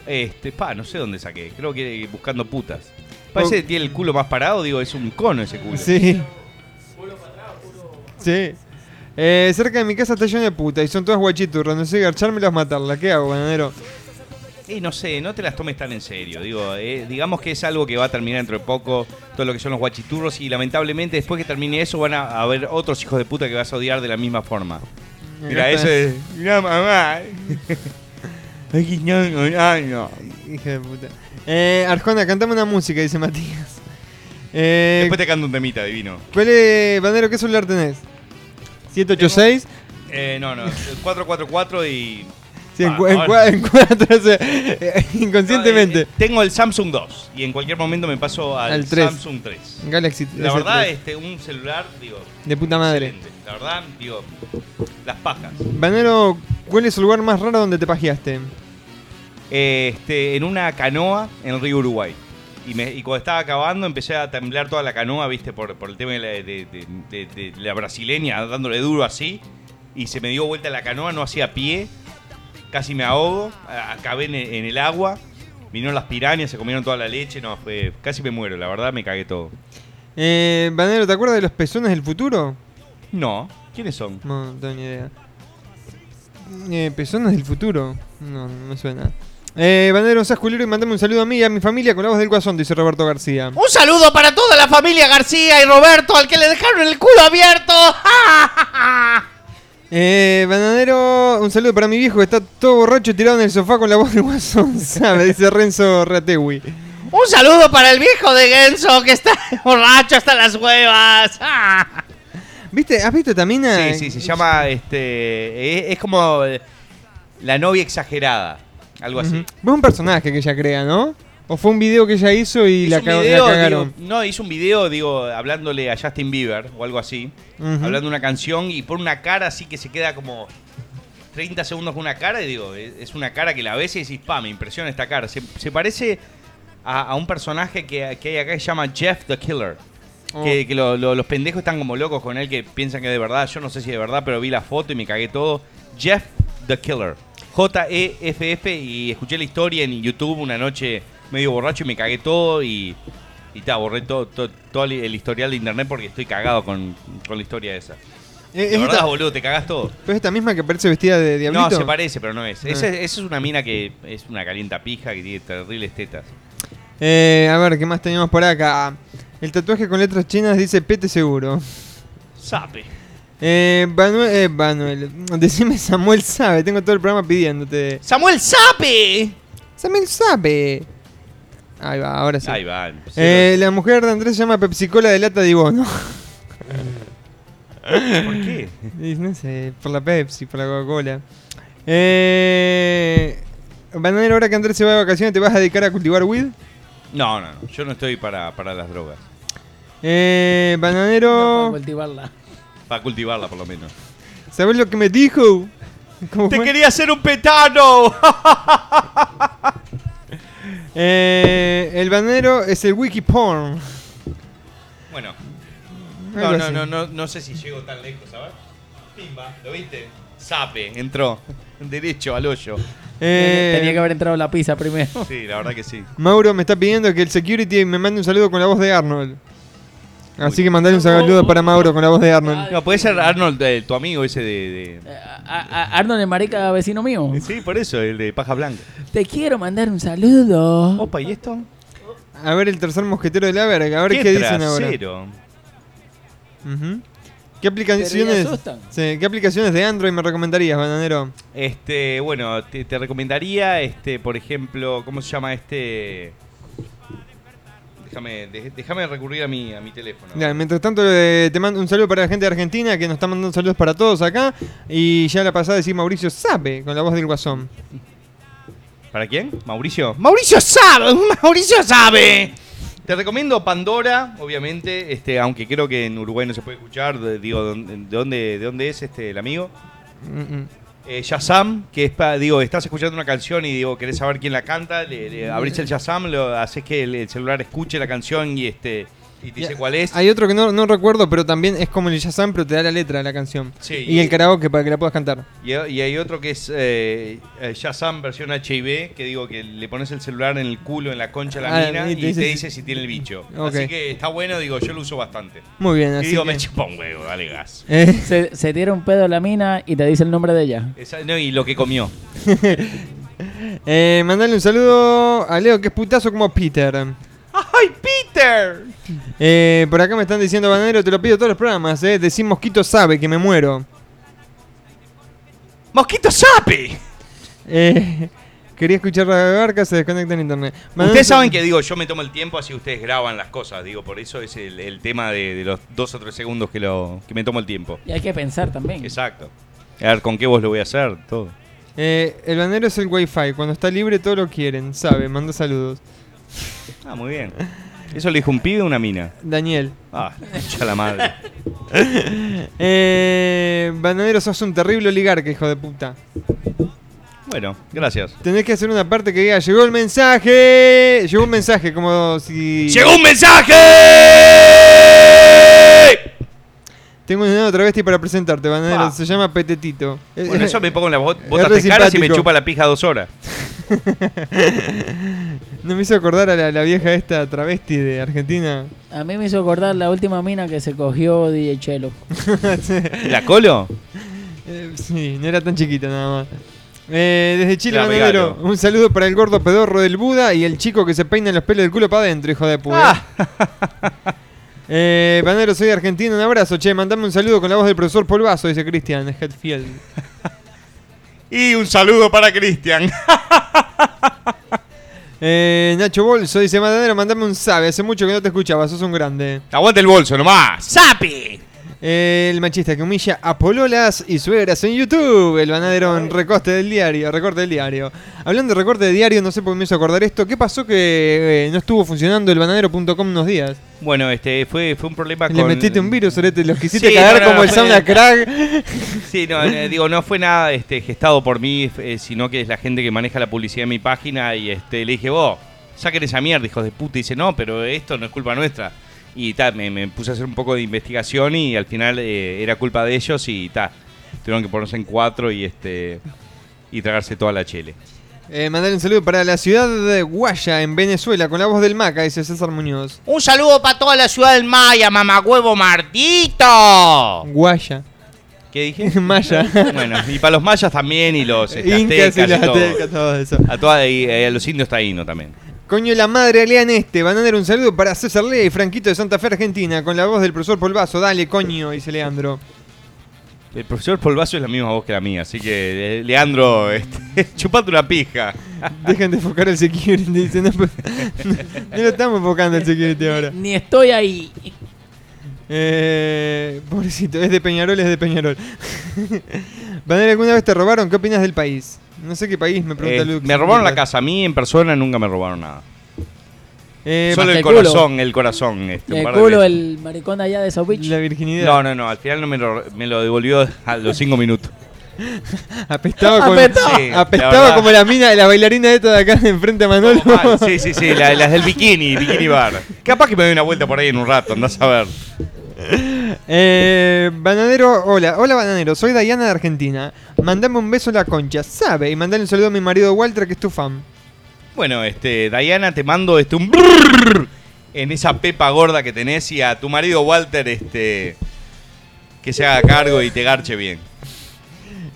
Este, pa, no sé dónde saqué. Creo que buscando putas. Parece que tiene el culo más parado, digo, es un cono ese culo. Sí. Sí. Eh, cerca de mi casa está lleno de puta y son todas guachiturras. No sé, garchármelas, matarlas. ¿Qué hago, bananero? Y no sé, no te las tomes tan en serio. Digo, eh, digamos que es algo que va a terminar dentro de poco, todo lo que son los guachiturros, y lamentablemente después que termine eso van a haber otros hijos de puta que vas a odiar de la misma forma. Mira, eso es. Mira, mamá. Ay, no, no, no, no. Hija de puta. Eh, Arjona, cantame una música, dice Matías. Eh, Después te canto un temita divino. ¿Cuál es, bananero, qué celular tenés? ¿786? Eh, no, no, el 444 y. Sí, en, cu- en ahora. cua- en cuatro, o sea, eh, inconscientemente. Eh, tengo el Samsung 2 y en cualquier momento me paso al, Al tres. Samsung 3. Galaxy La S3. verdad, este, un celular, digo, De puta madre. excelente. La verdad, digo, las pajas. Banero, ¿cuál es el lugar más raro donde te pajeaste? Este, en una canoa en el río Uruguay. Y, me- y cuando estaba acabando empecé a temblar toda la canoa, viste, por, por el tema de la, de- de- de- de la brasileña, dándole duro así. Y se me dio vuelta la canoa, no hacía pie. Casi me ahogo, acabé en, en el agua. Vinieron las pirañas, se comieron toda la leche, no, fue, casi me muero, la verdad me cagué todo. Eh, Banero, ¿te acuerdas de los pezones del futuro? No, ¿quiénes son? No, no tengo ni idea. Eh, ¿Pezones del futuro? No, no me suena. Eh, Banero, seas culero y mandame un saludo a mí y a mi familia con la voz del guasón, dice Roberto García. Un saludo para toda la familia García y Roberto, al que le dejaron el culo abierto. Eh, Bananero, un saludo para mi viejo que está todo borracho tirado en el sofá con la voz del guasón, ¿sabe? Dice Renzo Ratewi. Un saludo para el viejo de Genso que está borracho hasta las huevas. ¿Viste? ¿Has visto Tamina? Sí, sí, se llama este. Es, es como eh, la novia exagerada. Algo así. Ujú. Es un personaje que ella crea, ¿no? ¿O fue un video que ella hizo y la, Hizo ca- la cagaron? digo, no, hizo un video, digo, hablándole a Justin Bieber o algo así. Hablando de una canción y pone una cara así que se queda como 30 segundos con una cara y digo, es, es una cara que la ves y decís, pa, me impresiona esta cara. Se, se parece a, a un personaje que, que hay acá que se llama Jeff the Killer. Oh. Que, que lo- lo- los pendejos están como locos con él que piensan que es de verdad. Yo no sé si es de verdad, pero vi la foto y me cagué todo. Jeff the Killer. J-E-F-F y escuché la historia en YouTube una noche medio borracho y me cagué todo y, y ta, borré todo, todo, todo el historial de internet porque estoy cagado con, con la historia esa. Eh, La es verdad, esta- boludo, te cagás todo. ¿Pero es esta misma que parece vestida de diablito? No, se parece, pero no es. Ah. Esa, esa es una mina que es una calienta pija que tiene terribles tetas. Eh, a ver, ¿qué más tenemos por acá? El tatuaje con letras chinas dice Pete seguro. Sape. Eh, Manuel, eh, Manuel, decime Samuel sabe, tengo todo el programa pidiéndote. ¡Samuel Sape! Samuel sabe. Ahí va, ahora sí. Ahí va. Eh, la mujer de Andrés se llama Pepsi-Cola de lata de Ibono. ¿Por qué? No sé, por la Pepsi, por la Coca-Cola. Eh, Bananero, ahora que Andrés se va de vacaciones, ¿te vas a dedicar a cultivar weed? No, no, no. Yo no estoy para, para las drogas. Eh, Bananero, cultivarla. Para cultivarla, por lo menos. ¿sabes lo que me dijo? ¿Cómo ¡Te fue? quería hacer un petano! Eh, el bananero es el wiki porn. Bueno. No, no, no, no, no sé si llego tan lejos, ¿sabes? Pimba, ¿lo viste? Sape, entró. Derecho al hoyo. Eh, Tenía que haber entrado la pizza primero. Sí, la verdad que sí. Mauro me está pidiendo que el security me mande un saludo con la voz de Arnold. Así que mandale un saludo para Mauro con la voz de Arnold. No, puede ser Arnold, eh, tu amigo ese de. A- a- Arnold el marica vecino mío. de- Sí, por eso, el de paja blanca. Te quiero mandar un saludo. Opa, ¿y esto? A ver el tercer mosquetero de la verga, a ver qué, ¿Qué dicen ahora. trasero? Ujú. ¿Qué aplicaciones, sí, ¿Qué aplicaciones de Android me recomendarías, bananero? Este, bueno, te, te recomendaría, este, por ejemplo, ¿cómo se llama este? Déjame, recurrir a mi, a mi teléfono. Ya, mientras tanto, eh, te mando un saludo para la gente de Argentina que nos está mandando saludos para todos acá. Y ya la pasada decir Mauricio sabe con la voz del guasón. ¿Para quién? ¿Mauricio? ¡Mauricio sabe! ¡Mauricio sabe! Te recomiendo Pandora, obviamente, este, aunque creo que en Uruguay no se puede escuchar. de- digo, ¿de dónde, de dónde es este el amigo? Mm, mm. Eh, Shazam, que es para, digo, estás escuchando una canción y digo, querés saber quién la canta, le, le abrís el Shazam, lo haces que el, el celular escuche la canción y este y te dice cuál es. Hay otro que no, no recuerdo, pero también es como el Shazam, pero te da la letra de la canción. Sí, y, y- el karaoke para que la puedas cantar. Y, y hay otro que es eh, eh, Shazam versión HIV, que digo que le pones el celular en el culo, en la concha de la Ah, mina y y te te, dice dice, si- tiene el bicho. Así que está bueno, digo, yo lo uso bastante. Muy bien, Y así digo, que- me chupa un huevo, dale gas. Eh, Se, se tira un pedo a la mina y te dice el nombre de ella. Esa- no, y lo que comió. eh, mandale un saludo a Leo, que es putazo como Peter. Eh, por acá me están diciendo, Bananero, te lo pido todos los programas, eh. Decir Mosquito sabe que me muero. ¡Mosquito sape! Eh, quería escuchar la barca, se desconecta en internet. Bananero, Ustedes saben que digo, yo me tomo el tiempo así ustedes graban las cosas, digo, por eso es el, el tema de, de los dos o tres segundos que, lo, que me tomo el tiempo. Y hay que pensar también. Exacto. A ver con qué voz lo voy a hacer, todo. Eh, el banero es el wifi. Cuando está libre todo lo quieren. Sabe, manda saludos. Ah, muy bien. ¿Eso le dijo un pibe o una mina? Daniel. Ah, ya la madre. Eh, bananero, sos un terrible oligarca, hijo de puta. Bueno, gracias. Tenés que hacer una parte que diga, llegó el mensaje. Llegó un mensaje, como si... ¡Llegó un mensaje! Tengo un enano travesti para presentarte, bananero. Ah. Se llama Petetito. Bueno, eso me pongo en la bot- Es botas re de caras y me chupa la pija dos horas. No me hizo acordar a la, la vieja esta travesti de Argentina. A mí me hizo acordar la última mina que se cogió DJ Chelo. ¿La colo? Eh, sí, no era tan chiquita nada más. Eh, desde Chile, regalo. un saludo para el gordo pedorro del Buda y el chico que se peina los pelos del culo para adentro, hijo de puta. Eh, Bananero, soy de Argentina, un abrazo, che, mandame un saludo con la voz del profesor Polvazo, dice Cristian Hetfield. Y un saludo para Cristian. Eh, Nacho Bolso dice, Bananero, mandame un sabe, hace mucho que no te escuchaba, sos un grande. Aguante el bolso nomás. ¡Sapi! El machista que humilla a pololas y suegras en YouTube. El banadero en recorte del diario. Recorte del diario. Hablando de recorte de diario, no sé por qué me hizo acordar esto. ¿Qué pasó que eh, no estuvo funcionando el banadero.com unos días? Bueno, este fue, fue un problema Le con... metiste un virus, Orete. Los quisiste Sí, cagar no, no, como el sauna crack. Sí, no, digo, no fue nada este, gestado por mí, eh, sino que es la gente que maneja la publicidad en mi página y este, le dije, vos, saquen esa mierda, hijos de puta. Y dice, no, pero esto no es culpa nuestra. Y ta, me, me puse a hacer un poco de investigación y al final eh, era culpa de ellos y ta, tuvieron que ponerse en cuatro y este y tragarse toda la chele. Eh, mandar un saludo para la ciudad de Guaya, en Venezuela, con la voz del Maca, dice César Muñoz. Un saludo para toda la ciudad del Maya, mamagüevo Martito. Guaya. ¿Qué dije? Maya. Bueno, y para los mayas también y los este, Incas y aztecas los todo. aztecas, todo eso. A, toda- y, eh, a los indios taínos también. Coño, la madre lean este. Bananero, un saludo para César Lea y Franquito de Santa Fe, Argentina, con la voz del profesor Polvazo. Dale, coño, dice Leandro. El profesor Polvazo es la misma voz que la mía, así que eh, Leandro, este, chupate una pija. Dejen de enfocar el security. Dice, no, no, no lo estamos enfocando el security ahora. Ni estoy ahí. Eh, pobrecito, es de Peñarol, es de Peñarol. Bananero, ¿alguna vez te robaron? ¿Qué opinas del país? No sé qué país, me pregunta Eh, Lux. me robaron la casa, a mí en persona nunca me robaron nada. Eh, Solo el corazón, el corazón. Este, El culo, el maricón allá de South Beach. La virginidad. No, no, no, al final no me lo, me lo devolvió a los cinco minutos. Apestaba, como. Sí, la apestaba como la mina de la bailarina esta de acá enfrente a Manolo. Mal, Sí, sí, sí, la- las del bikini, bikini bar. Capaz que me doy una vuelta por ahí en un rato, andás a ver. Eh, bananero, hola, hola Bananero, soy Diana de Argentina. Mandame un beso a la concha, sabe, y mandale un saludo a mi marido Walter, que es tu fan. Bueno, este, Diana, te mando este un brrrr en esa pepa gorda que tenés y a tu marido Walter, este, que se haga cargo y te garche bien.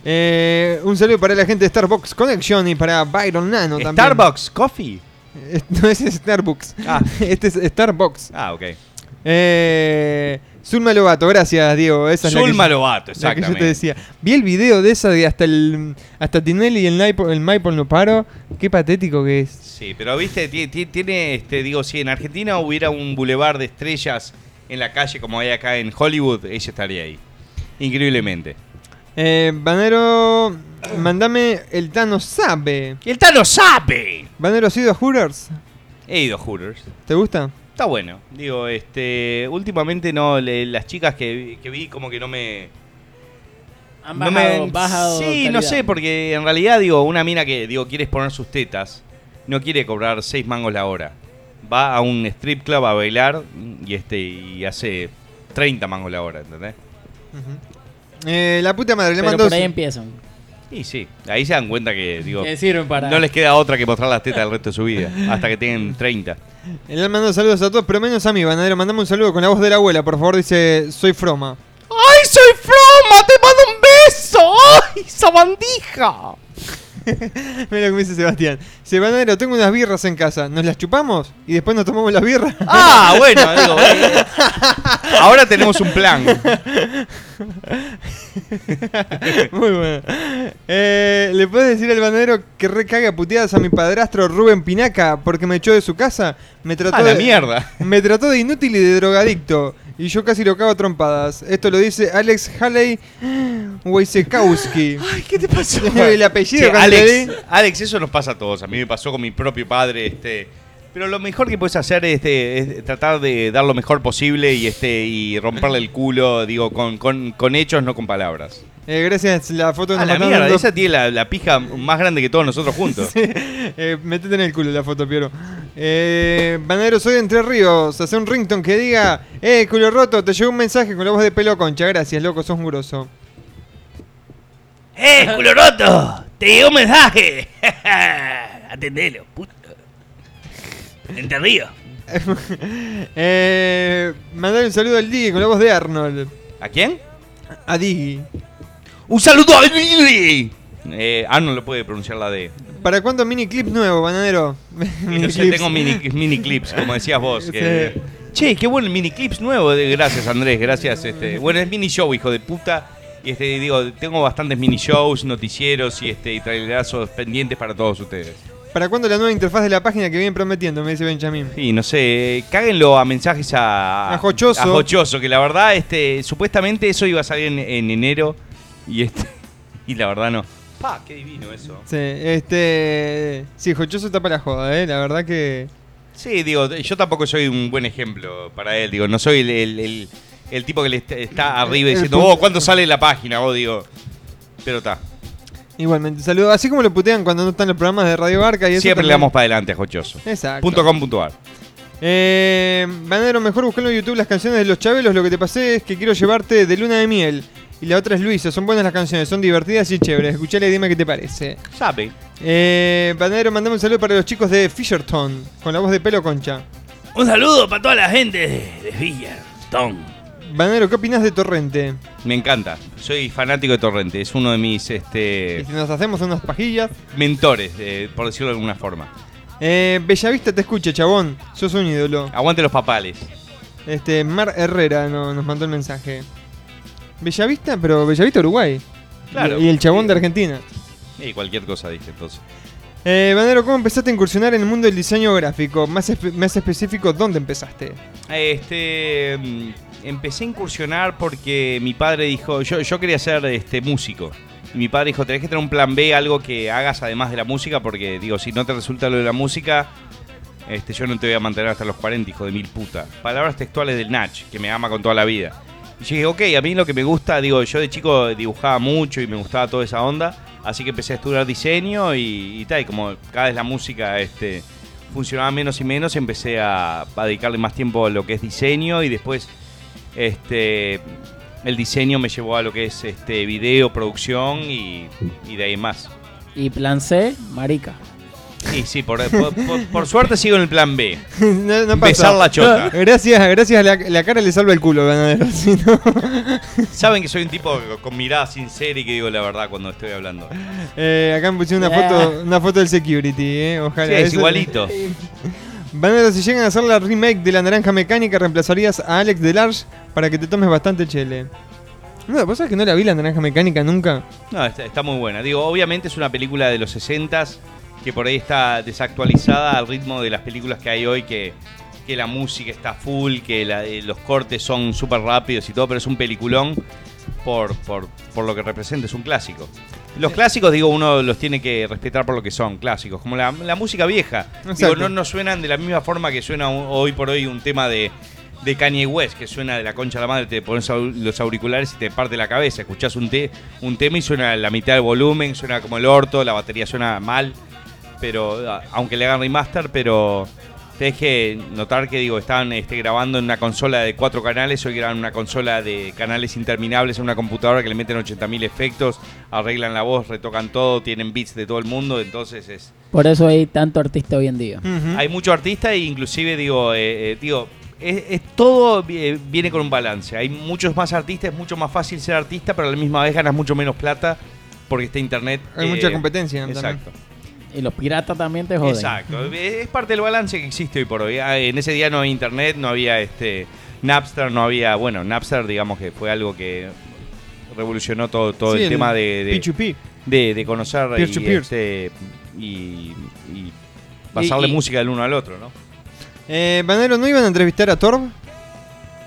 Eh, un saludo para la gente de Starbucks Connection y para Byron Nano también. Starbucks Coffee. Eh, No, ese es Starbucks. Ah. Este es Starbucks. Ah, ok. Eh, Zulma Lobato, gracias Diego. Esa es la que Zulma yo- Lobato, la que yo te decía. Vi el video de esa de hasta el hasta Tinelli y el, Naipo- el Maipol no paro. Qué patético que es. Sí, pero viste, ti- ti- tiene, este, digo, si en Argentina hubiera un bulevar de estrellas en la calle como hay acá en Hollywood, ella estaría ahí. Increíblemente. Eh, Banero, mandame el Tano Sabe. ¡El Tano sabe! Banero, ¿has ido a Hooters? He ido a Hooters. ¿Te gusta? Está bueno. Digo, este, últimamente no, le- las chicas que, que vi como que no me... Han no bajado, me- bajado Sí, no calidad. sé, porque en realidad, digo, una mina que, digo, quiere exponer sus tetas, no quiere cobrar 6 mangos la hora. Va a un strip club a bailar y este y hace 30 mangos la hora, ¿entendés? Eh, la puta madre, le Pero mandó. por ahí empiezan. Y sí, ahí se dan cuenta que, digo, Que sirven para- no les queda otra que mostrar las tetas el resto de su vida, hasta que tengan 30. Le mando saludos a todos, pero menos a mí, Banadero. Mandame un saludo con la voz de la abuela, por favor. Dice, soy Froma. ¡Ay, soy Froma! ¡Te mando un beso! ¡Ay, sabandija! Mira lo que me dice Sebastián. Dice, Banadero, tengo unas birras en casa. ¿Nos las chupamos? Y después nos tomamos las birras. Ah, bueno, digo, ahora tenemos un plan. Muy bueno. Eh, ¿Le puedes decir al banadero que recaga puteadas a mi padrastro Rubén Pinaca porque me echó de su casa? Me trató A la de, mierda. Me trató de inútil y de drogadicto. Y yo casi lo cago a trompadas. Esto lo dice Alex Halley. Wojciechowski. Ay, ¿qué te pasó? El apellido le Alex, Alex, eso nos pasa a todos. A mí me pasó con mi propio padre, este. Pero lo mejor que puedes hacer es, este, es tratar de dar lo mejor posible y este y romperle el culo, digo, con, con, con hechos, no con palabras. Eh, gracias, la foto A nos la mierda, dos- esa tiene la, la pija más grande que todos nosotros juntos. Eh, metete en el culo la foto, Piero. Eh, Banadero, soy de Entre Ríos. Hace un rington que diga: Eh, culo roto, te llegó un mensaje con la voz de pelo concha. Gracias, loco, sos un grosso. ¡Eh, culo roto! ¡Te llegó un mensaje! Atendelo, puto. Entre ríos. eh, mandar un saludo al Diggy con la voz de Arnold. ¿A quién? A Diggy. ¡Un saludo a Billy! Eh, no lo puede pronunciar la D. ¿Para cuándo mini clip nuevo, Banadero? Y no sé, tengo mini, mini clips, como decías vos. que- Sí. Che, qué bueno el mini clips nuevo. de- Gracias, Andrés, gracias. Este, bueno, es mini show, hijo de puta. Y este, digo, tengo bastantes mini shows, noticieros y este y trailerazos pendientes para todos ustedes. ¿Para cuándo la nueva interfaz de la página que vienen prometiendo? Me dice Benjamín. Y no sé, cáguenlo a mensajes a. A Jochoso. A Jochoso, que la verdad, este, supuestamente eso iba a salir en, en enero. Y este. Y la verdad no. Pa, qué divino eso. Sí, este. Sí, Jochoso está para la joda, ¿eh? La verdad que. Sí, digo, yo tampoco soy un buen ejemplo para él. Digo, no soy el, el- el- el tipo que le est- está arriba El diciendo, oh, ¿cuándo sale la página? Vos digo. Pero está. Igualmente, saludo. Así como lo putean cuando no están los programas de Radio Barca y eso. Siempre le damos para adelante Jochoso. Exacto. Punto com punto ar. Eh, Banadero, mejor buscarlo en YouTube las canciones de los Chabelos. Lo que te pasé es que quiero llevarte de luna de miel. Y la otra es Luisa. Son buenas las canciones, son divertidas y chéveres. Escuchale y dime qué te parece. Sabe. Eh, Banadero, mandame un saludo para los chicos de Fisherton. Con la voz de pelo concha. Un saludo para toda la gente de, de Villarton. Banadero, ¿qué opinas de Torrente? Me encanta. Soy fanático de Torrente. Es uno de mis este, Y si nos hacemos unas pajillas. mentores, eh, por decirlo de alguna forma. Eh, Bellavista te escucha, chabón. Sos un ídolo. Aguante los papales. Este, Mar Herrera no- nos mandó el mensaje. Bellavista, pero Bellavista Uruguay. Claro. Y, y el chabón de Argentina. Y cualquier cosa dije entonces. Eh, Bandero, ¿cómo empezaste a incursionar en el mundo del diseño gráfico? Más, espe- más específico, ¿dónde empezaste? Este mm, empecé a incursionar porque mi padre dijo, yo, yo quería ser este músico. Y mi padre dijo, tenés que tener un plan B, algo que hagas además de la música, porque digo, si no te resulta lo de la música, este, yo no te voy a mantener hasta los 40, hijo de mil puta. Palabras textuales del Nach, que me ama con toda la vida. Y dije, ok, a mí lo que me gusta, digo, yo de chico dibujaba mucho y me gustaba toda esa onda, así que empecé a estudiar diseño y, tal, y como cada vez la música este, funcionaba menos y menos, empecé a dedicarle más tiempo a lo que es diseño y después este, el diseño me llevó a lo que es este, video, producción y, y de ahí más. Y plan C, marica. Sí, sí, por, por- por- por suerte sigo en el plan B. no, no pasa. Besar la chota. Gracias, gracias. La, la cara le salva el culo, ganadero. Si no- Saben que soy un tipo con mirada sincera y que digo la verdad cuando estoy hablando. Eh, acá me pusieron una foto, una foto del security, eh. Ojalá. Sí, es Eso- igualito. Banero, si llegan a hacer la remake de la naranja mecánica, reemplazarías a Alex Delarge para que te tomes bastante chele. No, ¿vos sabés que no la vi la naranja mecánica nunca? No, está, está muy buena. Digo, obviamente es una película de los 60s que por ahí está desactualizada al ritmo de las películas que hay hoy, que, que la música está full, que la- eh, los cortes son súper rápidos y todo, pero es un peliculón por, por, por lo que representa, es un clásico. Los clásicos, digo, uno los tiene que respetar por lo que son, clásicos, como la, la música vieja. Digo, no, no suenan de la misma forma que suena un- hoy por hoy un tema de, de Kanye West, que suena de la concha de la madre, te pones au- los auriculares y te parte la cabeza. Escuchás un, te- un tema y suena la mitad del volumen, suena como el orto, la batería suena mal, pero a- aunque le hagan remaster, pero tenés que notar que digo, estaban este, grabando en una consola de cuatro canales, hoy graban una consola de canales interminables en una computadora que le meten 80.000 efectos, arreglan la voz, retocan todo, tienen beats de todo el mundo, entonces es, Por eso hay tanto artista hoy en día. hay mucho artista e inclusive digo, eh, eh, digo, es, es- todo vi- viene con un balance. Hay muchos más artistas, es mucho más fácil ser artista, pero a la misma vez ganas mucho menos plata porque está internet. Hay eh, mucha competencia también. Y los piratas también te joden. Exacto. Es parte del balance que existe hoy por hoy. Ah, En ese día no había internet, no había este Napster, no había, bueno, Napster digamos que fue algo que revolucionó todo, todo Sí, el, el tema de, de, P2P. de- de conocer Peer to y, peer. este, y, y pasarle Y- y- música del uno al otro, ¿no? Eh, Banero, ¿no iban a entrevistar a Torb?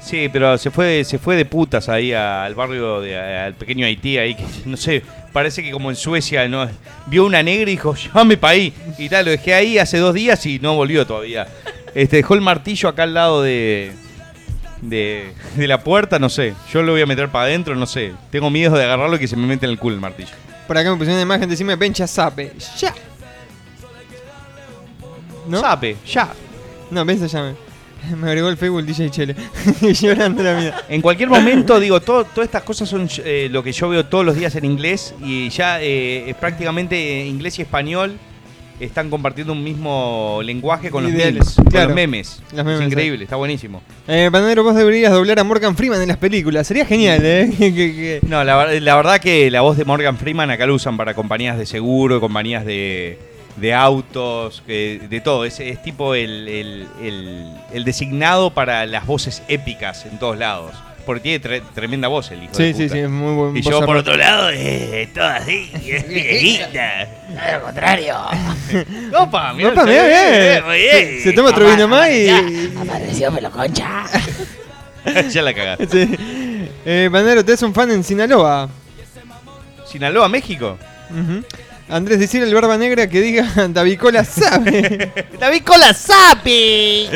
Sí, pero se fue, se fue de putas ahí a- al barrio, de, a- al pequeño Haití, ahí que no sé, parece que como en Suecia, ¿no? Vio una negra y dijo, llévame para ahí. Y tal, lo dejé ahí hace dos días y no volvió todavía. Este, dejó el martillo acá al lado de, de, de la puerta, no sé. Yo lo voy a meter para adentro, no sé. Tengo miedo de agarrarlo y que se me mete en el culo el martillo. Por acá me pusieron una imagen de encima de Bencha Sape. Ya. ¿No? Sape, ya. No, Bencha llame. Me agregó el Facebook DJ Chele. Llorando la vida. En cualquier momento, digo, todo- todas estas cosas son eh, lo que yo veo todos los días en inglés y ya eh, es prácticamente eh, inglés y español están compartiendo un mismo lenguaje con los Ideales, memes. Con claro. los memes. Las memes, es increíble, está buenísimo. Eh, Bananero, vos deberías doblar a Morgan Freeman en las películas. Sería genial, ¿eh? Que- que- No, la, la verdad que la voz de Morgan Freeman acá lo usan para compañías de seguro, compañías de, de autos, de todo. Es, es tipo el, el- el- el designado para las voces épicas en todos lados. Porque tiene tre- tremenda voz el hijo Sí, de sí, puta. sí, es muy buen Y yo por otro lado, eh, todo así, viejita. Al contrario. Opa, mirá, Opa, cerebro, bien. muy bien. Se toma otro vino más y. Apareció pelo concha. ya la cagaste. Sí. Eh, Bananero, te es un fan en Sinaloa. Sinaloa, México. Ujú. Andrés, decir el barba negra que diga Davicola sabe. Davicola sabe.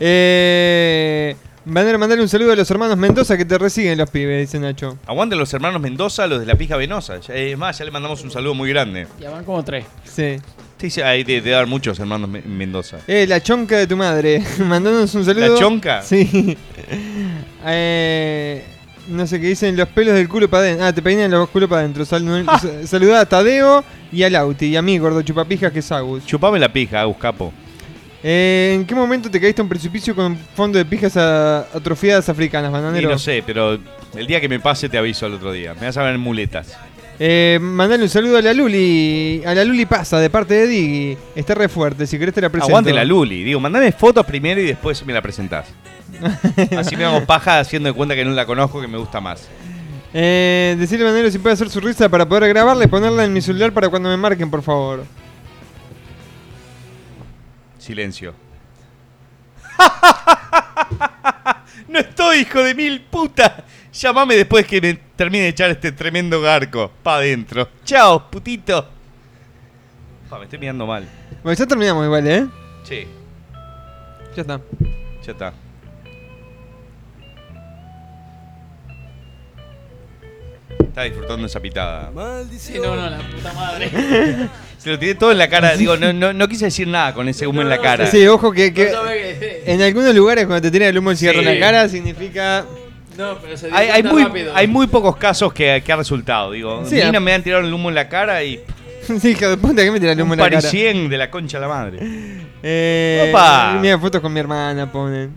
eh, Bananero, mandale un saludo a los hermanos Mendoza que te resiguen los pibes, dice Nacho. Aguanten los hermanos Mendoza, los de la pija venosa. Ya- Es más, ya le mandamos un saludo muy grande. Ya van como tres. Sí. Sí, sí, hay de, de dar muchos hermanos Me- Mendoza. Eh, la chonca de tu madre. Mandándonos un saludo. ¿La chonca? Sí. Eh, no sé qué dicen los pelos del culo para adentro. Ah, te peinan los culos para adentro. Sal- sa- Saludá a Tadeo y a Lauti. Y a mí, gordo chupapijas, que es Agus. Chupame la pija, Agus Capo. Eh, ¿En qué momento te caíste a un precipicio con fondo de pijas a- atrofiadas africanas, Y bananero? no sé, pero el día que me pase te aviso al otro día. Me vas a ver en muletas. Eh, mandale un saludo a la Luli. A la Luli pasa, de parte de Diggy. Está re fuerte, si querés te la presento. Aguante la Luli. Digo, mandame fotos primero y después me la presentás. Así me hago paja haciendo de cuenta que no la conozco, que me gusta más. Eh, decirle a Bananero si puede hacer su risa para poder grabarla y ponerla en mi celular para cuando me marquen, por favor. Silencio. no estoy, hijo de mil puta. Llámame después que me termine de echar este tremendo garco. Pa' adentro. Chao, putito. Pa, me estoy mirando mal. Bueno, ya terminamos igual, ¿eh? Sí, Ya está. ya está. Está disfrutando esa pitada. Sí, no, no, la puta madre. Se lo tiré todo en la cara. Digo, no, no, no quise decir nada con ese humo en la cara. Sí, ojo que, en algunos lugares cuando te tiran el humo del cigarro Sí. en la cara significa... No, pero se dio Hay, hay muy, rápido. hay muy pocos casos que, que ha resultado. Digo, Sí, a mí a- no me han tirado el humo en la cara y sí, hijo de puta, que me tira el humo en la cara. parisien de la concha de la madre. Eh, Opa. Mira, fotos con mi hermana ponen.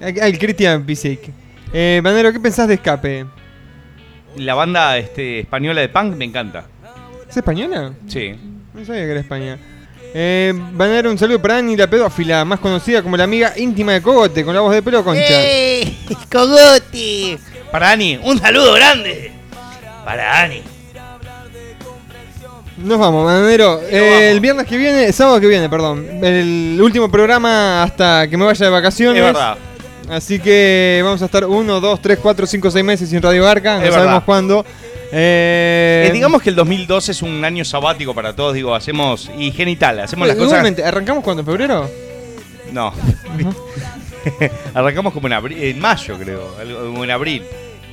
Ah, el Christian Pisek. Eh, Banero, ¿qué pensás de Escape? La banda este, española de punk me encanta. ¿Es española? Sí. No sabía que era España. Eh, Banero, un saludo para Ani, la pedófila, más conocida como la amiga íntima de Cogote, con la voz de pelo concha. ¡Eh! ¡Cogote! Para Ani, un saludo grande. Para Ani. Nos vamos, Bananero. Eh, El viernes que viene, sábado que viene, perdón. El último programa hasta que me vaya de vacaciones. Es verdad. Así que vamos a estar 1, 2, 3, 4, 5, 6 meses sin Radio Garca. No Es sabemos verdad. cuándo. Eh, Eh, digamos que el 2012 es un año sabático para todos. Digo, hacemos. Y genital, hacemos las cosas. ¿arrancamos cuándo? ¿En febrero? No. Arrancamos como en abril, en mayo creo, algo- o en abril.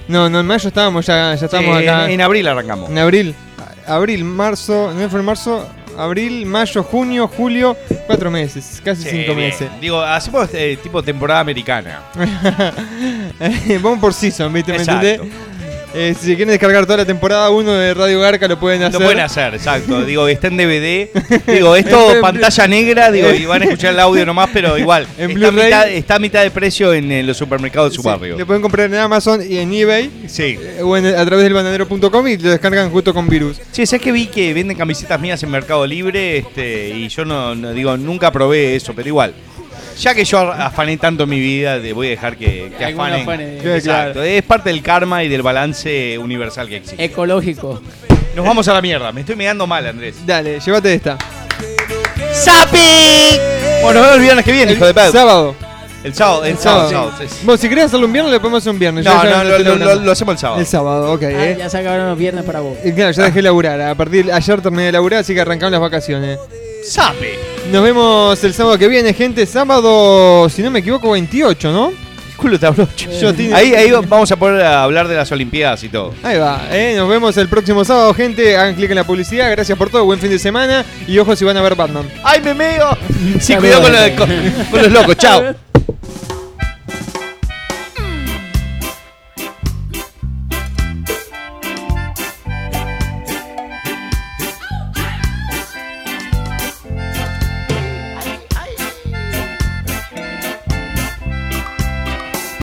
No, no, en mayo estábamos, ya, ya estábamos Sí, acá. en, en abril arrancamos. En abril. Abril, marzo, ¿no fue en marzo? Abril, mayo, junio, julio, cuatro meses, casi Sí, cinco bien. meses. Digo, hacemos eh, tipo temporada americana. Eh, Vamos por season, ¿viste? ¿Me entendés? Eh, si quieren descargar toda la temporada 1 de Radio Garca, lo pueden hacer. Lo pueden hacer, exacto. Digo, está en DVD. Digo, esto pantalla negra, digo, y van a escuchar el audio nomás, pero igual. En está, a mitad, está a mitad de precio en, los supermercados de su Sí, barrio. Lo pueden comprar en Amazon y en eBay. Sí. eh, O en- a través del bananero.com y lo descargan justo con virus. Sí, es que vi que venden camisetas mías en Mercado Libre este, y yo no, no- digo, nunca probé eso, pero igual. Ya que yo afané tanto mi vida, de- voy a dejar que, que afanen. afane. Exacto, Claro. es parte del karma y del balance universal que existe. Ecológico. Nos vamos a la mierda, me estoy mirando mal, Andrés. Dale, llévate esta. ¡Sapi! Bueno, nos vemos el viernes que viene, hijo de pedo. Sábado. El sábado, el sábado, el sábado. sí. Vos, si querés hacerlo un viernes, lo podemos hacer un viernes. No, Ya- ya no, lo- te lo- lo- lo hacemos el sábado. El sábado, ok. Ah, eh. ya se acabaron los viernes para vos. Y claro, ya dejé laburar. A partir de ayer terminé de laburar, así que arrancamos las vacaciones. Sape. Nos vemos el sábado que viene, gente. Sábado, si no me equivoco, 28, ¿no? Culo tiene- Ahí, ahí vamos a poder hablar de las Olimpiadas y todo. Ahí va, ¿eh? Nos vemos el próximo sábado, gente. Hagan clic en la publicidad. Gracias por todo. Buen fin de semana. Y ojo si van a ver Batman. ¡Ay, me meo! Sí, cuidado con los locos. Chao.